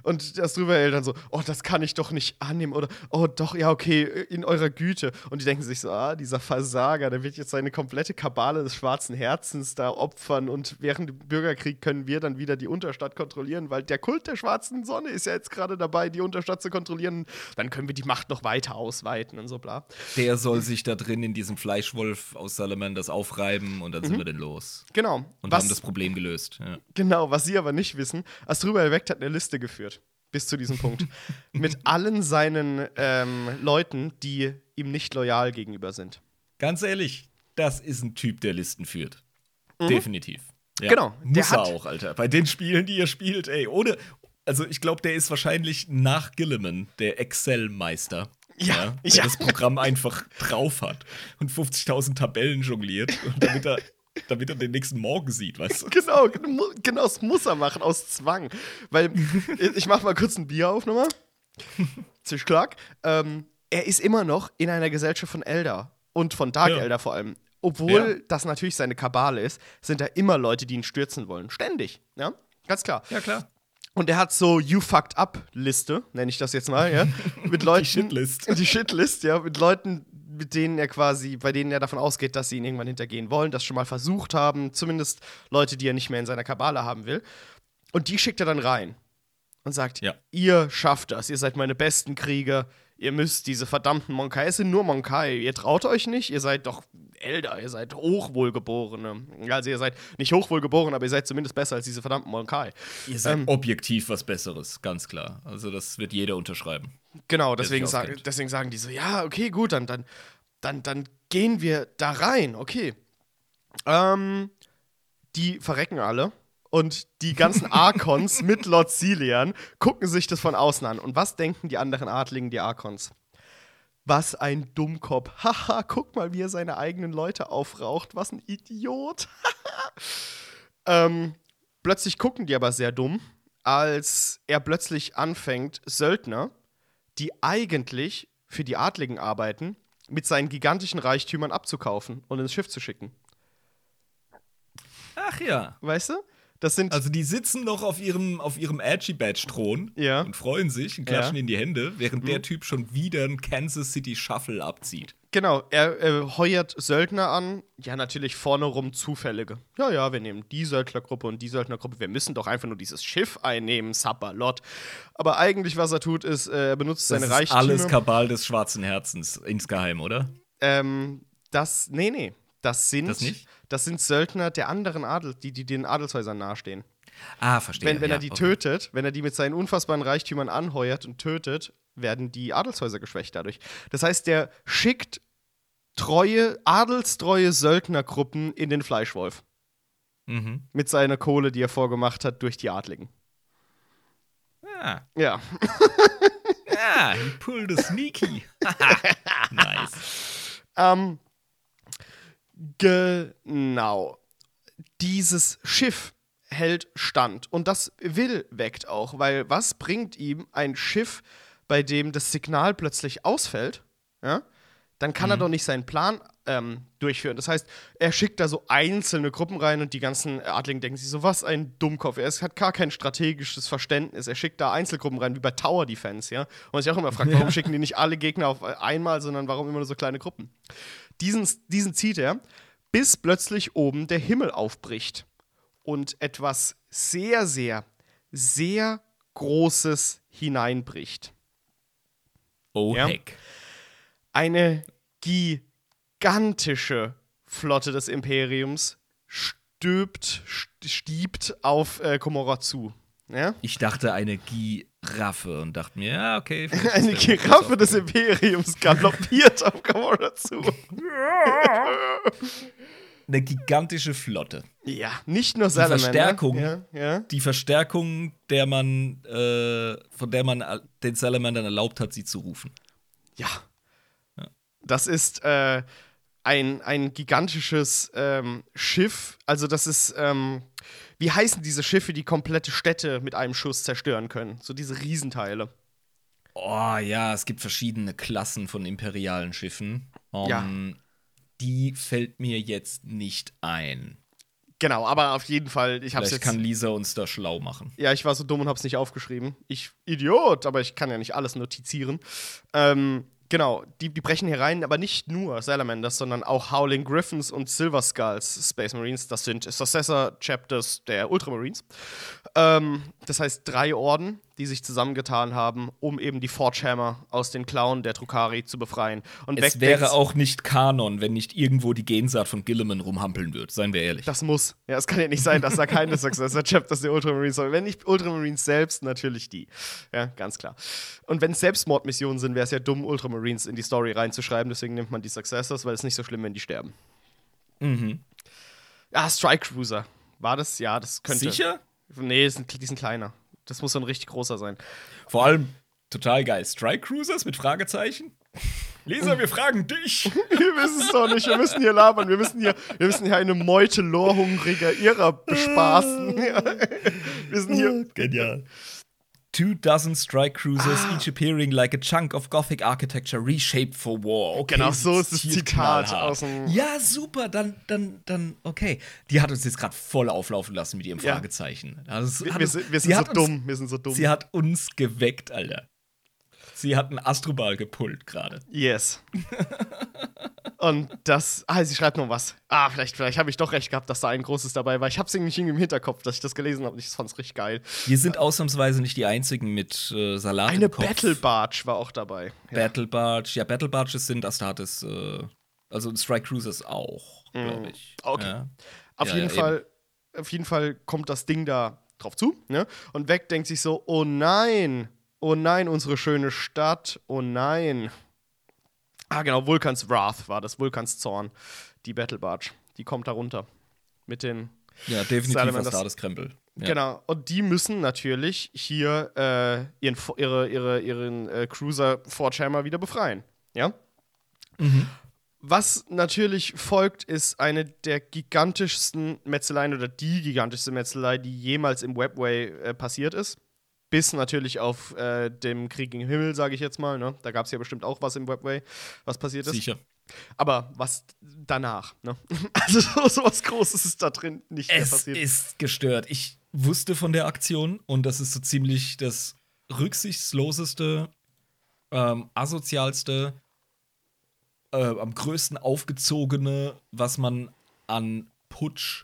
Und das Drüberhell dann so, oh, das kann ich doch nicht annehmen. Oder, oh, doch, ja, okay, in eurer Güte. Und die denken sich so, ah, dieser Versager, der wird jetzt seine komplette Kabale des schwarzen Herzens da opfern. Und während dem Bürgerkrieg können wir dann wieder die Unterstadt kontrollieren, weil der Kult der schwarzen Sonne ist ja jetzt gerade dabei, die Unterstadt zu kontrollieren. Dann können wir die Macht noch weiter ausweiten und so bla. Der soll sich da drin in diesem Fleischwolf aus Salamanders aufreiben und dann mhm. sind wir denn los. Genau. Und was, haben das Problem gelöst. Ja. Genau, was sie aber nicht wissen, Astrubal Weckt hat eine Liste geführt bis zu diesem Punkt. mit allen seinen ähm, Leuten, die ihm nicht loyal gegenüber sind. Ganz ehrlich, das ist ein Typ, der Listen führt. Mhm. Definitiv. Ja. Genau. Muss er auch, Alter. Bei den Spielen, die er spielt, ey, ohne. Also, ich glaube, der ist wahrscheinlich nach Gilliman der Excel-Meister. Ja, ja, der ja. das Programm einfach drauf hat und 50.000 Tabellen jongliert. Und damit er damit er den nächsten Morgen sieht, weißt du? Genau, genau, das muss er machen, aus Zwang. Weil, ich mach mal kurz ein Bier auf nochmal. Zisch Clark. Ähm, er ist immer noch in einer Gesellschaft von Elder und von Dark ja. Elder vor allem. Obwohl ja. das natürlich seine Kabale ist, sind da immer Leute, die ihn stürzen wollen. Ständig, ja? Ganz klar. Ja, klar. Und er hat so You Fucked Up Liste, nenne ich das jetzt mal, ja. Mit Leuten. die Shitlist. Die Shitlist, ja. Mit Leuten, mit denen er quasi, bei denen er davon ausgeht, dass sie ihn irgendwann hintergehen wollen, das schon mal versucht haben, zumindest Leute, die er nicht mehr in seiner Kabale haben will. Und die schickt er dann rein und sagt: ja. Ihr schafft das, ihr seid meine besten Krieger, ihr müsst diese verdammten Monkai, es sind nur Monkai, ihr traut euch nicht, ihr seid doch älter, ihr seid Hochwohlgeborene. Also ihr seid nicht hochwohlgeboren, aber ihr seid zumindest besser als diese verdammten Monkai. Ihr seid ähm, objektiv was Besseres, ganz klar. Also das wird jeder unterschreiben. Genau, deswegen, sagen, deswegen sagen die so, ja, okay, gut, dann, dann, dann, dann gehen wir da rein, okay. Ähm, die verrecken alle und die ganzen Arkons mit Lord Cilian gucken sich das von außen an. Und was denken die anderen Adligen, die Arkons? Was ein Dummkopf. Haha, guck mal, wie er seine eigenen Leute aufraucht. Was ein Idiot. ähm, plötzlich gucken die aber sehr dumm, als er plötzlich anfängt, Söldner, die eigentlich für die Adligen arbeiten, mit seinen gigantischen Reichtümern abzukaufen und ins Schiff zu schicken. Ach ja. Weißt du? Das sind Also die sitzen noch auf ihrem, auf ihrem Edgy-Badge-Thron Ja. und freuen sich und klatschen in die Hände, während der Typ schon wieder einen Kansas City Shuffle abzieht. Genau, er äh, heuert Söldner an. Ja, natürlich vorne rum zufällige. Ja, ja, wir nehmen die Söldnergruppe und die Söldnergruppe. Wir müssen doch einfach nur dieses Schiff einnehmen, Sapperlot. Aber eigentlich, was er tut, ist, äh, er benutzt Das seine ist Reichtümer. alles Kabal des schwarzen Herzens, insgeheim, oder? ähm, das, nee, nee. Das sind, Das nicht? das sind Söldner der anderen Adel, die, die den Adelshäusern nahestehen. Ah, verstehe. Wenn, wenn ja, er die okay. tötet, wenn er die mit seinen unfassbaren Reichtümern anheuert und tötet, werden die Adelshäuser geschwächt dadurch. Das heißt, der schickt treue, adelstreue Söldnergruppen in den Fleischwolf. Mhm. Mit seiner Kohle, die er vorgemacht hat, durch die Adligen. Ah, Ja. ja, he pulled a sneaky. nice. Ähm, genau. Dieses Schiff hält stand. Und das Will weckt auch, weil was bringt ihm ein Schiff, bei dem das Signal plötzlich ausfällt? Ja? Dann kann er doch nicht seinen Plan ähm, durchführen. Das heißt, er schickt da so einzelne Gruppen rein und die ganzen Adligen denken sich so, was ein Dummkopf. Er ist- hat gar kein strategisches Verständnis. Er schickt da Einzelgruppen rein, wie bei Tower Defense, ja. Und man sich auch immer fragt, warum schicken die nicht alle Gegner auf einmal, sondern warum immer nur so kleine Gruppen? Diesen, diesen zieht er, bis plötzlich oben der Himmel aufbricht und etwas sehr, sehr, sehr Großes hineinbricht. Oh, Ja. heck. Eine gigantische Flotte des Imperiums stöbt, st- stiebt auf äh, Komorra zu. Ja? Ich dachte eine Giraffe und dachte mir, ja, okay. Eine Giraffe des Imperiums galoppiert auf Komorra zu. Eine gigantische Flotte. Ja, nicht nur Salamander. Verstärkung. Ja, ja. Die Verstärkung, der man, äh, von der man den Salamandern erlaubt hat, sie zu rufen. Ja. Das ist äh, ein, ein gigantisches ähm, Schiff. Also, das ist, ähm, wie heißen diese Schiffe, die komplette Städte mit einem Schuss zerstören können? So diese Riesenteile. Oh ja, es gibt verschiedene Klassen von imperialen Schiffen. Um, Ja. Die fällt mir jetzt nicht ein. Genau, aber auf jeden Fall, ich hab's Vielleicht jetzt. kann Lisa uns da schlau machen. ja, ich war so dumm und hab's nicht aufgeschrieben. Ich Idiot, aber ich kann ja nicht alles notizieren. Ähm, genau, die, die brechen hier rein, aber nicht nur Salamanders, sondern auch Howling Griffins und Silver Skulls Space Marines. Das sind Successor Chapters der Ultramarines. Ähm, das heißt, drei Orden, die sich zusammengetan haben, um eben die Forge Hammer aus den Klauen der Drukari zu befreien. Und Es wäre auch nicht Kanon, wenn nicht irgendwo die Gensaat von Gilliman rumhampeln würde, seien wir ehrlich. Das muss. Ja, es kann ja nicht sein, dass da keine Successor Chapters der Ultramarines sind. Wenn nicht Ultramarines selbst, natürlich die. Ja, ganz klar. Und wenn es Selbstmordmissionen sind, wäre es ja dumm, Ultramarines in die Story reinzuschreiben. Deswegen nimmt man die Successors, weil es nicht so schlimm, wenn die sterben. Mhm. Ah, Strike Cruiser. War das? Ja, das könnte. Sicher? Nee, die sind, die sind kleiner. Das muss so ein richtig großer sein. Vor allem total geil. Strike Cruisers mit Fragezeichen? Lisa, wir fragen dich. Wir wissen es doch nicht. Wir müssen hier labern. Wir müssen hier, wir müssen hier eine Meute lorhungriger Irrer bespaßen. Wir sind hier. Genial. Two dozen strike cruisers, Ah. each appearing like a chunk of Gothic architecture reshaped for war. Okay, Genau, so ist das Zitat aus dem- Ja, super, dann, dann, dann, okay. Die hat uns jetzt gerade voll auflaufen lassen mit ihrem Ja. Fragezeichen. Also, Wir, hat wir uns- sind, wir sind so uns- dumm. Wir sind so dumm. Sie hat uns geweckt, Alter. Sie hat einen Astrobal gepullt gerade. Yes. Und das. Ah, sie schreibt noch was. Ah, vielleicht, vielleicht habe ich doch recht gehabt, dass da ein großes dabei war. Ich habe es irgendwie im Hinterkopf, dass ich das gelesen habe ich fand es richtig geil. Wir sind ausnahmsweise nicht die einzigen mit äh, Salat Eine. Battle Barge war auch dabei. Ja. Battle Barge. Ja, Battle Barges sind Astartes, äh, also Strike Cruisers auch, glaube ich. Mm, okay. Ja. Auf Ja, jeden Fall, auf jeden Fall kommt das Ding da drauf zu, ne? Und weg denkt sich so: Oh nein, oh nein, unsere schöne Stadt, oh nein. Ah, genau, Vulkans Wrath war das, Vulkans Zorn, die Battle Barge. Die kommt da runter. Mit den Ja, definitiv Salamanders- Astartes Krempel. Ja. Genau, und die müssen natürlich hier äh, ihren, ihre, ihre, ihren äh, Cruiser Forge Hammer wieder befreien. Ja? Was natürlich folgt, ist eine der gigantischsten Metzeleien oder die gigantischste Metzelei, die jemals im Webway äh, passiert ist. Bis natürlich auf äh, dem Krieg im Himmel, sage ich jetzt mal. Ne? Da gab es ja bestimmt auch was im Webway, was passiert ist. Sicher. Aber was danach, ne? Also so, was Großes ist da drin nicht mehr Es passiert. ist gestört. Ich wusste von der Aktion und das ist so ziemlich das rücksichtsloseste, ähm, asozialste, äh, am größten aufgezogene, was man an Putsch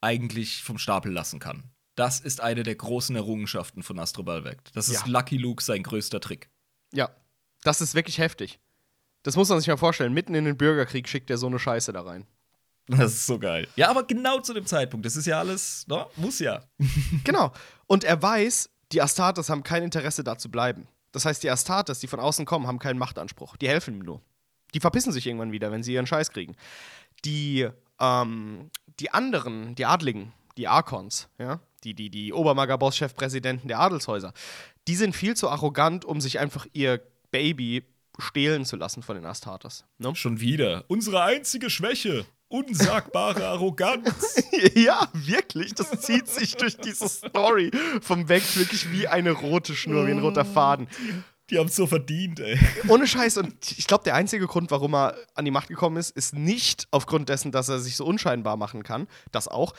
eigentlich vom Stapel lassen kann. Das ist eine der großen Errungenschaften von Astrobal Vect. Das ist Ja. Lucky Luke sein größter Trick. Ja, das ist wirklich heftig. Das muss man sich mal vorstellen. Mitten in den Bürgerkrieg schickt er so eine Scheiße da rein. Das ist so geil. Ja, aber genau zu dem Zeitpunkt. Das ist ja alles, ne? muss ja. Genau. Und er weiß, die Astartes haben kein Interesse da zu bleiben. Das heißt, die Astartes, die von außen kommen, haben keinen Machtanspruch. Die helfen ihm nur. Die verpissen sich irgendwann wieder, wenn sie ihren Scheiß kriegen. Die, ähm, die anderen, die Adligen, die Arkons, ja, die, die, die Obermaga-Boss-Chefpräsidenten der Adelshäuser, die sind viel zu arrogant, um sich einfach ihr Baby stehlen zu lassen von den Astartes. Ne? Schon wieder. Unsere einzige Schwäche. Unsagbare Arroganz. ja, wirklich. Das zieht sich durch diese Story vom Weg wirklich wie eine rote Schnur, wie ein roter Faden. Die haben es so verdient, ey. Ohne Scheiß. Und ich glaube, der einzige Grund, warum er an die Macht gekommen ist, ist nicht aufgrund dessen, dass er sich so unscheinbar machen kann. Das auch.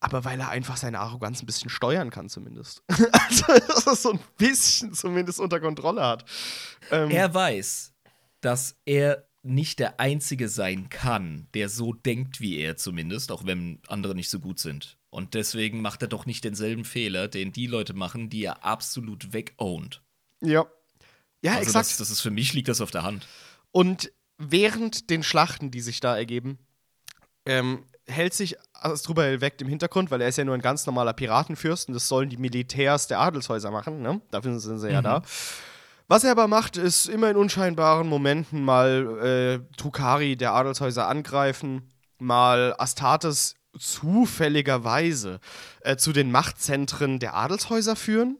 Aber weil er einfach seine Arroganz ein bisschen steuern kann, zumindest. also, dass er so ein bisschen zumindest unter Kontrolle hat. Ähm, Er weiß, dass er nicht der Einzige sein kann, der so denkt wie er zumindest, auch wenn andere nicht so gut sind. Und deswegen macht er doch nicht denselben Fehler, den die Leute machen, die er absolut wegownt. ja. Ja, Also exakt. das, das ist für mich liegt das auf der Hand. Und während den Schlachten, die sich da ergeben, ähm, hält sich Asdrubal weg im Hintergrund, weil er ist ja nur ein ganz normaler Piratenfürst und das sollen die Militärs der Adelshäuser machen, ne? Dafür sind sie ja da. Was er aber macht, ist immer in unscheinbaren Momenten mal äh, Trukari der Adelshäuser angreifen, mal Astartes zufälligerweise äh, zu den Machtzentren der Adelshäuser führen.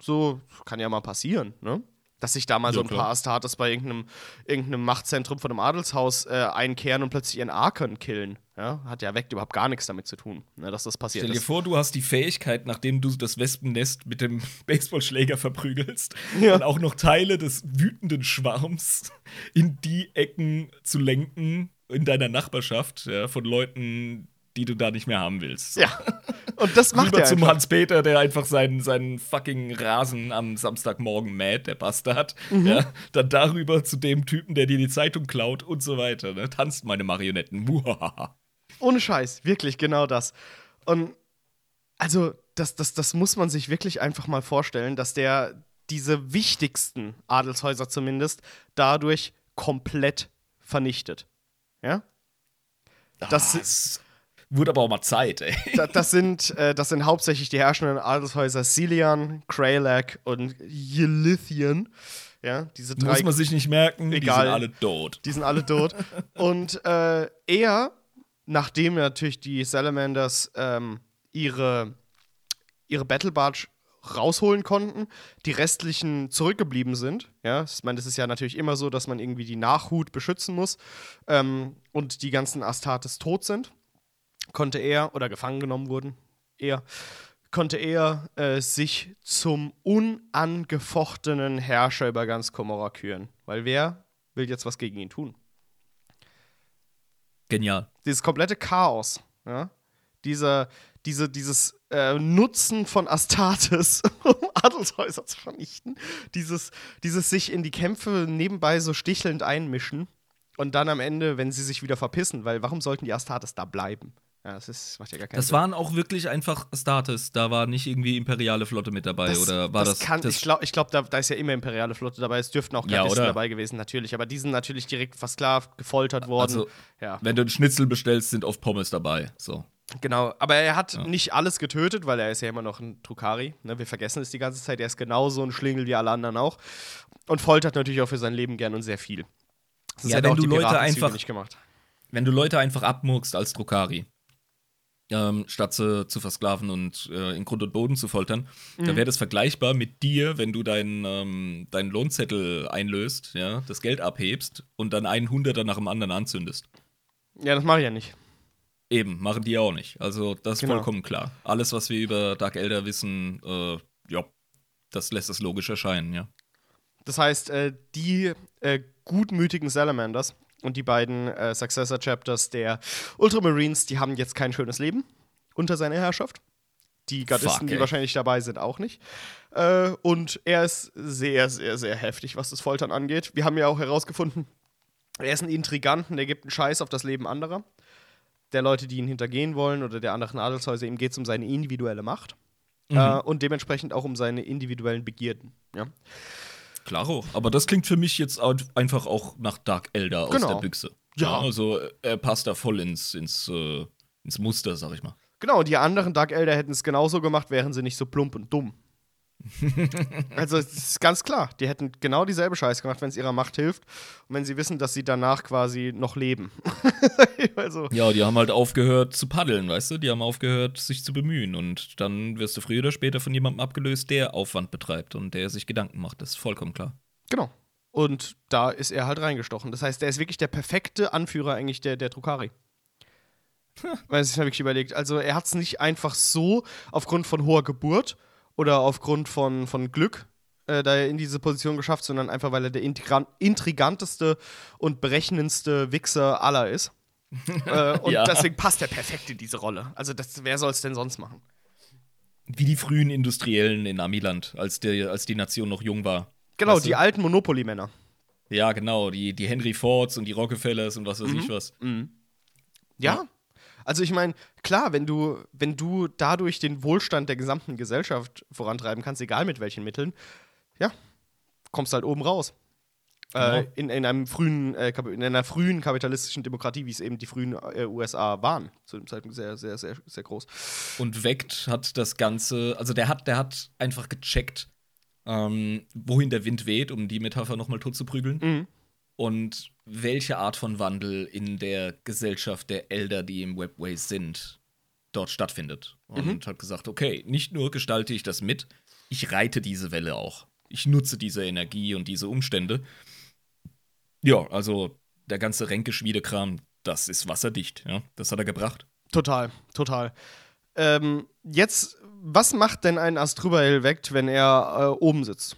So kann ja mal passieren, ne? Dass sich da mal Ja, so ein klar. paar Astartes bei irgendeinem, irgendeinem Machtzentrum von einem Adelshaus äh, einkehren und plötzlich ihren Arkon killen. Ja? Hat ja weg überhaupt gar nichts damit zu tun, ne, dass das passiert Stell dir ist. vor, du hast die Fähigkeit, nachdem du das Wespennest mit dem Baseballschläger verprügelst, Ja. dann auch noch Teile des wütenden Schwarms in die Ecken zu lenken in deiner Nachbarschaft ja, von Leuten, die du da nicht mehr haben willst. So. Ja. Und das macht Rüber er zum. Hans-Peter, der einfach seinen, seinen fucking Rasen am Samstagmorgen mäht, der Bastard. Mhm. Ja, dann darüber zu dem Typen, der dir die Zeitung klaut und so weiter. Ne? Tanzt meine Marionetten. Muhahaha. Ohne Scheiß, wirklich genau das. Und also, das, das, das muss man sich wirklich einfach mal vorstellen, dass der diese wichtigsten Adelshäuser zumindest dadurch komplett vernichtet. Ja? Das- das wurde aber auch mal Zeit, ey. Da, das, sind, äh, das sind hauptsächlich die herrschenden Adelshäuser Cilian, Kralak und Yelithian. Ja, diese drei. Muss man sich nicht merken, Egal. die sind alle tot. Die sind alle tot. Und äh, er, nachdem natürlich die Salamanders ähm, ihre, ihre Battle Barge rausholen konnten, die restlichen zurückgeblieben sind. Ja, ich meine, das ist ja natürlich immer so, dass man irgendwie die Nachhut beschützen muss ähm, und die ganzen Astartes tot sind, konnte er, oder gefangen genommen wurden, er, konnte er äh, sich zum unangefochtenen Herrscher über ganz Komorra küren. Weil wer will jetzt was gegen ihn tun? Genial. Dieses komplette Chaos, ja? Dieser, diese, dieses äh, Nutzen von Astartes, um Adelshäuser zu vernichten, dieses, dieses sich in die Kämpfe nebenbei so stichelnd einmischen und dann am Ende, wenn sie sich wieder verpissen, weil warum sollten die Astartes da bleiben? Ja, das ist, macht ja gar keinen Das Sinn. waren auch wirklich einfach Status. Da war nicht irgendwie imperiale Flotte mit dabei. oder war das. kann, das ich glaube, glaub, da, da ist ja immer imperiale Flotte dabei. Es dürften auch Ja, Gardisten oder? dabei gewesen, natürlich. Aber die sind natürlich direkt versklavt, gefoltert worden. Also, ja, wenn du einen Schnitzel bestellst, sind oft Pommes dabei. So. genau. Aber er hat nicht alles getötet, weil er ist ja immer noch ein Trukari. Ne? Wir vergessen es die ganze Zeit. Er ist genauso ein Schlingel wie alle anderen auch. Und foltert natürlich auch für sein Leben gern und sehr viel. Das Ja, wenn du Leute einfach- nicht gemacht. Wenn du Leute einfach abmurkst als Drukari, ähm, statt sie zu versklaven und äh, in Grund und Boden zu foltern, dann wäre das vergleichbar mit dir, wenn du deinen ähm, deinen Lohnzettel einlöst, ja, das Geld abhebst und dann einen Hunderter nach dem anderen anzündest. Ja, das mache ich ja nicht. Eben, machen die auch nicht. Also, das ist Genau. vollkommen klar. Alles, was wir über Dark Elder wissen, äh, ja, das lässt es logisch erscheinen, ja. Das heißt, äh, die äh, gutmütigen Salamanders Und die beiden äh, Successor Chapters der Ultramarines, die haben jetzt kein schönes Leben unter seiner Herrschaft. Die Gardisten, Fuck, die wahrscheinlich dabei sind, auch nicht. Äh, und er ist sehr, sehr, sehr heftig, was das Foltern angeht. Wir haben ja auch herausgefunden, er ist ein Intriganten, der gibt einen Scheiß auf das Leben anderer. Der Leute, die ihn hintergehen wollen oder der anderen Adelshäuser, ihm geht es um seine individuelle Macht. Äh, und dementsprechend auch um seine individuellen Begierden. Ja. Klaro. Aber das klingt für mich jetzt einfach auch nach Dark Elder aus Genau. der Büchse. Ja. Also er passt da voll ins, ins, äh, ins Muster, sag ich mal. Genau, die anderen Dark Elder hätten es genauso gemacht, wären sie nicht so plump und dumm. Also, es ist ganz klar, die hätten genau dieselbe Scheiße gemacht, wenn es ihrer Macht hilft und wenn sie wissen, dass sie danach quasi noch leben. also, Ja, die haben halt aufgehört zu paddeln, weißt du? Die haben aufgehört, sich zu bemühen. Und dann wirst du früher oder später von jemandem abgelöst, der Aufwand betreibt und der sich Gedanken macht. Das ist vollkommen klar. genau. Und da ist er halt reingestochen. Das heißt, der ist wirklich der perfekte Anführer eigentlich der, der Drukari. Weil es sich mal wirklich überlegt. Also, er hat es nicht einfach so aufgrund von hoher Geburt oder aufgrund von, von Glück äh, da er in diese Position geschafft, sondern einfach, weil er der intrigan intriganteste und berechnendste Wichser aller ist. äh, und Ja. deswegen passt er perfekt in diese Rolle. Also, das, wer soll es denn sonst machen? Wie die frühen Industriellen in Amiland, als, der, als die Nation noch jung war. Genau, Weißt du? die alten Monopoly-Männer. Ja, genau. Die, die Henry Fords und die Rockefellers und was weiß ich was. Ja. Also ich meine, klar, wenn du, wenn du dadurch den Wohlstand der gesamten Gesellschaft vorantreiben kannst, egal mit welchen Mitteln, ja, kommst halt oben raus. Äh, Genau. in, in, einem frühen, äh, in einer frühen kapitalistischen Demokratie, wie es eben die frühen äh, USA waren, zu dem Zeitpunkt sehr, sehr, sehr, sehr groß. Und Vect hat das Ganze, also der hat, der hat einfach gecheckt, ähm, wohin der Wind weht, um die Metapher nochmal tot zu prügeln. Mhm. Und welche Art von Wandel in der Gesellschaft der Elder, die im Webway sind, dort stattfindet. Und Mhm. hat gesagt, okay, nicht nur gestalte ich das mit, ich reite diese Welle auch. Ich nutze diese Energie und diese Umstände. Ja, also der ganze Ränkeschmiedekram, das ist wasserdicht, ja. Das hat er gebracht. Total, total. Ähm, jetzt, was macht denn ein Astrubael weckt, wenn er äh, oben sitzt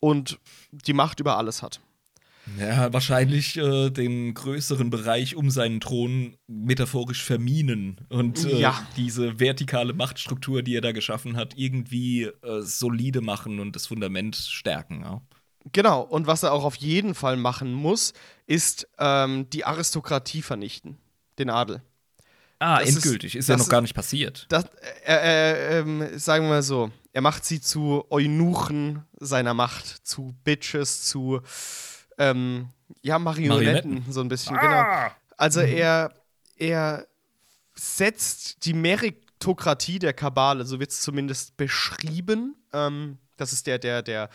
und die Macht über alles hat? Ja, wahrscheinlich äh, den größeren Bereich um seinen Thron metaphorisch verminen und äh, Ja. diese vertikale Machtstruktur, die er da geschaffen hat, irgendwie äh, solide machen und das Fundament stärken. Ja. Genau, und was er auch auf jeden Fall machen muss, ist ähm, die Aristokratie vernichten, den Adel. Ah, Das ist- endgültig. Ist, ja das noch ist- gar nicht passiert. Das, äh, äh, ähm, sagen wir mal so, er macht sie zu Eunuchen seiner Macht, zu Bitches, zu ähm, ja, Marionetten, Marionetten. so ein bisschen, genau. Also er, er setzt die Meritokratie der Kabale, so wird es zumindest beschrieben. Ähm, das ist der, der, der,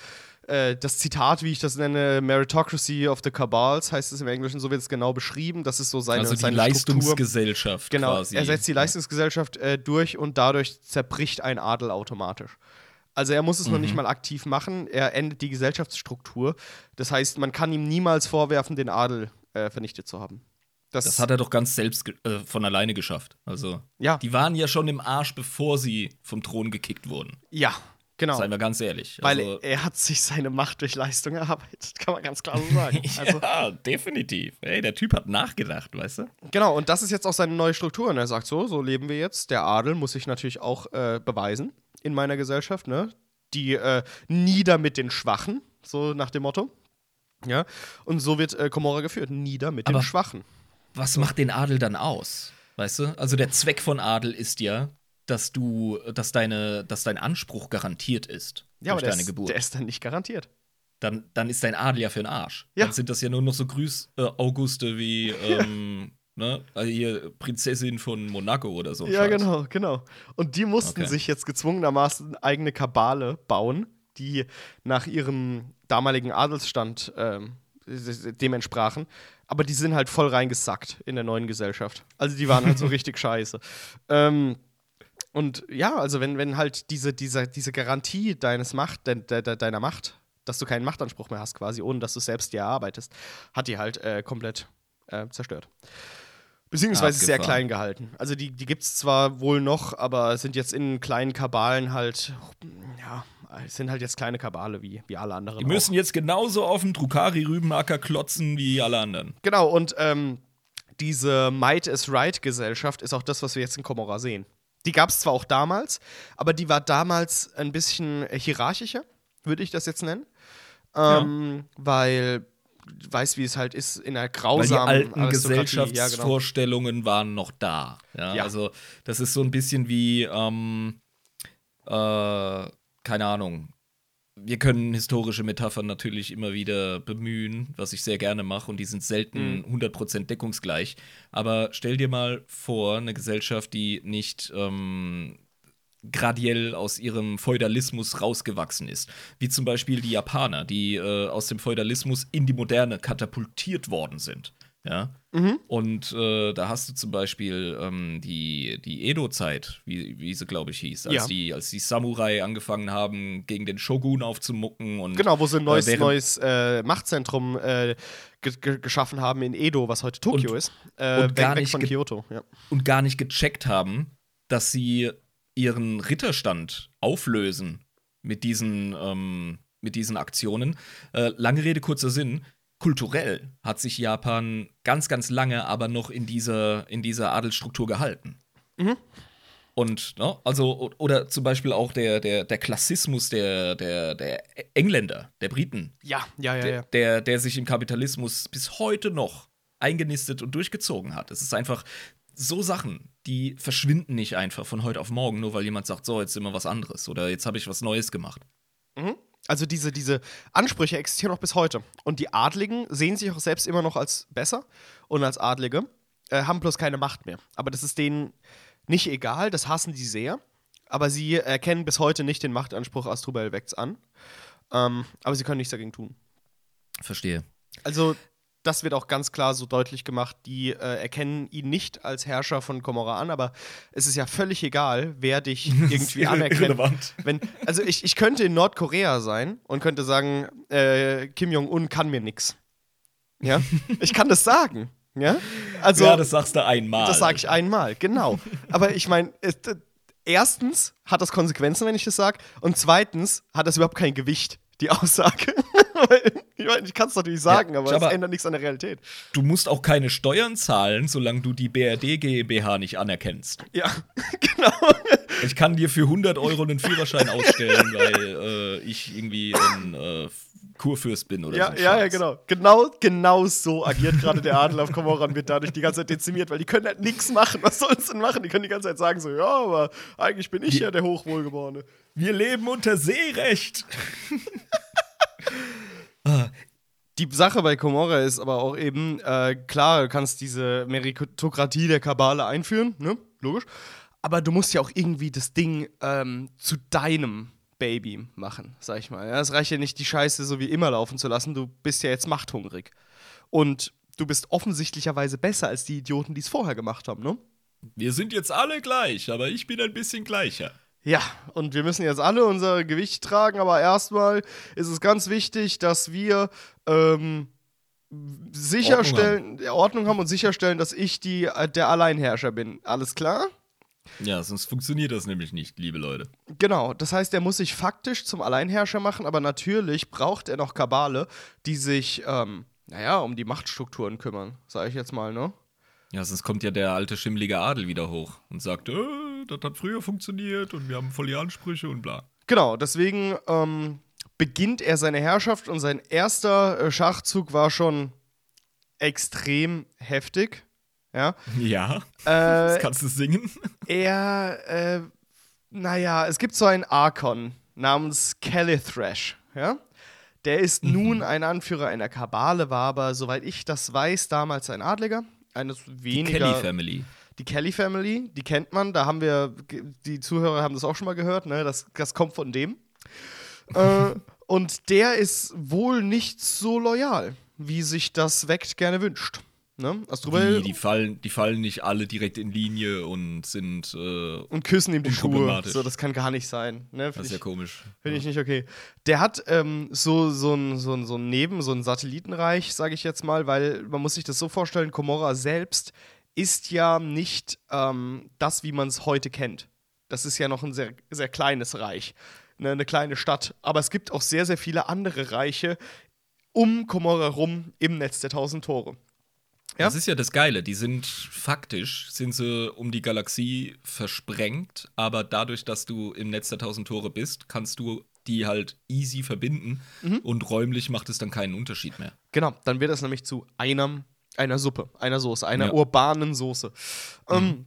äh, das Zitat, wie ich das nenne, Meritocracy of the Cabals, heißt es im Englischen, so wird es genau beschrieben. Das ist so seine, also die seine Struktur. Leistungsgesellschaft Genau, quasi. er setzt die Leistungsgesellschaft äh, durch und dadurch zerbricht ein Adel automatisch. Also er muss es noch nicht mal aktiv machen, er endet die Gesellschaftsstruktur. Das heißt, man kann ihm niemals vorwerfen, den Adel äh, vernichtet zu haben. Das hat er doch ganz selbst äh, von alleine geschafft. Also, Ja. die waren ja schon im Arsch, bevor sie vom Thron gekickt wurden. Ja, genau. Seien wir ganz ehrlich. Weil also, er hat sich seine Macht durch Leistung erarbeitet, kann man ganz klar so sagen. Also, ja, definitiv. Ey, der Typ hat nachgedacht, weißt du? genau, und das ist jetzt auch seine neue Struktur. Und er sagt so, so leben wir jetzt. Der Adel muss sich natürlich auch äh, beweisen in meiner Gesellschaft, ne? Die äh, nieder mit den Schwachen, so nach dem Motto. Ja, und so wird äh, Komorra geführt, nieder mit Aber- den Schwachen. Was macht den Adel dann aus? Weißt du? Also der Zweck von Adel ist ja, dass du, dass deine, dass dein Anspruch garantiert ist Ja, aber durch der deine ist, Geburt. der ist dann nicht garantiert. dann, dann ist dein Adel ja für den Arsch. Ja. Dann sind das ja nur noch so Grüß äh, Auguste wie ähm, ne? also hier Prinzessin von Monaco oder so. Ja, Scheiß. genau, genau. Und die mussten Okay. sich jetzt gezwungenermaßen eigene Kabale bauen, die nach ihrem damaligen Adelsstand ähm, dem entsprachen. Aber die sind halt voll reingesackt in der neuen Gesellschaft. Also die waren halt so richtig scheiße. Ähm, und ja, also wenn, wenn halt diese, diese, diese Garantie deines Macht, de, de, de, deiner Macht, dass du keinen Machtanspruch mehr hast, quasi, ohne dass du selbst dir erarbeitest, hat die halt äh, komplett äh, zerstört. Beziehungsweise sehr Abgefahren. klein gehalten. Also die, die gibt es zwar wohl noch, aber sind jetzt in kleinen Kabalen halt ja, es sind halt jetzt kleine Kabale wie, wie alle anderen. Die müssen jetzt genauso auf dem Drukari-Rübenacker klotzen wie alle anderen. Genau, und ähm, diese Might is Right-Gesellschaft ist auch das, was wir jetzt in Komora sehen. Die gab es zwar auch damals, aber die war damals ein bisschen hierarchischer, würde ich das jetzt nennen. Ähm, Weil du weißt, wie es halt ist in einer Weil grausamen die alten Aristokratie. Ja, genau. Gesellschaftsvorstellungen waren noch da. Ja? Ja. Also, das ist so ein bisschen wie, ähm, äh, keine Ahnung. Wir können historische Metaphern natürlich immer wieder bemühen, was ich sehr gerne mache, und die sind selten Mhm. 100% deckungsgleich. Aber stell dir mal vor, eine Gesellschaft, die nicht ähm, gradiell aus ihrem Feudalismus rausgewachsen ist. Wie zum Beispiel die Japaner, die äh, aus dem Feudalismus in die Moderne katapultiert worden sind. Ja. Mhm. Und äh, da hast du zum Beispiel ähm, die, die Edo-Zeit, wie, wie sie, glaube ich, hieß, als, Ja. die, als die Samurai angefangen haben, gegen den Shogun aufzumucken und Genau, wo sie ein neues, während- neues äh, Machtzentrum äh, ge ge geschaffen haben in Edo, was heute Tokio Und- ist. Äh, und gar weg, weg nicht von Kyoto. Ja. und gar nicht gecheckt haben, dass sie ihren Ritterstand auflösen mit diesen, ähm, mit diesen Aktionen. Äh, lange Rede, kurzer Sinn. Kulturell hat sich Japan ganz, ganz lange aber noch in dieser, in dieser Adelsstruktur gehalten. Mhm. Und, ne, also, oder zum Beispiel auch der, der, der Klassismus der, der, der Engländer, der Briten, ja, ja, ja, der, ja. der, der sich im Kapitalismus bis heute noch eingenistet und durchgezogen hat. Es ist einfach so Sachen, die verschwinden nicht einfach von heute auf morgen, nur weil jemand sagt, so, jetzt wir was anderes oder jetzt habe ich was Neues gemacht. Also diese, diese Ansprüche existieren auch bis heute. Und die Adligen sehen sich auch selbst immer noch als besser und als Adlige, äh, haben bloß keine Macht mehr. Aber das ist denen nicht egal, das hassen die sehr. Aber sie erkennen bis heute nicht den Machtanspruch Astrubel Wecks an. Ähm, aber sie können nichts dagegen tun. Verstehe. Also, das wird auch ganz klar so deutlich gemacht. Die äh, erkennen ihn nicht als Herrscher von Komorra an, aber es ist ja völlig egal, wer dich irgendwie anerkennt. Irrelevant. Wenn, also ich, ich könnte in Nordkorea sein und könnte sagen, äh, Kim Jong-un kann mir nix. Ja? Ich kann das sagen. Ja? Also, ja, das sagst du einmal. das sage ich einmal, genau. Aber ich meine, erstens hat das Konsequenzen, wenn ich das sage, und zweitens hat das überhaupt kein Gewicht, die Aussage. Ich meine, ich kann es natürlich sagen, aber es ändert nichts an der Realität. Du musst auch keine Steuern zahlen, solange du die BRD GmbH nicht anerkennst. Ja, genau. Ich kann dir für 100 Euro einen Führerschein ausstellen, weil äh, ich irgendwie ein äh, Kurfürst bin oder Ja, so. ja, ja, genau. Genau, genau so agiert gerade der Adel auf Komoran, wird dadurch die ganze Zeit dezimiert, weil die können halt nichts machen. Was sollen sie denn machen? Die können die ganze Zeit sagen so, ja, aber eigentlich bin ich ja der Hochwohlgeborene. Wir leben unter Seerecht. Die Sache bei Komorra ist aber auch eben, äh, klar, du kannst diese Meritokratie der Kabale einführen, ne? Logisch. Aber du musst ja auch irgendwie das Ding ähm, zu deinem Baby machen, sag ich mal. Ja, es reicht ja nicht, die Scheiße so wie immer laufen zu lassen. Du bist ja jetzt machthungrig. Und du bist offensichtlicherweise besser als die Idioten, die es vorher gemacht haben, ne? Wir sind jetzt alle gleich, aber ich bin ein bisschen gleicher. Ja, und wir müssen jetzt alle unser Gewicht tragen, aber erstmal ist es ganz wichtig, dass wir ähm, sicherstellen, Ordnung haben. Ordnung haben und sicherstellen, dass ich die, äh, der Alleinherrscher bin. Alles klar? Ja, sonst funktioniert das nämlich nicht, liebe Leute. Genau, das heißt, er muss sich faktisch zum Alleinherrscher machen, aber natürlich braucht er noch Kabale, die sich, ähm, naja, um die Machtstrukturen kümmern, sage ich jetzt mal, ne? Ja, sonst kommt ja der alte schimmlige Adel wieder hoch und sagt, äh, das hat früher funktioniert und wir haben voll die Ansprüche und bla. Genau, deswegen ähm, beginnt er seine Herrschaft und sein erster äh, Schachzug war schon extrem heftig. Ja. Ja, Äh, das kannst du singen. er, äh, naja, es gibt so einen Arkon namens Kelly Thrash, ja. Der ist nun ein Anführer einer Kabale, war aber, soweit ich das weiß, damals ein Adliger. Eines Die weniger. Kelly Family. Die Kelly Family, die kennt man, da haben wir, die Zuhörer haben das auch schon mal gehört, ne? Das, das kommt von dem. äh, und der ist wohl nicht so loyal, wie sich das Weckt gerne wünscht. Ne? Astrubel Die, die, fallen, die fallen nicht alle direkt in Linie und sind. Äh, und küssen ihm die Schuhe. So, das kann gar nicht sein. Ne? das Finde ist ja ich, komisch. find ich nicht okay. Der hat ähm, so, so, ein, so, ein, so ein Neben, so ein Satellitenreich, sage ich jetzt mal, weil man muss sich das so vorstellen, Komorra selbst ist ja nicht ähm, das, wie man es heute kennt. Das ist ja noch ein sehr, sehr kleines Reich. eine, eine kleine Stadt. Aber es gibt auch sehr, sehr viele andere Reiche um Komorra rum im Netz der tausend Tore. Ja? Das ist ja das Geile. Die sind faktisch, sind sie um die Galaxie versprengt, aber dadurch, dass du im Netz der tausend Tore bist, kannst du die halt easy verbinden und räumlich macht es dann keinen Unterschied mehr. Genau, dann wird es nämlich zu einem, einer Suppe, einer Soße, einer Ja. urbanen Soße. Ähm,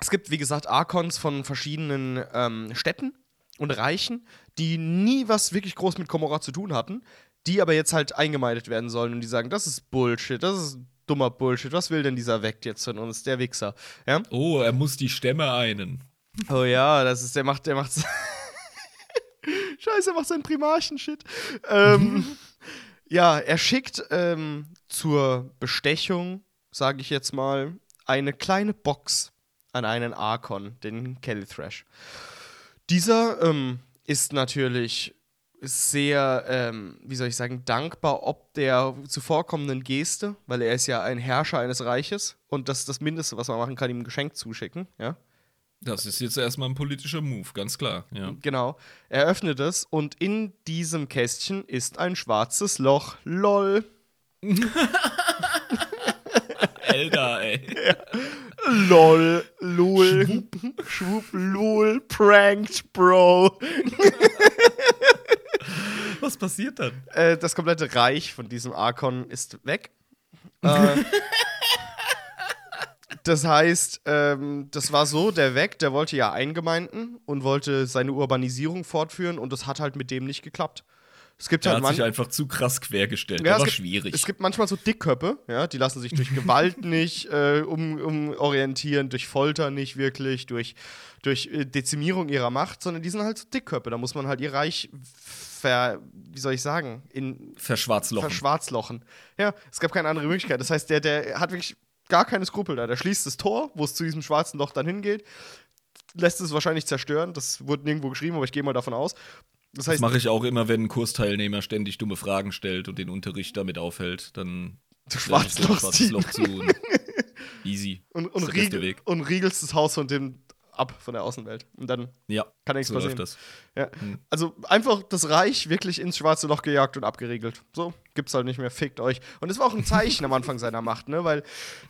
es gibt, wie gesagt, Arkons von verschiedenen ähm, Städten und Reichen, die nie was wirklich groß mit Komorra zu tun hatten, die aber jetzt halt eingemeindet werden sollen und die sagen, das ist Bullshit, das ist dummer Bullshit, was will denn dieser Vect jetzt von uns, der Wichser? Ja? Oh, er muss die Stämme einen. Oh ja, das ist, der macht, der macht. Scheiße, er macht seinen Primarchen-Shit. Ähm, ja, er schickt ähm, zur Bestechung, sage ich jetzt mal, eine kleine Box an einen Arkon, den Kelly Thrash. Dieser ähm, ist natürlich sehr, ähm, wie soll ich sagen, dankbar ob der zuvorkommenden Geste, weil er ist ja ein Herrscher eines Reiches und das ist das Mindeste, was man machen kann, ihm ein Geschenk zuschicken, ja. Das ist jetzt erstmal ein politischer Move, ganz klar. Ja. Genau. Er öffnet es und in diesem Kästchen ist ein schwarzes Loch. LOL. Elda, ey. LOL. LOL. Schwupp. Schwupp. LOL. Pranked, Bro. Was passiert dann? Äh, das komplette Reich von diesem Arkon ist weg. äh, das heißt, ähm, das war so, der weg, der wollte ja eingemeinden und wollte seine Urbanisierung fortführen und das hat halt mit dem nicht geklappt. Es gibt Der halt hat sich einfach zu krass quergestellt. Ja, es war gibt, schwierig. Es gibt manchmal so Dickköpfe, ja, die lassen sich durch Gewalt nicht äh, um, um orientieren, durch Folter nicht wirklich, durch, durch äh, Dezimierung ihrer Macht, sondern die sind halt so Dickköpfe. Da muss man halt ihr Reich ver, wie soll ich sagen, in Verschwarzlochen. verschwarzlochen. Ja, es gab keine andere Möglichkeit. Das heißt, der, der hat wirklich gar keine Skrupel da. Der schließt das Tor, wo es zu diesem schwarzen Loch dann hingeht, lässt es wahrscheinlich zerstören. Das wurde nirgendwo geschrieben, aber ich gehe mal davon aus. Das Das heißt, mache ich auch immer, wenn ein Kursteilnehmer ständig dumme Fragen stellt und den Unterricht damit aufhält, dann Du schwarzes ziehen. Loch zu. Und easy. und, Das und, riegel, und riegelst das Haus von dem ab von der Außenwelt. Und dann Ja, kann nichts so passieren. Ja. Hm. Also einfach das Reich wirklich ins schwarze Loch gejagt und abgeriegelt. So, gibt's halt nicht mehr, fickt euch. Und es war auch ein Zeichen am Anfang seiner Macht, ne? Weil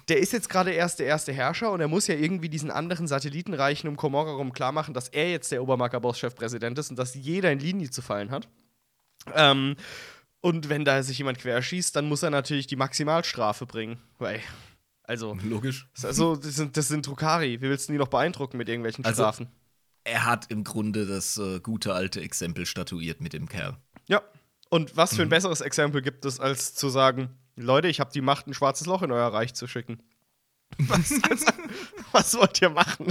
der ist jetzt gerade erst der erste Herrscher und er muss ja irgendwie diesen anderen Satellitenreichen um Komorra rum klar machen, dass er jetzt der Obermarker-Boss-Chefpräsident ist und dass jeder in Linie zu fallen hat. Ähm, und wenn da sich jemand querschießt, dann muss er natürlich die Maximalstrafe bringen. Weil, also, Logisch. also das, sind, das sind Drukari. Wie willst du die noch beeindrucken mit irgendwelchen Also- Strafen? Er hat im Grunde das äh, gute alte Exempel statuiert mit dem Kerl. Ja. Und was Mhm. für ein besseres Exempel gibt es, als zu sagen, Leute, ich habe die Macht, ein schwarzes Loch in euer Reich zu schicken. Was, also, was wollt ihr machen?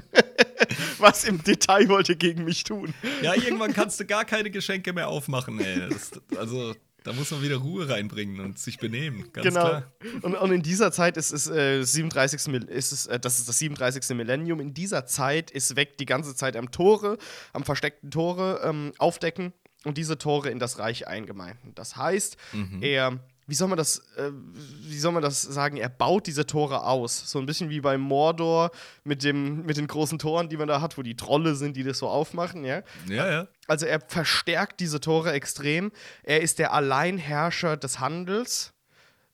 was im Detail wollt ihr gegen mich tun? Ja, irgendwann kannst du gar keine Geschenke mehr aufmachen, ey. Das, also, da muss man wieder Ruhe reinbringen und sich benehmen, ganz genau. klar. Und, und in dieser Zeit ist es, äh, 37. Mil- ist es äh, das ist das 37. Millennium. In dieser Zeit ist weg die ganze Zeit am Tore, am versteckten Tore ähm, aufdecken und diese Tore in das Reich eingemeinden. Das heißt, Mhm. er, wie soll man das, äh, wie soll man das sagen? Er baut diese Tore aus, so ein bisschen wie bei Mordor mit dem, mit den großen Toren, die man da hat, wo die Trolle sind, die das so aufmachen, ja. Ja, ja. Also er verstärkt diese Tore extrem. Er ist der Alleinherrscher des Handels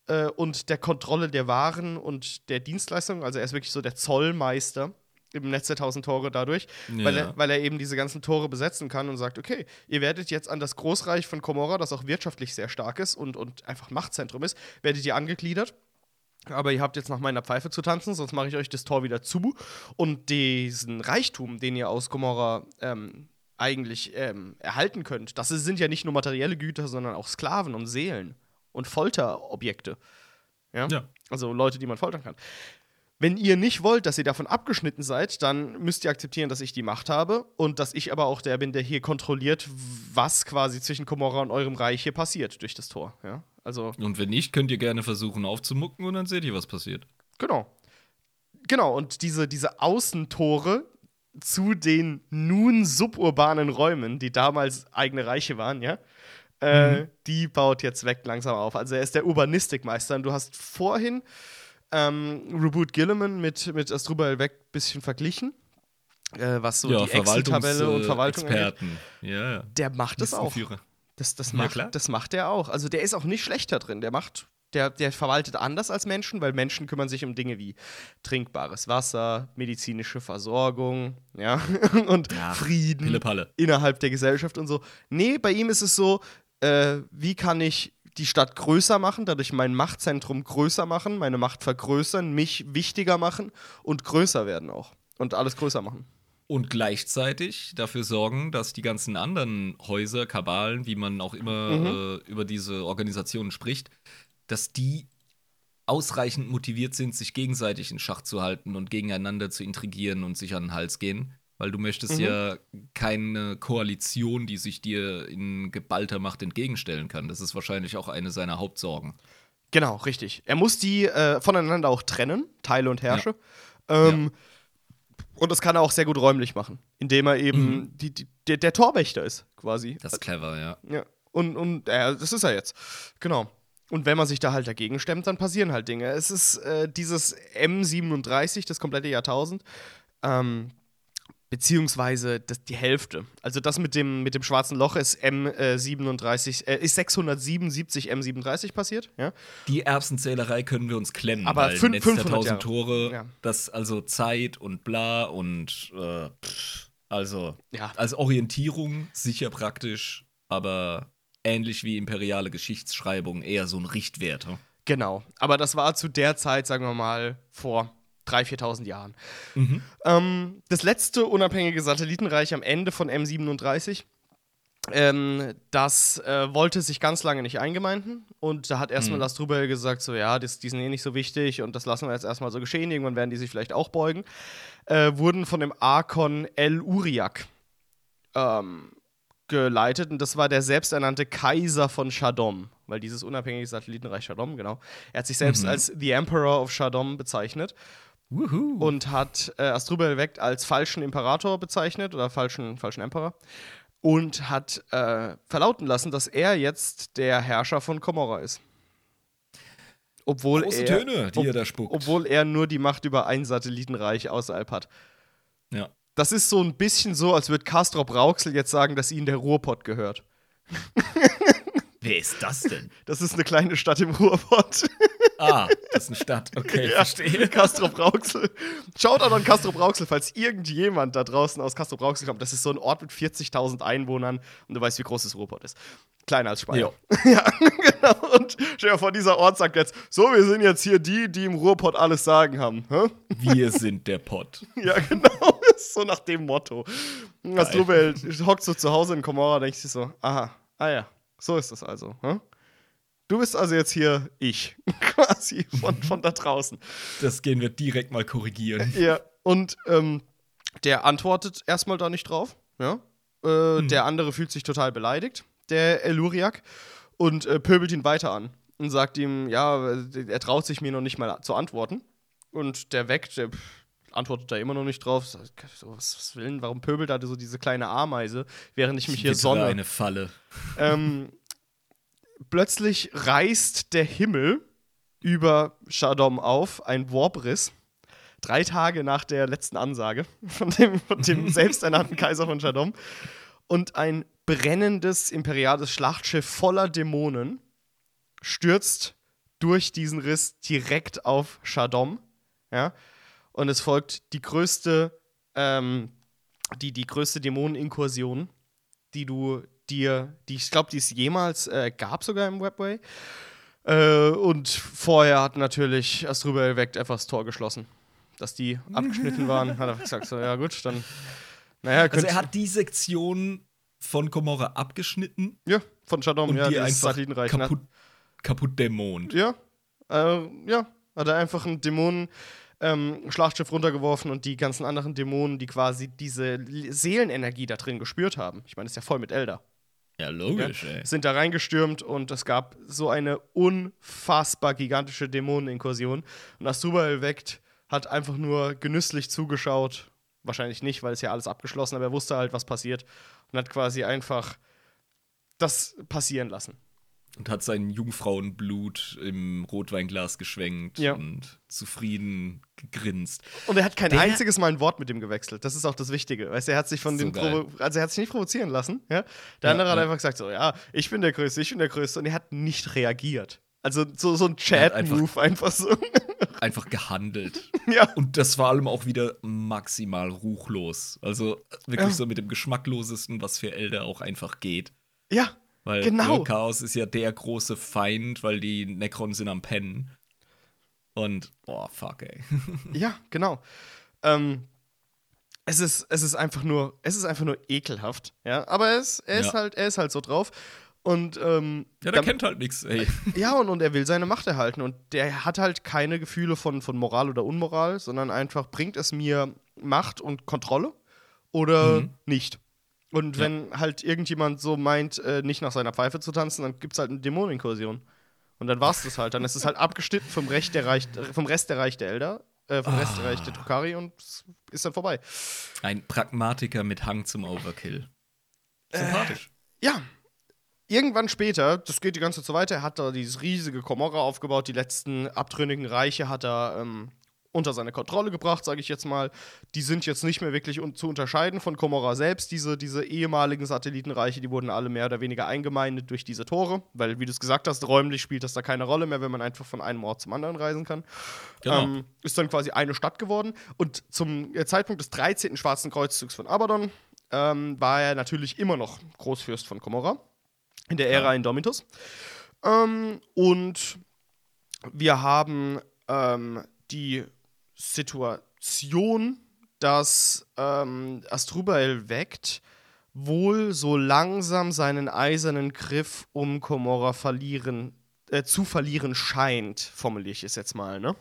äh, und der Kontrolle der Waren und der Dienstleistungen. Also er ist wirklich so der Zollmeister im Netz der tausend Tore dadurch, weil, Ja. er, weil er eben diese ganzen Tore besetzen kann und sagt, okay, ihr werdet jetzt an das Großreich von Komorra, das auch wirtschaftlich sehr stark ist und, und einfach Machtzentrum ist, werdet ihr angegliedert. Aber ihr habt jetzt nach meiner Pfeife zu tanzen, sonst mache ich euch das Tor wieder zu. Und diesen Reichtum, den ihr aus Gomorra ähm, eigentlich ähm, erhalten könnt, das sind ja nicht nur materielle Güter, sondern auch Sklaven und Seelen und Folterobjekte. Ja? Ja. Also Leute, die man foltern kann. Wenn ihr nicht wollt, dass ihr davon abgeschnitten seid, dann müsst ihr akzeptieren, dass ich die Macht habe und dass ich aber auch der bin, der hier kontrolliert, was quasi zwischen Komorra und eurem Reich hier passiert durch das Tor. Ja? Also Und wenn nicht, könnt ihr gerne versuchen aufzumucken und dann seht ihr, was passiert. Genau. Genau, und diese, diese Außentore zu den nun suburbanen Räumen, die damals eigene Reiche waren, ja, äh, die baut jetzt weg langsam auf. Also er ist der Urbanistikmeister. Und du hast vorhin ähm, Reboot Gilliman mit, mit Asdrubal weg ein bisschen verglichen. äh, was so ja, die Excel-Tabelle und Verwaltung angeht. Experten. Ja, ja. Der macht das auch. Das, das, Ja, macht, klar. das macht er auch. Also der ist auch nicht schlechter drin. Der macht, der, der verwaltet anders als Menschen, weil Menschen kümmern sich um Dinge wie trinkbares Wasser, medizinische Versorgung, ja, und Ja, Frieden innerhalb der Gesellschaft und so. Nee, bei ihm ist es so, äh, wie kann ich die Stadt größer machen, dadurch mein Machtzentrum größer machen, meine Macht vergrößern, mich wichtiger machen und größer werden auch. Und alles größer machen. Und gleichzeitig dafür sorgen, dass die ganzen anderen Häuser, Kabalen, wie man auch immer Mhm. äh, über diese Organisationen spricht, dass die ausreichend motiviert sind, sich gegenseitig in Schach zu halten und gegeneinander zu intrigieren und sich an den Hals gehen. Weil du möchtest Mhm. ja keine Koalition, die sich dir in geballter Macht entgegenstellen kann. Das ist wahrscheinlich auch eine seiner Hauptsorgen. Genau, richtig. Er muss die äh, voneinander auch trennen, Teile und Herrsche. Ähm, Und das kann er auch sehr gut räumlich machen, indem er eben die, die, der, der Torwächter ist, quasi. Das ist clever, ja. Ja. Und, und äh, das ist er jetzt. Genau. Und wenn man sich da halt dagegen stemmt, dann passieren halt Dinge. Es ist äh, dieses M37, das komplette Jahrtausend, ähm, beziehungsweise das, die Hälfte. Also das mit dem, mit dem schwarzen Loch ist M37, äh, ist 677 M37 passiert, ja. Die Erbsenzählerei können wir uns klemmen, Aber weil fün- Netz 500 der tausend Jahre. Tore, Ja. das also Zeit und bla und äh, pff, also Ja. als Orientierung sicher praktisch, aber ähnlich wie imperiale Geschichtsschreibung eher so ein Richtwert. hm? Genau. Aber das war zu der Zeit, sagen wir mal, vor 3.000, 4.000 Jahren. Mhm. Ähm, das letzte unabhängige Satellitenreich am Ende von M37, ähm, das äh, wollte sich ganz lange nicht eingemeinden. Und da hat erstmal Mhm. das drüber gesagt, so ja, das, die sind eh nicht so wichtig und das lassen wir jetzt erstmal so geschehen. Irgendwann werden die sich vielleicht auch beugen. Äh, wurden von dem Arkon El Uriak ähm, geleitet und das war der selbsternannte Kaiser von Shaddam, weil dieses unabhängige Satellitenreich Shaddam, genau. Er hat sich selbst Mhm. als The Emperor of Shaddam bezeichnet Wuhu. und hat äh, Asdrubal Wekt als falschen Imperator bezeichnet oder falschen, falschen Emperor und hat äh, verlauten lassen, dass er jetzt der Herrscher von Komorra ist. Obwohl Große er, Töne, die ob- er da spuckt. obwohl er nur die Macht über ein Satellitenreich außerhalb hat. ja. Das ist so ein bisschen so, als würde Castrop Rauxel jetzt sagen, dass ihnen der Ruhrpott gehört. Wer ist das denn? Das ist eine kleine Stadt im Ruhrpott. ah, das ist eine Stadt. Okay, Ja, verstehe. Castrop Rauxel. Schaut an Castrop Rauxel, falls irgendjemand da draußen aus Castrop Rauxel kommt. Das ist so ein Ort mit 40.000 Einwohnern und du weißt, wie groß das Ruhrpott ist. Kleiner als Speyer. Ja, genau. Und stell dir vor, dieser Ort sagt jetzt: So, wir sind jetzt hier die, die im Ruhrpott alles sagen haben. Hä? Wir sind der Pott. Ja, genau. so nach dem Motto. Astrobel hockt so zu Hause in Komorra, denkt sich so: Aha, ah ja, so ist das also. Hä? Du bist also jetzt hier ich, quasi von, von da draußen. Das gehen wir direkt mal korrigieren. Ja, und ähm, der antwortet erstmal da nicht drauf. Ja. Äh, Der andere fühlt sich total beleidigt, der Eluriak, und äh, pöbelt ihn weiter an und sagt ihm, ja, äh, er traut sich mir noch nicht mal zu antworten. Und der weckt, der pff, antwortet da immer noch nicht drauf. So, was, was will denn, warum pöbelt er so diese kleine Ameise, während ich mich hier sonne? eine Falle. ähm, plötzlich reißt der Himmel über Shaddam auf, ein Warbriss. Drei Tage nach der letzten Ansage von dem, von dem selbsternannten Kaiser von Shaddam. Und ein brennendes imperiales Schlachtschiff voller Dämonen stürzt durch diesen Riss direkt auf Shaddam. Ja? Und es folgt die größte, ähm, die, die größte Dämoneninkursion, die du dir, die ich glaube, die es jemals äh, gab, sogar im Webway. Äh, und vorher hat natürlich Astrubel Weckt einfach das Tor geschlossen. Dass die abgeschnitten waren, hat er gesagt, so, ja gut, dann, naja, Also er hat die Sektion von Komorra abgeschnitten ja, von und ja, die einfach Satellitenreich, ne? kaputt, kaputt dämont. Ja, äh, ja, hat er einfach ein Dämonen ähm, Schlachtschiff runtergeworfen und die ganzen anderen Dämonen, die quasi diese Seelenenergie da drin gespürt haben. Ich meine, ist ja voll mit Elder. Ja, logisch, ey. sind da reingestürmt und es gab so eine unfassbar gigantische Dämoneninkursion. Und Asdrubal weckt hat einfach nur genüsslich zugeschaut. Wahrscheinlich nicht, weil es ja alles abgeschlossen, aber er wusste halt, was passiert. Und hat quasi einfach das passieren lassen. Und hat sein Jungfrauenblut im Rotweinglas geschwenkt Ja. und zufrieden gegrinst. Und er hat kein Der- einziges Mal ein Wort mit ihm gewechselt. Das ist auch das Wichtige. Weißt, er hat sich von So dem. Provo also er hat sich nicht provozieren lassen. Ja? Der Ja, andere hat ja. einfach gesagt: so, ja, ich bin der Größte, ich bin der Größte. Und er hat nicht reagiert. Also so, so ein hat einfach- Chat-Move einfach so. Einfach gehandelt. ja. Und das vor allem auch wieder maximal ruchlos. Also wirklich so mit dem geschmacklosesten, was für Elder auch einfach geht. Ja. Weil Genau. Chaos ist ja der große Feind, weil die Necron sind am Pennen. Und, oh, fuck, ey. Ja, genau. Ähm, es ist, es ist einfach nur, es ist einfach nur ekelhaft, ja. Aber er ist, er ist Ja. halt, er ist halt so drauf. Und ähm, Ja, der dann- kennt halt nichts, ey. ja, und, und er will seine Macht erhalten. Und der hat halt keine Gefühle von, von Moral oder Unmoral, sondern einfach bringt es mir Macht und Kontrolle oder Mhm. nicht. Und Ja. wenn halt irgendjemand so meint, äh, nicht nach seiner Pfeife zu tanzen, dann gibt es halt eine Dämonenkursion. Und dann war's das halt. Dann ist es halt abgeschnitten vom, Recht der Reich, vom Rest der Reich der Elder, äh, vom Rest der Reich der Drukari und es ist dann vorbei. Ein Pragmatiker mit Hang zum Overkill. Sympathisch. Ja. Irgendwann später, das geht die ganze Zeit so weiter, hat er dieses riesige Komorra aufgebaut, die letzten abtrünnigen Reiche hat er ähm, unter seine Kontrolle gebracht, sage ich jetzt mal. Die sind jetzt nicht mehr wirklich un zu unterscheiden von Komorra selbst. Diese, diese ehemaligen Satellitenreiche, die wurden alle mehr oder weniger eingemeindet durch diese Tore, weil, wie du es gesagt hast, räumlich spielt das da keine Rolle mehr, wenn man einfach von einem Ort zum anderen reisen kann. Genau. Ähm, ist dann quasi eine Stadt geworden. Und zum äh, Zeitpunkt des 13. Schwarzen Kreuzzugs von Abaddon ähm, war er natürlich immer noch Großfürst von Komorra. In der Ära. Indomitus. Ähm, und wir haben ähm, die Situation, dass ähm, Astrubael weckt, wohl so langsam seinen eisernen Griff um Komorra verlieren, äh, zu verlieren scheint, formuliere ich es jetzt mal, ne?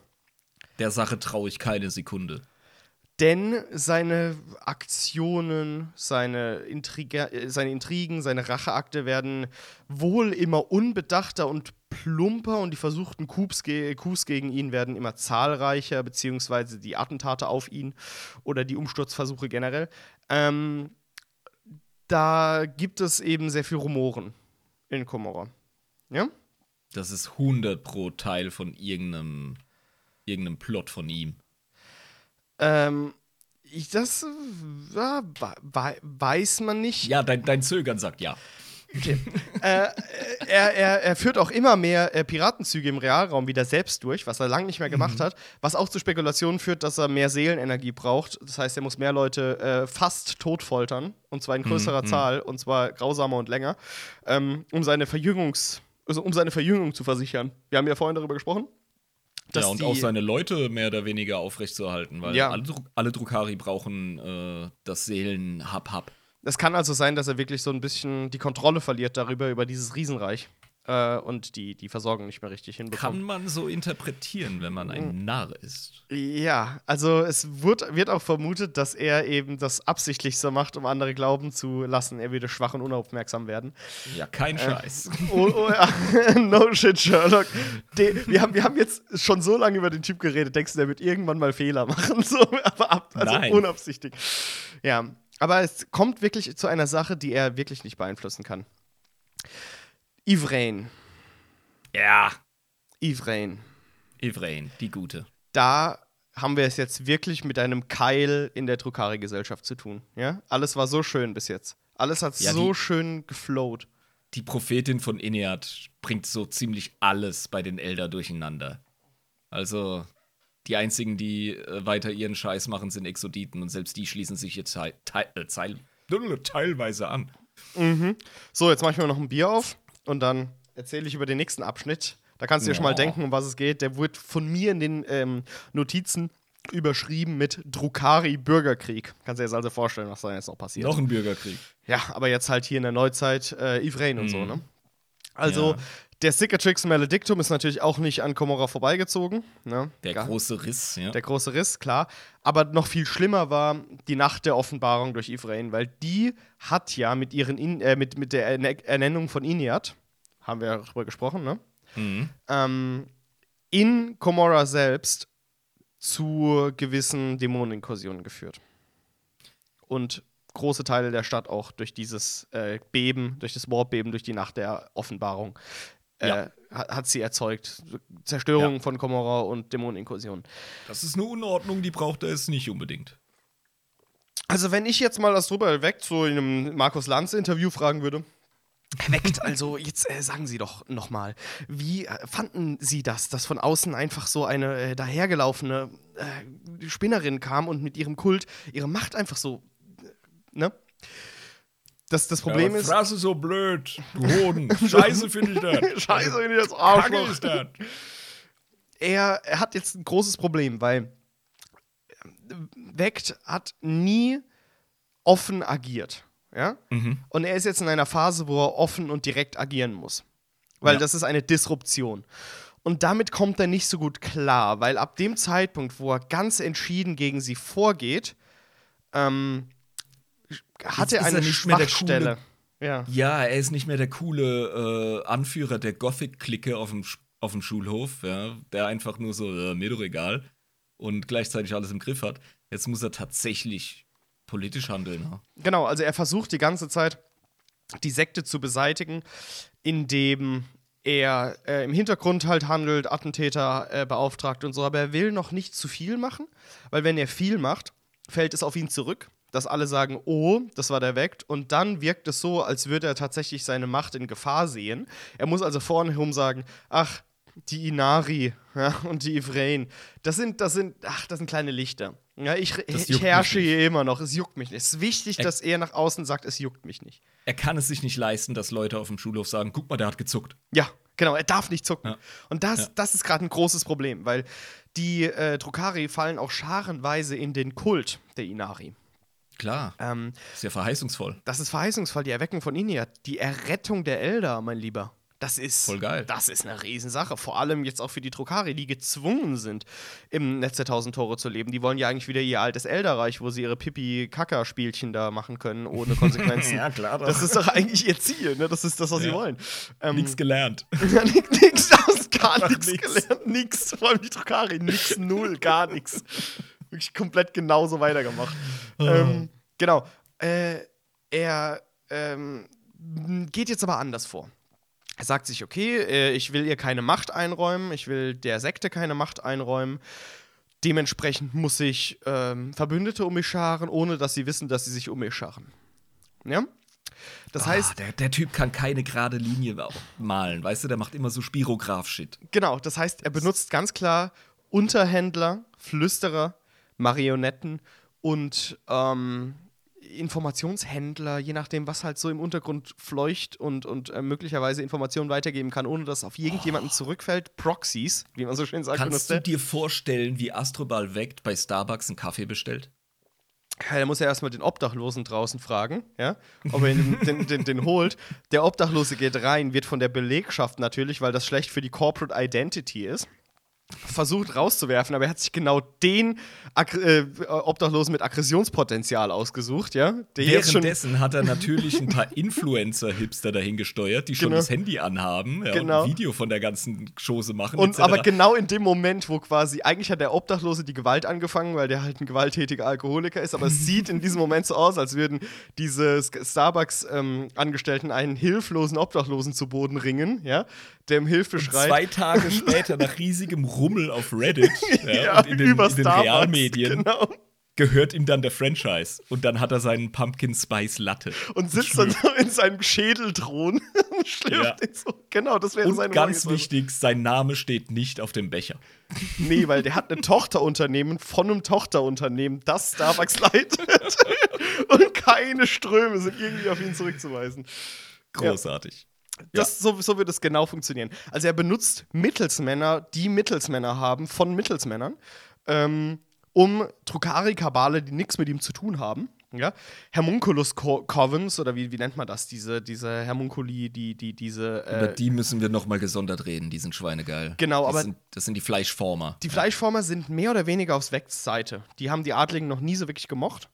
Der Sache traue ich keine Sekunde. Denn seine Aktionen, seine, Intriga seine Intrigen, seine Racheakte werden wohl immer unbedachter und plumper und die versuchten Coups, Coups gegen ihn werden immer zahlreicher, beziehungsweise die Attentate auf ihn oder die Umsturzversuche generell. Ähm, da gibt es eben sehr viel Rumoren in Komorra. Ja? Das ist 100 pro Teil von irgendeinem, irgendeinem Plot von ihm. Ähm, ich, das äh, ja, wei- weiß man nicht. Ja, dein, dein Zögern sagt ja. äh, er, er, er führt auch immer mehr äh, Piratenzüge im Realraum wieder selbst durch, was er lange nicht mehr gemacht hat, was auch zu Spekulationen führt, dass er mehr Seelenenergie braucht. Das heißt, er muss mehr Leute äh, fast tot foltern, und zwar in größerer Mhm. Zahl, und zwar grausamer und länger, ähm, um seine Verjüngungs also um seine Verjüngung zu versichern. Wir haben ja vorhin darüber gesprochen. Ja, und auch seine Leute mehr oder weniger aufrechtzuerhalten, weil Ja. alle, Dru alle Drukari brauchen äh, das Seelen-Hab-Hab. Es kann also sein, dass er wirklich so ein bisschen die Kontrolle verliert darüber, über dieses Riesenreich. Äh, und die, die Versorgung nicht mehr richtig hinbekommt. Kann man so interpretieren, wenn man ein Narr ist. Ja, also es wird, wird auch vermutet, dass er eben das absichtlich so macht, um andere glauben zu lassen, er würde schwach und unaufmerksam werden. Ja, kein Scheiß. Oh, oh ja, no shit, Sherlock. De, wir, haben, wir haben jetzt schon so lange über den Typ geredet, denkst du, der wird irgendwann mal Fehler machen? So, aber ab, also Nein. unabsichtlich. Ja, aber es kommt wirklich zu einer Sache, die er wirklich nicht beeinflussen kann. Ivrain. Ja. Ivrain. Ivrain, die Gute. da haben wir es jetzt wirklich mit einem Keil in der Drukari-Gesellschaft zu tun. Ja? Alles war so schön bis jetzt. Alles hat Ja, so die- schön geflowt. Die Prophetin von Inead bringt so ziemlich alles bei den Elder durcheinander. Also, die einzigen, die äh, weiter ihren Scheiß machen, sind Exoditen und selbst die schließen sich jetzt teil, äh, teil, teilweise an. So, jetzt mache ich mir noch ein Bier auf und dann erzähle ich über den nächsten Abschnitt. Da kannst du dir schon mal Ja. denken, um was es geht. Der wird von mir in den ähm, Notizen überschrieben mit Drukari-Bürgerkrieg. Kannst du dir jetzt also vorstellen, was da jetzt noch passiert. Noch ein Bürgerkrieg. Ja, aber jetzt halt hier in der Neuzeit äh, Ivrain und so, Mhm. ne? Also, Ja. Der Cicatrix Maledictum ist natürlich auch nicht an Komorra vorbeigezogen. Ne? Der Gar- große Riss, ja. Der große Riss, klar. Aber noch viel schlimmer war die Nacht der Offenbarung durch Ivrain, weil die hat ja mit, ihren In äh, mit, mit der Erne Ernennung von Iniat, haben wir darüber gesprochen, ne? Mhm. Ähm, in Komorra selbst zu gewissen Dämoneninkursionen geführt. Und große Teile der Stadt auch durch dieses äh, Beben, durch das Warpbeben, durch die Nacht der Offenbarung Ja. hat, hat sie erzeugt. Zerstörung Ja. von Komorra und Dämoneninkursionen. Das ist eine Unordnung, die braucht er es nicht unbedingt. Also, wenn ich jetzt mal das drüber weg so in einem Markus Lanz-Interview fragen würde. Herr Weckt, also jetzt äh, sagen Sie doch nochmal, wie äh, fanden Sie das, dass von außen einfach so eine äh, dahergelaufene äh, Spinnerin kam und mit ihrem Kult ihre Macht einfach so, äh, ne? Das, das Problem ist. Fresse so blöd, du Hoden. Scheiße finde ich das. Scheiße, wenn ihr das Kacke Arschloch. ist das. er, er hat jetzt ein großes Problem, weil Weckt hat nie offen agiert. Ja? Mhm. Und er ist jetzt in einer Phase, wo er offen und direkt agieren muss. Weil Ja. das ist eine Disruption. Und damit kommt er nicht so gut klar, weil ab dem Zeitpunkt, wo er ganz entschieden gegen sie vorgeht, ähm, hat Jetzt er eine nicht mehr der Schwachstelle. Ja. Ja, er ist nicht mehr der coole äh, Anführer der Gothic-Clique auf dem, auf dem Schulhof, ja, der einfach nur so, äh, mir doch egal und gleichzeitig alles im Griff hat. Jetzt muss er tatsächlich politisch handeln. Ja. Genau, also er versucht die ganze Zeit, die Sekte zu beseitigen, indem er äh, im Hintergrund halt handelt, Attentäter äh, beauftragt und so, aber er will noch nicht zu viel machen, weil wenn er viel macht, fällt es auf ihn zurück, dass alle sagen, oh, das war der Weckt, und dann wirkt es so, als würde er tatsächlich seine Macht in Gefahr sehen. Er muss also vornherum sagen, ach, die Inari ja, und die Ivrain, das sind, das sind, ach, das sind kleine Lichter. Ja, ich, ich herrsche hier immer noch, es juckt mich nicht. Es ist wichtig, Ä- dass er nach außen sagt, es juckt mich nicht. Er kann es sich nicht leisten, dass Leute auf dem Schulhof sagen, guck mal, der hat gezuckt. Ja, genau, er darf nicht zucken. Ja. Und das, Ja. das ist gerade ein großes Problem, weil die äh, Drukari fallen auch scharenweise in den Kult der Inari. Klar, Ähm, ist ja verheißungsvoll. das ist verheißungsvoll, die Erweckung von Inia, die Errettung der Elder, mein Lieber. Das ist, Voll geil. Das ist eine Riesensache. Vor allem jetzt auch für die Drukari, die gezwungen sind, im Netz der Tausend Tore zu leben. Die wollen ja eigentlich wieder ihr altes Elderreich, wo sie ihre Pipi-Kaka-Spielchen da machen können, ohne Konsequenzen. klar. Das ist doch eigentlich ihr Ziel, ne? Das ist das, was sie Ja. wollen. Ähm, nichts gelernt. Ja, nix, nix, gar nichts nix. gelernt. Nix. Vor allem die Drukari. Nix, null, gar nichts. Wirklich komplett genauso weitergemacht. ähm, genau. Äh, er ähm, geht jetzt aber anders vor. Er sagt sich, okay, äh, ich will ihr keine Macht einräumen, ich will der Sekte keine Macht einräumen. Dementsprechend muss ich ähm, Verbündete um mich scharen, ohne dass sie wissen, dass sie sich um mich scharen. Ja? Das heißt, ah, der, der Typ kann keine gerade Linie malen, weißt du, der macht immer so Spirograph-Shit. Genau, das heißt, er benutzt ganz klar Unterhändler, Flüsterer, Marionetten und ähm, Informationshändler, je nachdem, was halt so im Untergrund fleucht und, und äh, möglicherweise Informationen weitergeben kann, ohne dass auf irgendjemanden zurückfällt. Proxies, wie man so schön sagt. Kannst du dir vorstellen, wie Astrobal weckt bei Starbucks einen Kaffee bestellt? Ja, der muss ja erstmal den Obdachlosen draußen fragen, ja, ob er ihn den, den, den holt. Der Obdachlose geht rein, wird von der Belegschaft natürlich, weil das schlecht für die Corporate Identity ist, versucht rauszuwerfen, aber er hat sich genau den Aggr äh, Obdachlosen mit Aggressionspotenzial ausgesucht, ja. Der Währenddessen hat er natürlich ein paar Influencer-Hipster dahin gesteuert, die schon Genau. das Handy anhaben ja, Genau. und ein Video von der ganzen Chose machen. Und etc. aber genau in dem Moment, wo quasi, eigentlich hat der Obdachlose die Gewalt angefangen, weil der halt ein gewalttätiger Alkoholiker ist, aber es sieht in diesem Moment so aus, als würden diese Starbucks-Angestellten einen hilflosen Obdachlosen zu Boden ringen, ja, der um Hilfe schreit. Zwei Tage später, nach riesigem Rummel auf Reddit ja, ja, und in den, über in den Realmedien, Genau. gehört ihm dann der Franchise. Und dann hat er seinen Pumpkin Spice Latte. Und sitzt dann in seinem Schädelthron und schlürft Ja. so. Genau, das wäre Und seine ganz wichtig, sein Name steht nicht auf dem Becher. Nee, weil der hat ein Tochterunternehmen von einem Tochterunternehmen, das Starbucks leitet. und keine Ströme sind irgendwie auf ihn zurückzuweisen. Großartig. Das, so, so wird es genau funktionieren. Also er benutzt Mittelsmänner, die Mittelsmänner haben von Mittelsmännern, ähm, um Trukari-Kabale, die nichts mit ihm zu tun haben. Ja? Hermunculus Co Covens, oder wie, wie nennt man das? Diese, diese Hermunculi, die, die, diese. Über Äh, die müssen wir noch mal gesondert reden, die sind schweinegeil. Genau, die aber- Sind, das sind die Fleischformer. die Fleischformer sind mehr oder weniger aufs Wecks Seite. Die haben die Adligen noch nie so wirklich gemocht.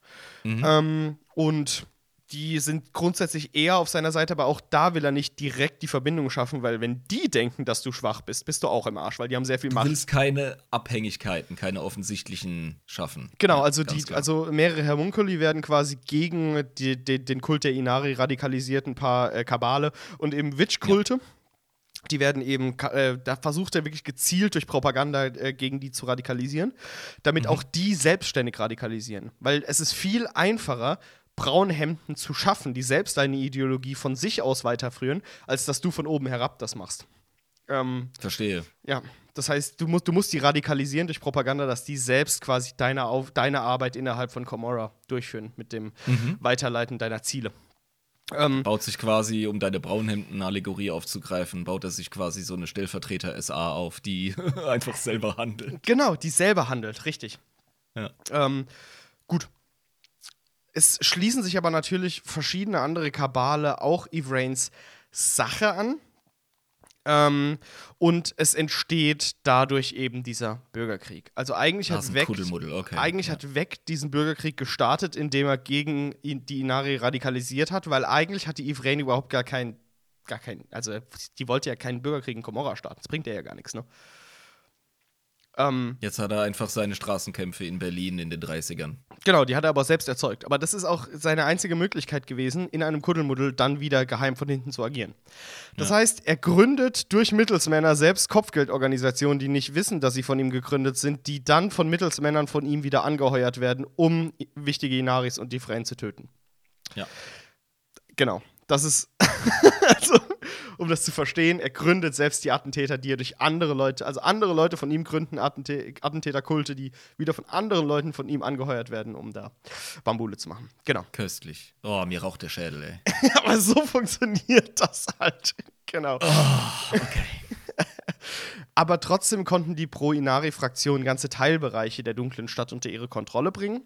Mhm. Ähm, und die sind grundsätzlich eher auf seiner Seite, aber auch da will er nicht direkt die Verbindung schaffen, weil wenn die denken, dass du schwach bist, bist du auch im Arsch, weil die haben sehr viel Du Macht. willst keine Abhängigkeiten, keine offensichtlichen schaffen. Genau, Ja, also, ganz die, klar. also mehrere Hermunculi werden quasi gegen die, die, den Kult der Inari radikalisiert, ein paar äh, Kabale und eben Witch-Kulte. Die werden eben, äh, da versucht er wirklich gezielt durch Propaganda äh, gegen die zu radikalisieren, damit auch die selbstständig radikalisieren. Weil es ist viel einfacher, Braunhemden zu schaffen, die selbst deine Ideologie von sich aus weiterführen, als dass du von oben herab das machst. Ähm, Verstehe. ja, das heißt, du musst, du musst die radikalisieren durch Propaganda, dass die selbst quasi deine, Auf deine Arbeit innerhalb von Comora durchführen mit dem Weiterleiten deiner Ziele. Ähm, Baut sich quasi, um deine Braunhemden-Allegorie aufzugreifen, baut er sich quasi so eine Stellvertreter-SA auf, die einfach selber handelt. genau, die selber handelt, richtig. Ja. Ähm, gut. Es schließen sich aber natürlich verschiedene andere Kabale auch Evrains Sache an. Ähm, und es entsteht dadurch eben dieser Bürgerkrieg. Also eigentlich hat Kuddelmuddel, okay. eigentlich ja. hat Vect diesen Bürgerkrieg gestartet, indem er gegen die Inari radikalisiert hat, weil eigentlich hatte Ivrain überhaupt gar kein, gar kein, also die wollte ja keinen Bürgerkrieg in Komorra starten. Das bringt ja gar nichts, ne? Ähm, Jetzt hat er einfach seine Straßenkämpfe in Berlin in den 30ern. Genau, die hat er aber selbst erzeugt. Aber das ist auch seine einzige Möglichkeit gewesen, in einem Kuddelmuddel dann wieder geheim von hinten zu agieren. Das Ja. heißt, er gründet durch Mittelsmänner selbst Kopfgeldorganisationen, die nicht wissen, dass sie von ihm gegründet sind, die dann von Mittelsmännern von ihm wieder angeheuert werden, um wichtige Inaris und die Freien zu töten. Ja. Genau. Das ist, also, um das zu verstehen, er gründet selbst die Attentäter, die er durch andere Leute, also andere Leute von ihm gründen Attentä Attentäterkulte, die wieder von anderen Leuten von ihm angeheuert werden, um da Bambule zu machen. Genau. Köstlich. Oh, mir raucht der Schädel, ey. Aber so funktioniert das halt. Genau. Okay. Aber trotzdem konnten die Pro-Inari-Fraktionen ganze Teilbereiche der dunklen Stadt unter ihre Kontrolle bringen.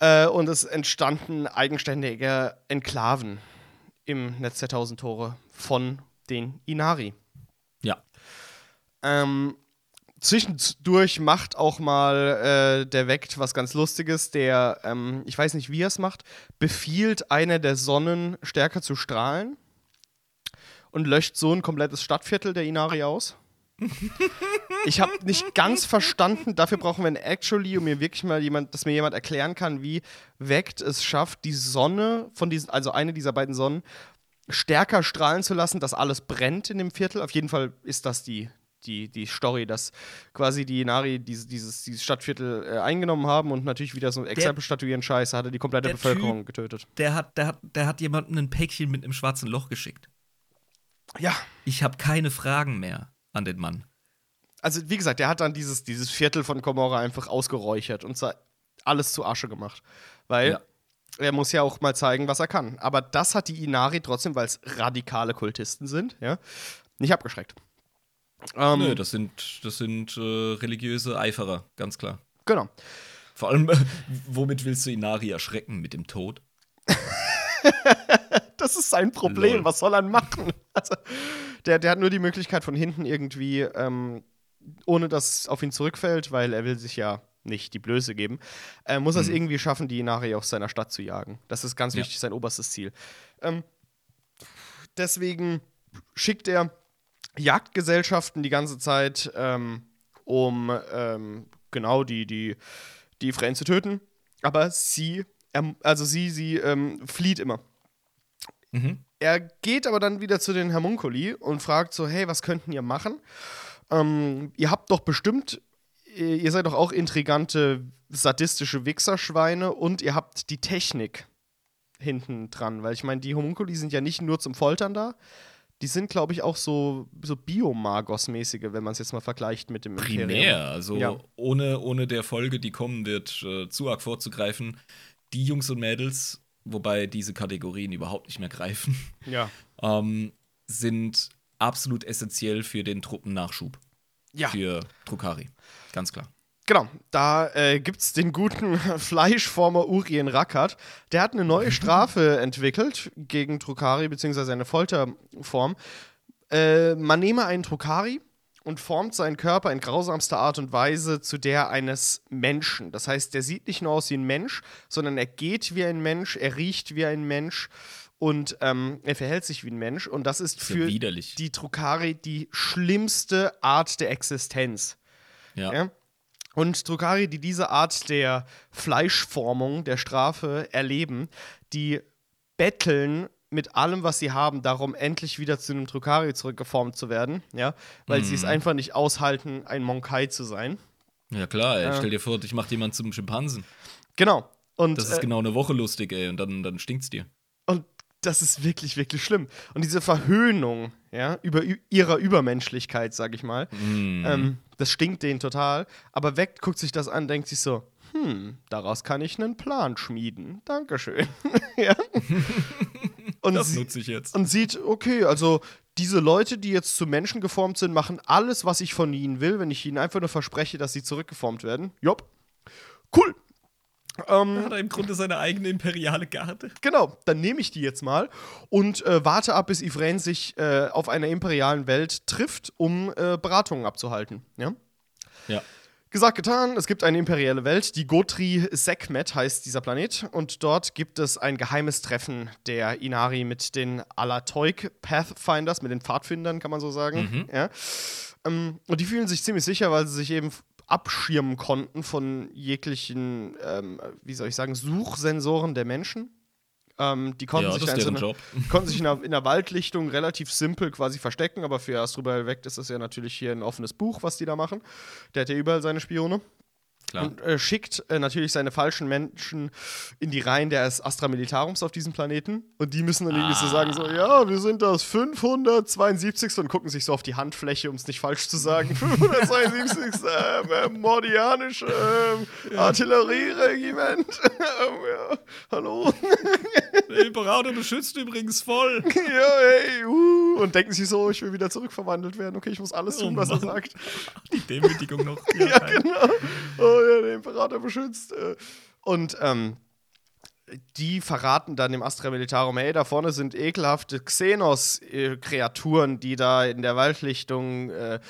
Äh, und es entstanden eigenständige Enklaven im Netz der Tausend Tore von den Inari. Ja. Ähm, zwischendurch macht auch mal äh, der Vect was ganz Lustiges, der, ähm, ich weiß nicht, wie er es macht, befiehlt einer der Sonnen stärker zu strahlen und löscht so ein komplettes Stadtviertel der Inari aus. Ich habe nicht ganz verstanden, dafür brauchen wir ein Actually, um mir wirklich mal jemand, dass mir jemand erklären kann, wie Vect es schafft, die Sonne von diesen, also eine dieser beiden Sonnen, stärker strahlen zu lassen, dass alles brennt in dem Viertel. Auf jeden Fall ist das die, die, die Story, dass quasi die Inari dieses, dieses, dieses Stadtviertel äh, eingenommen haben und natürlich wieder so Exempel statuieren Scheiße hatte die komplette Bevölkerung Typ- getötet. Der hat, der, hat, der hat jemandem ein Päckchen mit einem schwarzen Loch geschickt. Ja, Ich habe keine Fragen mehr an den Mann. also wie gesagt, der hat dann dieses, dieses Viertel von Komorra einfach ausgeräuchert und zwar alles zu Asche gemacht. Weil Ja. er muss ja auch mal zeigen, was er kann. Aber das hat die Inari trotzdem, weil es radikale Kultisten sind, ja, nicht abgeschreckt. Ähm, Nö, das sind, das sind äh, religiöse Eiferer, ganz klar. Genau. Vor allem, äh, womit willst du Inari erschrecken? Mit dem Tod? Das ist sein Problem. Lol. Was soll er machen? Also, der, der hat nur die Möglichkeit von hinten irgendwie, ähm, ohne dass es auf ihn zurückfällt, weil er will sich ja nicht die Blöße geben, äh, muss er es irgendwie schaffen, die Inari aus seiner Stadt zu jagen. Das ist ganz Ja. wichtig, sein oberstes Ziel. Ähm, deswegen schickt er Jagdgesellschaften die ganze Zeit, ähm, um ähm, genau die, die, die Freien zu töten. Aber sie, ähm, also sie, sie ähm, flieht immer. Mhm. Er geht aber dann wieder zu den Hermunkuli und fragt so, hey, was könnten ihr machen? Ähm, ihr habt doch bestimmt, ihr ihr seid doch auch intrigante, sadistische Wichserschweine und ihr habt die Technik hinten dran, weil ich meine, die Homunkuli sind ja nicht nur zum Foltern da, die sind, glaube ich, auch so, so Biomagos-mäßige, wenn man es jetzt mal vergleicht mit dem Imperium. Primär, also Ja. ohne, ohne der Folge, die kommen wird, äh, zu arg vorzugreifen. Die Jungs und Mädels, wobei diese Kategorien überhaupt nicht mehr greifen, Ja. ähm, sind absolut essentiell für den Truppennachschub. Ja. Für Drukari. Ganz klar. Genau, da äh, gibt es den guten Fleischformer Urien Rackert. Der hat eine neue Strafe entwickelt gegen Trukari, beziehungsweise eine Folterform. Äh, man nehme einen Trukari und formt seinen Körper in grausamster Art und Weise zu der eines Menschen. Das heißt, der sieht nicht nur aus wie ein Mensch, sondern er geht wie ein Mensch, er riecht wie ein Mensch und ähm, er verhält sich wie ein Mensch. Und das ist ja für widerlich. die Trukari die schlimmste Art der Existenz. Ja. Ja? Und Drukari, die diese Art der Fleischformung, der Strafe erleben, die betteln mit allem, was sie haben, darum, endlich wieder zu einem Drukari zurückgeformt zu werden, ja, weil sie es Mhm. einfach nicht aushalten, ein Monkai zu sein. Ja klar, ey. Ja. stell dir vor, dich macht jemand zum Schimpansen. Genau. Und, Das ist äh, genau eine Woche lustig, ey, und dann, dann stinkt's dir. und das ist wirklich, wirklich schlimm. Und diese Verhöhnung, ja, über ihrer Übermenschlichkeit, sag ich mal, Mhm. ähm, das stinkt denen total. Aber Weg guckt sich das an, denkt sich so, hm, daraus kann ich einen Plan schmieden. Dankeschön. ja. und, das nutze ich jetzt. und sieht, okay, also diese Leute, die jetzt zu Menschen geformt sind, machen alles, was ich von ihnen will, wenn ich ihnen einfach nur verspreche, dass sie zurückgeformt werden. Jopp. Cool. Ähm, Hat er im Grunde seine eigene imperiale Garde? Genau, dann nehme ich die jetzt mal und äh, warte ab, bis Yvrain sich äh, auf einer imperialen Welt trifft, um äh, Beratungen abzuhalten. Ja? Ja. Gesagt, getan, es gibt eine imperiale Welt, die Gotri Sekhmet heißt dieser Planet und dort gibt es ein geheimes Treffen der Inari mit den Alatoik Pathfinders, mit den Pfadfindern, kann man so sagen. Ja? Ähm, und die fühlen sich ziemlich sicher, weil sie sich eben abschirmen konnten von jeglichen, ähm, wie soll ich sagen, Suchsensoren der Menschen. Ähm, die konnten Ja, sich in so deren eine- Job. konnten sich in der, in der Waldlichtung relativ simpel quasi verstecken, aber für Astrobal Vect ist das ja natürlich hier ein offenes Buch, was die da machen. Der hat ja überall seine Spione. Klar. Und äh, schickt äh, natürlich seine falschen Menschen in die Reihen des Astra Militarums auf diesem Planeten. Und die müssen dann irgendwie so sagen: so, Ja, wir sind das 572. und gucken sich so auf die Handfläche, um es nicht falsch zu sagen. 572. Ähm, äh, Mordianische ähm, Artillerieregiment. ähm, ja, hallo. Der Imperator beschützt übrigens voll. ja, hey, uh, und denken sich so, ich will wieder zurückverwandelt werden. Okay, ich muss alles tun, Oh was er sagt. Die Demütigung noch. Ja, genau. Oh ja, der Imperator beschützt. äh. Und ähm, die verraten dann dem Astra Militarum, hey, da vorne sind ekelhafte Xenos-Kreaturen, die da in der Waldlichtung äh,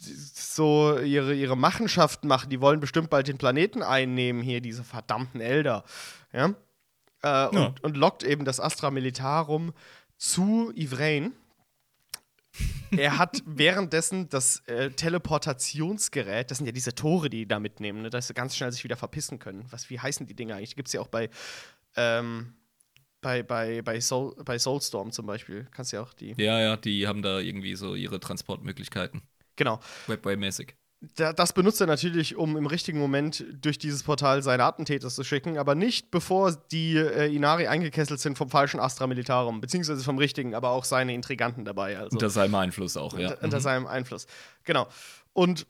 so ihre, ihre Machenschaften machen. Die wollen bestimmt bald den Planeten einnehmen, hier, diese verdammten Elder. Ja? Äh, und, Ja. und lockt eben das Astra Militarum zu Yvrain. Er hat währenddessen das äh, Teleportationsgerät, das sind ja diese Tore, die die da mitnehmen, ne, dass sie ganz schnell sich wieder verpissen können. Was, wie heißen die Dinge eigentlich? Gibt es ja auch bei, ähm, bei, bei, bei, Soul, bei Soulstorm zum Beispiel. Kannst ja auch die. Ja, ja, die haben da irgendwie so ihre Transportmöglichkeiten. Genau. Webway-mäßig. Da, das benutzt er natürlich, um im richtigen Moment durch dieses Portal seine Attentäter zu schicken, aber nicht bevor die äh, Inari eingekesselt sind vom falschen Astra Militarum, beziehungsweise vom richtigen, aber auch seine Intriganten dabei. Also. Unter seinem Einfluss auch, ja. unter, unter seinem Einfluss. Genau. Und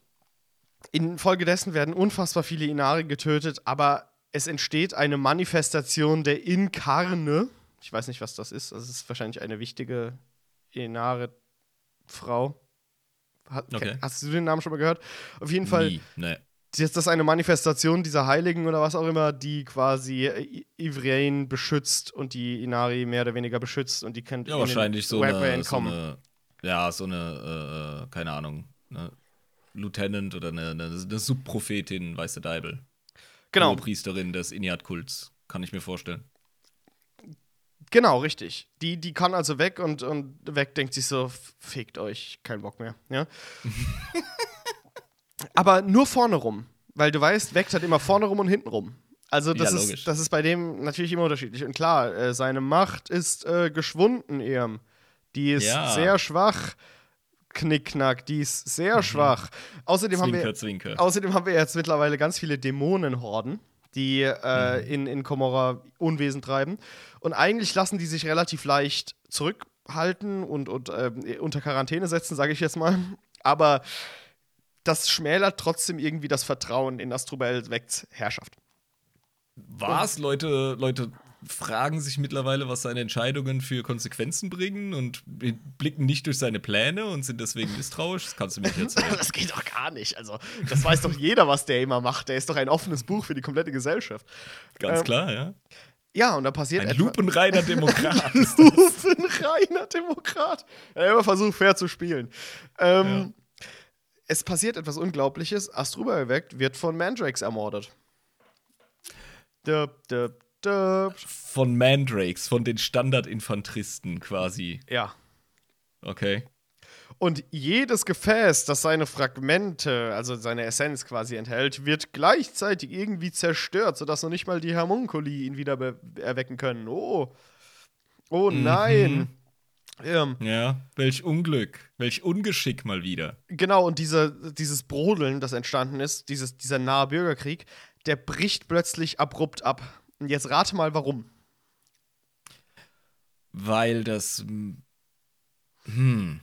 infolgedessen werden unfassbar viele Inari getötet, aber es entsteht eine Manifestation der Inkarne. Ich weiß nicht, was das ist. Das ist wahrscheinlich eine wichtige Inare-Frau. Okay. Hast du den Namen schon mal gehört? Auf jeden Fall Nie. Nee. ist das eine Manifestation dieser Heiligen oder was auch immer, die quasi äh, Ivrain beschützt und die Inari mehr oder weniger beschützt und die kennt Ja, wahrscheinlich so eine, so eine, ja, so eine, äh, keine Ahnung, eine Lieutenant oder eine, eine, eine Subprophetin, weißt du, Deibel. Genau, Priesterin des Iniat-Kults, kann ich mir vorstellen. Genau, richtig. Die, die kann also weg und, und weg denkt sich so, fickt euch, kein Bock mehr. Ja? Aber nur vorne rum. Weil du weißt, Vect hat immer vorne rum und hinten rum. Also das, Ja, ist, das ist bei dem natürlich immer unterschiedlich. Und klar, äh, seine Macht ist äh, geschwunden, Ehm. Die ist Ja. sehr schwach. Knickknack, die ist sehr schwach. Außerdem haben wir Zwinker, zwinker. Außerdem haben wir jetzt mittlerweile ganz viele Dämonenhorden, die äh, Mhm. in, in Komorra Unwesen treiben. Und eigentlich lassen die sich relativ leicht zurückhalten und, und äh, unter Quarantäne setzen, sage ich jetzt mal. Aber das schmälert trotzdem irgendwie das Vertrauen in Astrobel Vects Herrschaft. Was? Leute, Leute fragen sich mittlerweile, was seine Entscheidungen für Konsequenzen bringen und blicken nicht durch seine Pläne und sind deswegen misstrauisch. Das kannst du mir nicht erzählen. Das geht doch gar nicht. Also, das weiß doch jeder, was der immer macht. Der ist doch ein offenes Buch für die komplette Gesellschaft. Ganz Ähm, klar, ja. Ja, und da passiert Ein lupenreiner Demokrat. das. Lupenreiner Demokrat. Er hat immer versucht, fair zu spielen. Ähm, Es passiert etwas Unglaubliches. Astruba erweckt, wird von Mandrakes ermordet. Döp, döp, Von Mandrakes, von den Standardinfanteristen quasi. Ja. Okay. Und jedes Gefäß, das seine Fragmente, also seine Essenz quasi enthält, wird gleichzeitig irgendwie zerstört, sodass noch nicht mal die Hermunkuli ihn wieder erwecken können. Oh. Oh nein. Ähm, Ja, welch Unglück, welch Ungeschick mal wieder. genau, und diese, dieses Brodeln, das entstanden ist, dieses, dieser nahe Bürgerkrieg, der bricht plötzlich abrupt ab. Und jetzt rate mal, warum. Weil das. Hm.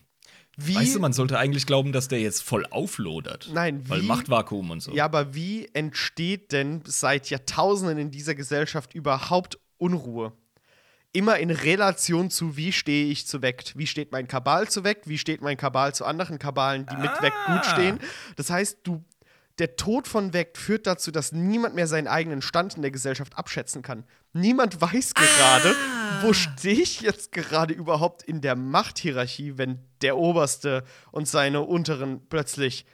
Wie, Weißt du, man sollte eigentlich glauben, dass der jetzt voll auflodert. Nein, Weil wie- Machtvakuum und so. Ja, aber wie entsteht denn seit Jahrtausenden in dieser Gesellschaft überhaupt Unruhe? Immer in Relation zu, wie stehe ich zu Vect? Wie steht mein Kabal zu Vect? Wie steht mein Kabal zu anderen Kabalen, die mit Vect gut Ah. stehen? Das heißt, du, der Tod von Vect führt dazu, dass niemand mehr seinen eigenen Stand in der Gesellschaft abschätzen kann. Niemand weiß gerade, wo stehe ich jetzt gerade überhaupt in der Machthierarchie, wenn der Oberste und seine Unteren plötzlich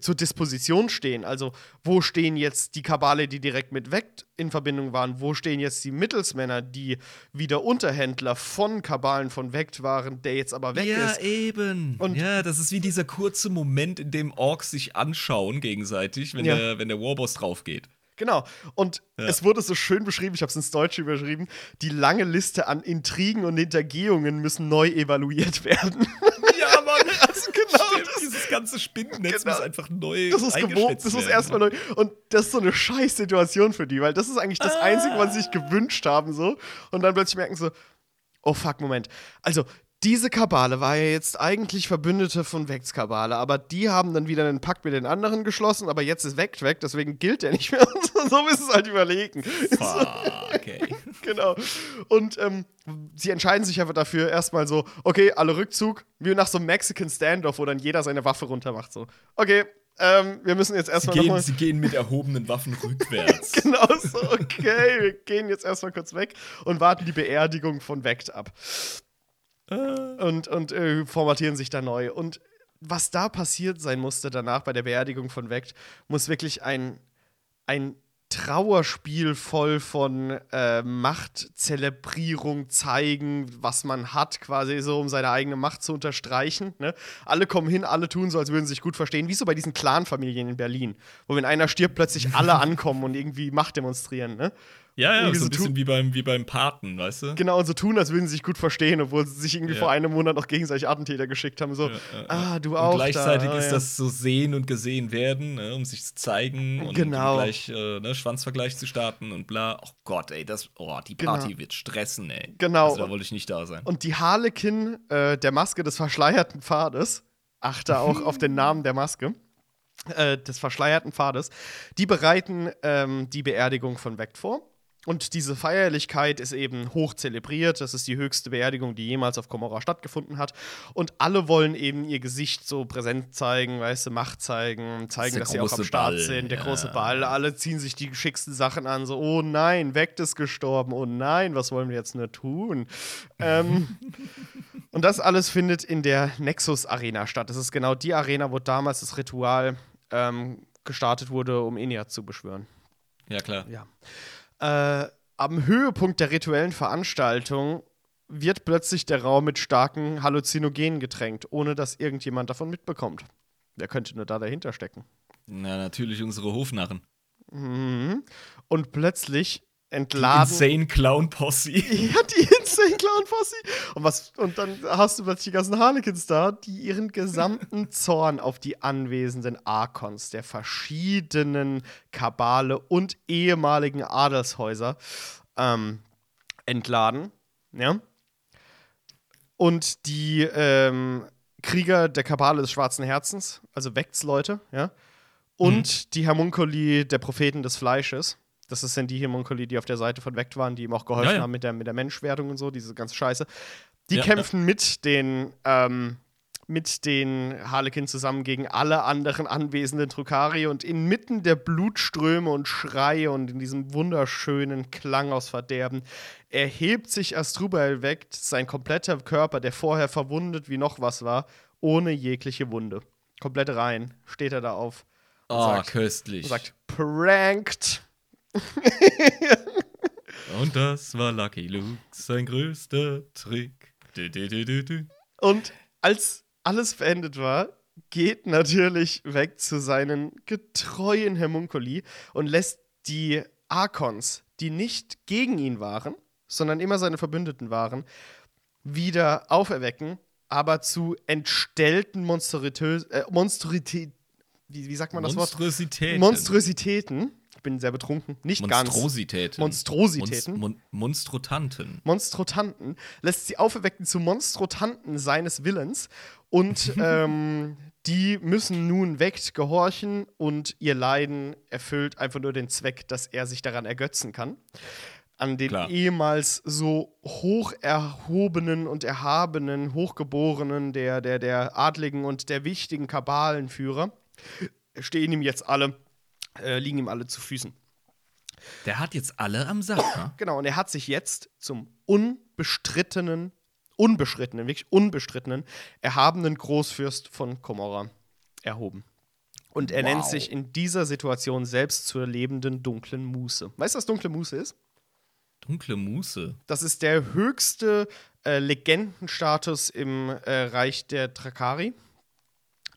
zur Disposition stehen. Also, wo stehen jetzt die Kabale, die direkt mit Vect in Verbindung waren? Wo stehen jetzt die Mittelsmänner, die wieder Unterhändler von Kabalen von Vect waren, der jetzt aber weg ja, ist? eben. Und- ja, das ist wie dieser kurze Moment, in dem Orks sich anschauen gegenseitig, wenn, Ja. der, wenn der Warboss drauf geht. Genau. Und Ja. es wurde so schön beschrieben, ich habe es ins Deutsche überschrieben, die lange Liste an Intrigen und Hintergehungen müssen neu evaluiert werden. Genau, Stimmt, das- dieses ganze Spinnennetz Genau. muss einfach neu Das ist gewohnt, das ist erstmal neu. Und das ist so eine scheiß Situation für die, weil das ist eigentlich das Einzige, was sie sich gewünscht haben, so. Und dann plötzlich merken so, oh fuck, Moment. Also, diese Kabale war ja jetzt eigentlich Verbündete von Vects Kabale, aber die haben dann wieder einen Pakt mit den anderen geschlossen, aber jetzt ist Vect weg, deswegen gilt der nicht mehr. So, müssen sie halt überlegen. Fuck, ey. genau. Und ähm, sie entscheiden sich einfach dafür erstmal so, okay, alle Rückzug, wie nach so einem Mexican Standoff, wo dann jeder seine Waffe runter macht. So, okay, ähm, wir müssen jetzt Sie erstmal gehen, nochmal. sie gehen mit erhobenen Waffen rückwärts. Genau so, okay, wir gehen jetzt erstmal kurz weg und warten die Beerdigung von Vect ab. Und, und äh, formatieren sich da neu. Und was da passiert sein musste danach bei der Beerdigung von Vect, muss wirklich ein, ein Trauerspiel voll von äh, Machtzelebrierung zeigen, was man hat, quasi so, um seine eigene Macht zu unterstreichen. Ne? Alle kommen hin, alle tun so, als würden sie sich gut verstehen, wie so bei diesen Clanfamilien in Berlin, wo wenn einer stirbt, plötzlich alle ankommen und irgendwie Macht demonstrieren. Ne? Ja, ja, so ein bisschen wie beim, wie beim Paten, weißt du? Genau, und so tun, als würden sie sich gut verstehen, obwohl sie sich irgendwie Ja. vor einem Monat noch gegenseitig Attentäter geschickt haben. So, Ja, ja, ah, du auch. Und gleichzeitig da, ah, ist das so sehen und gesehen werden, ne, um sich zu zeigen und Genau. gleich äh, ne, Schwanzvergleich zu starten und bla. Oh Gott, ey, das, oh, die Genau. Party wird stressen, ey. Genau. Also, da wollte ich nicht da sein. Und die Harlekin äh, der Maske des verschleierten Pfades, achte auch auf den Namen der Maske, äh, des verschleierten Pfades, die bereiten ähm, die Beerdigung von Vect vor. Und diese Feierlichkeit ist eben hoch zelebriert. Das ist die höchste Beerdigung, die jemals auf Komorra stattgefunden hat. Und alle wollen eben ihr Gesicht so präsent zeigen, weißt du, Macht zeigen, zeigen, der dass sie auch am Start Ball, sind, der ja. große Ball. Alle ziehen sich die schicksten Sachen an, so, oh nein, Vect ist gestorben, oh nein, was wollen wir jetzt nur tun? ähm, und das alles findet in der Nexus Arena statt. Das ist genau die Arena, wo damals das Ritual ähm, gestartet wurde, um Eniath zu beschwören. Ja, klar. Ja. Äh, am Höhepunkt der rituellen Veranstaltung wird plötzlich der Raum mit starken Halluzinogenen getränkt, ohne dass irgendjemand davon mitbekommt. Wer könnte nur da dahinter stecken? Na, natürlich unsere Hofnarren. Mhm. Und plötzlich entladen. Insane Clown Posse. Ja, die Insane Clown Posse. Und, was, und dann hast du plötzlich die ganzen Harlequins da, die ihren gesamten Zorn auf die anwesenden Arkons der verschiedenen Kabale und ehemaligen Adelshäuser ähm, entladen. Ja. Und die ähm, Krieger der Kabale des Schwarzen Herzens, also Vects-Leute, ja. Und die Homunculi der Propheten des Fleisches. Das sind die Homunculi, die auf der Seite von Vect waren, die ihm auch geholfen Ja, ja. haben mit der, mit der Menschwerdung und so, diese ganze Scheiße. Die Ja, kämpfen mit den, ähm, mit den Harlekin zusammen gegen alle anderen anwesenden Trukari und inmitten der Blutströme und Schreie und in diesem wunderschönen Klang aus Verderben erhebt sich Astrubal Vect, sein kompletter Körper, der vorher verwundet wie noch was war, ohne jegliche Wunde. Komplett rein, steht er da auf und Oh, köstlich. und sagt pranked. Und das war Lucky Luke, sein größter Trick. Du, du, du. Und als alles beendet war, geht natürlich weg zu seinen getreuen Homunculi und lässt die Arkons, die nicht gegen ihn waren, sondern immer seine Verbündeten waren, wieder auferwecken, aber zu entstellten Monströs äh, Monstrosität, wie, wie sagt man das Wort? Monstrositäten. Ich bin sehr betrunken. Nicht ganz. Monstrositäten. Monstrositäten. Monst- Mon Monstrotanten. Monstrotanten, lässt sie auferwecken zu Monstrotanten seines Willens und ähm, die müssen nun weckt gehorchen und ihr Leiden erfüllt einfach nur den Zweck, dass er sich daran ergötzen kann. An den Klar. ehemals so hoch erhobenen und erhabenen, hochgeborenen der, der, der Adligen und der wichtigen Kabalenführer stehen ihm jetzt alle, äh, liegen ihm alle zu Füßen. Der hat jetzt alle am Sack, ne? Genau, und er hat sich jetzt zum unbestrittenen, unbestrittenen, wirklich unbestrittenen, erhabenen Großfürst von Komorra erhoben. Und er Wow. nennt sich in dieser Situation selbst zur lebenden dunklen Muße. Weißt du, was dunkle Muße ist? Dunkle Muße. Das ist der höchste äh, Legendenstatus im äh, Reich der Drakari.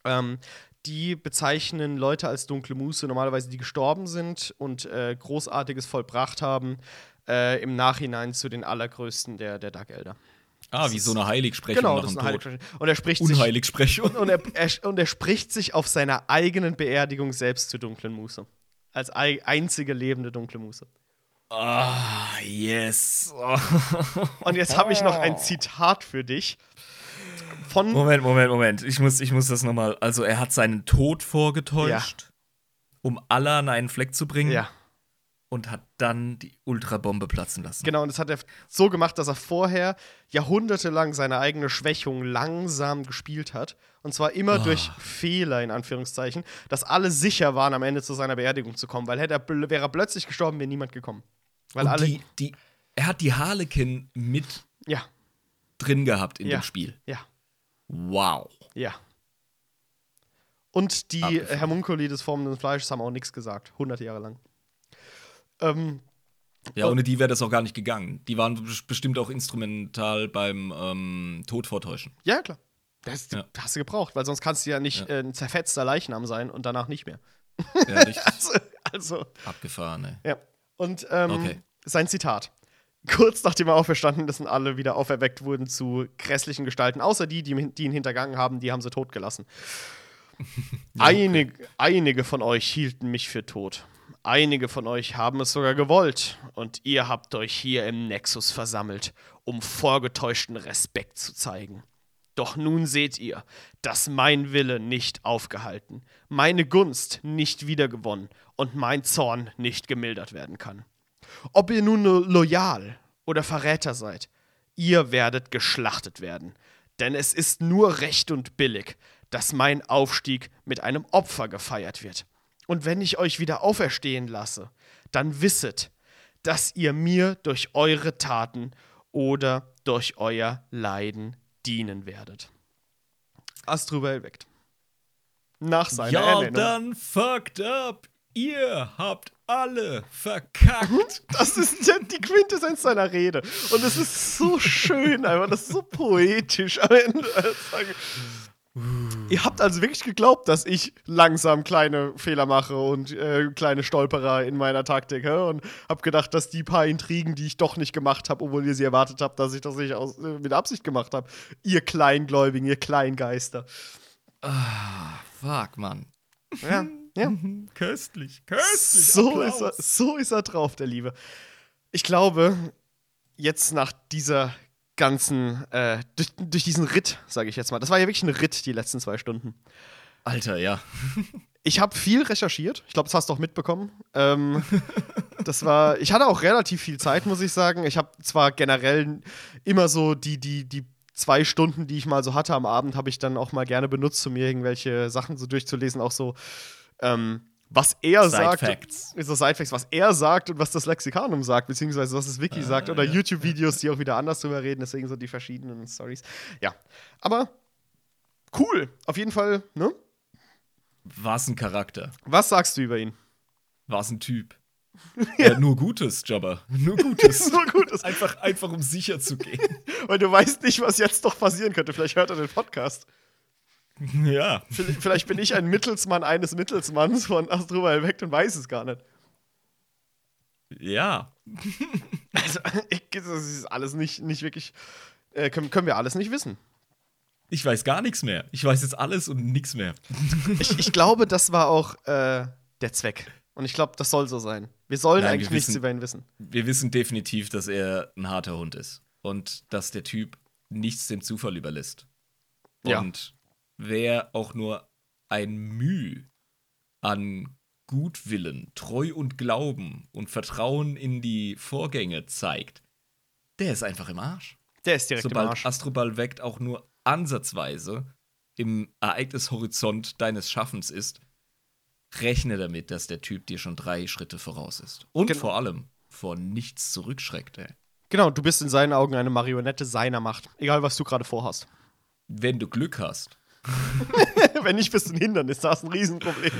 Ähm, die bezeichnen Leute als dunkle Muße, normalerweise die gestorben sind und äh, Großartiges vollbracht haben, äh, im Nachhinein zu den allergrößten der, der Dark Elder. Ah, wie so eine Heiligsprechung Genau, nach das ist eine Tod. Und er spricht sich Unheiligsprechung. und er, er, und er spricht sich auf seiner eigenen Beerdigung selbst zur dunklen Muße. Als ei einzige lebende dunkle Muße. Ah, yes. Und jetzt habe ich noch ein Zitat für dich. Von Moment, Moment, Moment. Ich muss, ich muss das nochmal. Also, er hat seinen Tod vorgetäuscht, um alle an einen Fleck zu bringen Ja, und hat dann die Ultrabombe platzen lassen. genau. Und das hat er so gemacht, dass er vorher jahrhundertelang seine eigene Schwächung langsam gespielt hat. Und zwar immer Ah. durch Fehler, in Anführungszeichen, dass alle sicher waren, am Ende zu seiner Beerdigung zu kommen. Weil hätte er, wäre er plötzlich gestorben, wäre niemand gekommen. Weil Und alle. die, die, er hat die Harlekin mit ja, drin gehabt in Ja. dem Spiel. ja, Wow. ja. Und die Abgefahren. Hermunkuli des formenden Fleisches haben auch nichts gesagt. Hunderte Jahre lang. Ähm, Ja, ohne die wäre das auch gar nicht gegangen. Die waren bes- bestimmt auch instrumental beim ähm, Tod vortäuschen. ja, klar. Das, Ja. hast du gebraucht, weil sonst kannst du ja nicht Ja. äh, ein zerfetzter Leichnam sein und danach nicht mehr. Ja, richtig. Also, also Abgefahren, ey. ja. Und ähm, Okay. sein Zitat. Kurz nachdem er auferstanden ist und alle wieder auferweckt wurden zu grässlichen Gestalten, außer die, die, die ihn hintergangen haben, die haben sie totgelassen. einige, einige von euch hielten mich für tot. Einige von euch haben es sogar gewollt. Und ihr habt euch hier im Nexus versammelt, um vorgetäuschten Respekt zu zeigen. Doch nun seht ihr, dass mein Wille nicht aufgehalten, meine Gunst nicht wiedergewonnen und mein Zorn nicht gemildert werden kann. Ob ihr nun lo- loyal oder Verräter seid, ihr werdet geschlachtet werden. Denn es ist nur recht und billig, dass mein Aufstieg mit einem Opfer gefeiert wird. Und wenn ich euch wieder auferstehen lasse, dann wisset, dass ihr mir durch eure Taten oder durch euer Leiden dienen werdet. Astruvel weckt. Nach seiner Ja, Ernennung. dann fucked up. Ihr habt alle verkackt. Das ist ja die Quintessenz seiner Rede. Und es ist so schön, einfach, das ist so poetisch am Ende. Ihr habt also wirklich geglaubt, dass ich langsam kleine Fehler mache und äh, kleine Stolperer in meiner Taktik. Hä? Und habt gedacht, dass die paar Intrigen, die ich doch nicht gemacht habe, obwohl ihr sie erwartet habt, dass ich das nicht aus, äh, mit Absicht gemacht habe. Ihr Kleingläubigen, ihr Kleingeister. Fuck, Mann. Ja, ja. Köstlich, köstlich. So ist, er, so ist er drauf, der Liebe. Ich glaube, jetzt nach dieser ganzen, äh, durch, durch diesen Ritt, sage ich jetzt mal, das war ja wirklich ein Ritt, die letzten zwei Stunden. Alter, ja. Ich habe viel recherchiert. Ich glaube, das hast du auch mitbekommen. Ähm, das war, ich hatte auch relativ viel Zeit, muss ich sagen. Ich habe zwar generell immer so die, die, die zwei Stunden, die ich mal so hatte am Abend, habe ich dann auch mal gerne benutzt, um mir irgendwelche Sachen so durchzulesen, auch so, ähm, was er Side sagt. Facts. So Sidefacts, was er sagt und was das Lexikanum sagt, beziehungsweise was das Wiki Ah, sagt, oder ja. YouTube-Videos, die auch wieder anders drüber reden, deswegen so die verschiedenen Stories. Ja. Aber cool. Auf jeden Fall, ne? War's ein Charakter. Was sagst du über ihn? War's ein Typ. Ja, nur Gutes, Jabba. Nur Gutes. so gut ist. einfach, einfach um sicher zu gehen. Weil du weißt nicht, was jetzt doch passieren könnte. Vielleicht hört er den Podcast. ja. Vielleicht bin ich ein Mittelsmann eines Mittelsmanns von Astroval weg und weiß es gar nicht. Ja. Also, ich, das ist alles nicht, nicht wirklich. Äh, können, können wir alles nicht wissen. Ich weiß gar nichts mehr. Ich weiß jetzt alles und nichts mehr. ich, ich glaube, das war auch äh, der Zweck. Und ich glaube, das soll so sein. Wir sollen Nein, eigentlich wir nichts wissen- über ihn wissen. Wir wissen definitiv, dass er ein harter Hund ist. Und dass der Typ nichts dem Zufall überlässt. Ja. Wer auch nur ein Mühe an Gutwillen, Treu und Glauben und Vertrauen in die Vorgänge zeigt, der ist einfach im Arsch. Der ist direkt im Sobald Arsch. Astroball weckt auch nur ansatzweise im Ereignishorizont deines Schaffens ist, rechne damit, dass der Typ dir schon drei Schritte voraus ist. Und Genau. vor allem vor nichts zurückschreckt, ey. Genau, du bist in seinen Augen eine Marionette seiner Macht. Egal, was du gerade vorhast. Wenn du Glück hast. Wenn nicht, bist du ein Hindernis. Da hast du ein Riesenproblem.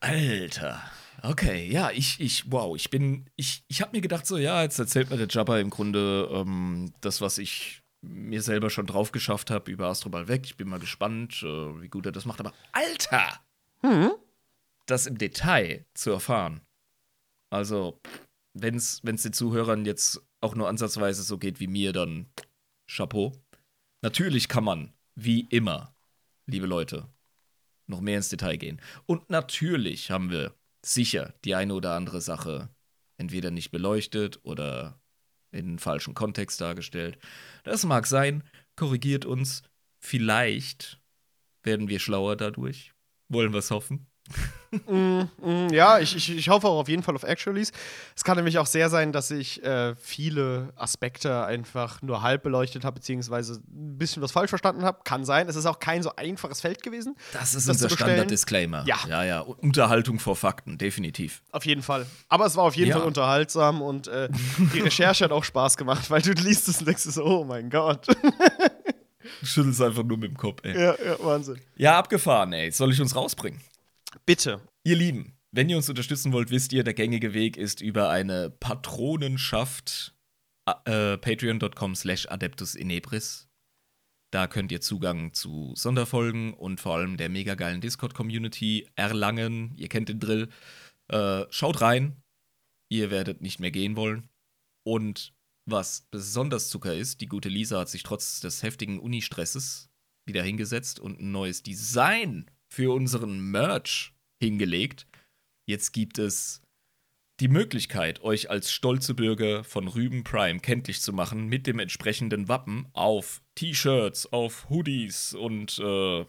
Alter. Okay, ja, ich, ich, wow, ich bin, ich, ich habe mir gedacht, so, ja, jetzt erzählt mir der Jabba im Grunde ähm, das, was ich mir selber schon drauf geschafft habe über Astroball weg. Ich bin mal gespannt, äh, wie gut er das macht. Aber Alter! Das im Detail zu erfahren. Also, wenn es den Zuhörern jetzt auch nur ansatzweise so geht wie mir, dann Chapeau. Natürlich kann man, wie immer, liebe Leute, noch mehr ins Detail gehen. Und natürlich haben wir sicher die eine oder andere Sache entweder nicht beleuchtet oder in einen falschen Kontext dargestellt. Das mag sein, korrigiert uns. Vielleicht werden wir schlauer dadurch. Wollen wir es hoffen? Mm, mm, ja, ich, ich, ich hoffe auch auf jeden Fall auf Actualies. Es kann nämlich auch sehr sein, dass ich äh, viele Aspekte einfach nur halb beleuchtet habe, beziehungsweise ein bisschen was falsch verstanden habe. Kann sein. Es ist auch kein so einfaches Feld gewesen. Das ist Das unser? Standard-Disclaimer. Ja. ja, ja. Unterhaltung vor Fakten, definitiv. Auf jeden Fall. Aber es war auf jeden Ja. Fall unterhaltsam und äh, die Recherche hat auch Spaß gemacht, weil du liest es und denkst so, oh mein Gott. Du schüttelst einfach nur mit dem Kopf, ey. ja, ja, Wahnsinn. Ja, abgefahren, ey. Soll ich uns rausbringen? Bitte. Ihr Lieben, wenn ihr uns unterstützen wollt, wisst ihr, der gängige Weg ist über eine Patronenschaft äh, patreon.com slash adeptus inebris. Da könnt ihr Zugang zu Sonderfolgen und vor allem der mega geilen Discord-Community erlangen. Ihr kennt den Drill. Äh, schaut rein. Ihr werdet nicht mehr gehen wollen. Und was besonders Zucker ist, die gute Lisa hat sich trotz des heftigen Uni-Stresses wieder hingesetzt und ein neues Design für unseren Merch hingelegt. Jetzt gibt es die Möglichkeit, euch als stolze Bürger von Rüben Prime kenntlich zu machen mit dem entsprechenden Wappen auf T-Shirts, auf Hoodies und äh,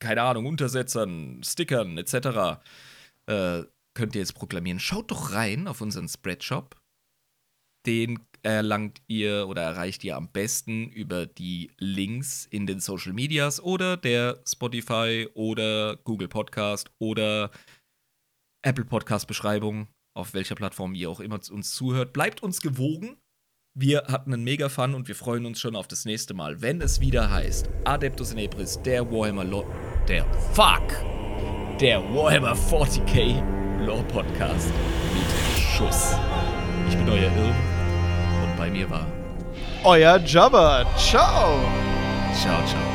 keine Ahnung, Untersetzern, Stickern etc. Äh, könnt ihr jetzt proklamieren. Schaut doch rein auf unseren Spreadshop. Den erlangt ihr oder erreicht ihr am besten über die Links in den Social Medias oder der Spotify oder Google Podcast oder Apple Podcast Beschreibung, auf welcher Plattform ihr auch immer uns zuhört. Bleibt uns gewogen. Wir hatten einen mega Fun und wir freuen uns schon auf das nächste Mal, wenn es wieder heißt Adeptus in Ebris, der Warhammer Lore, der Fuck, der Warhammer 40k Lore Podcast mit Schuss. Ich bin euer Irm bei mir war Euer Jabba. Ciao. Ciao, ciao.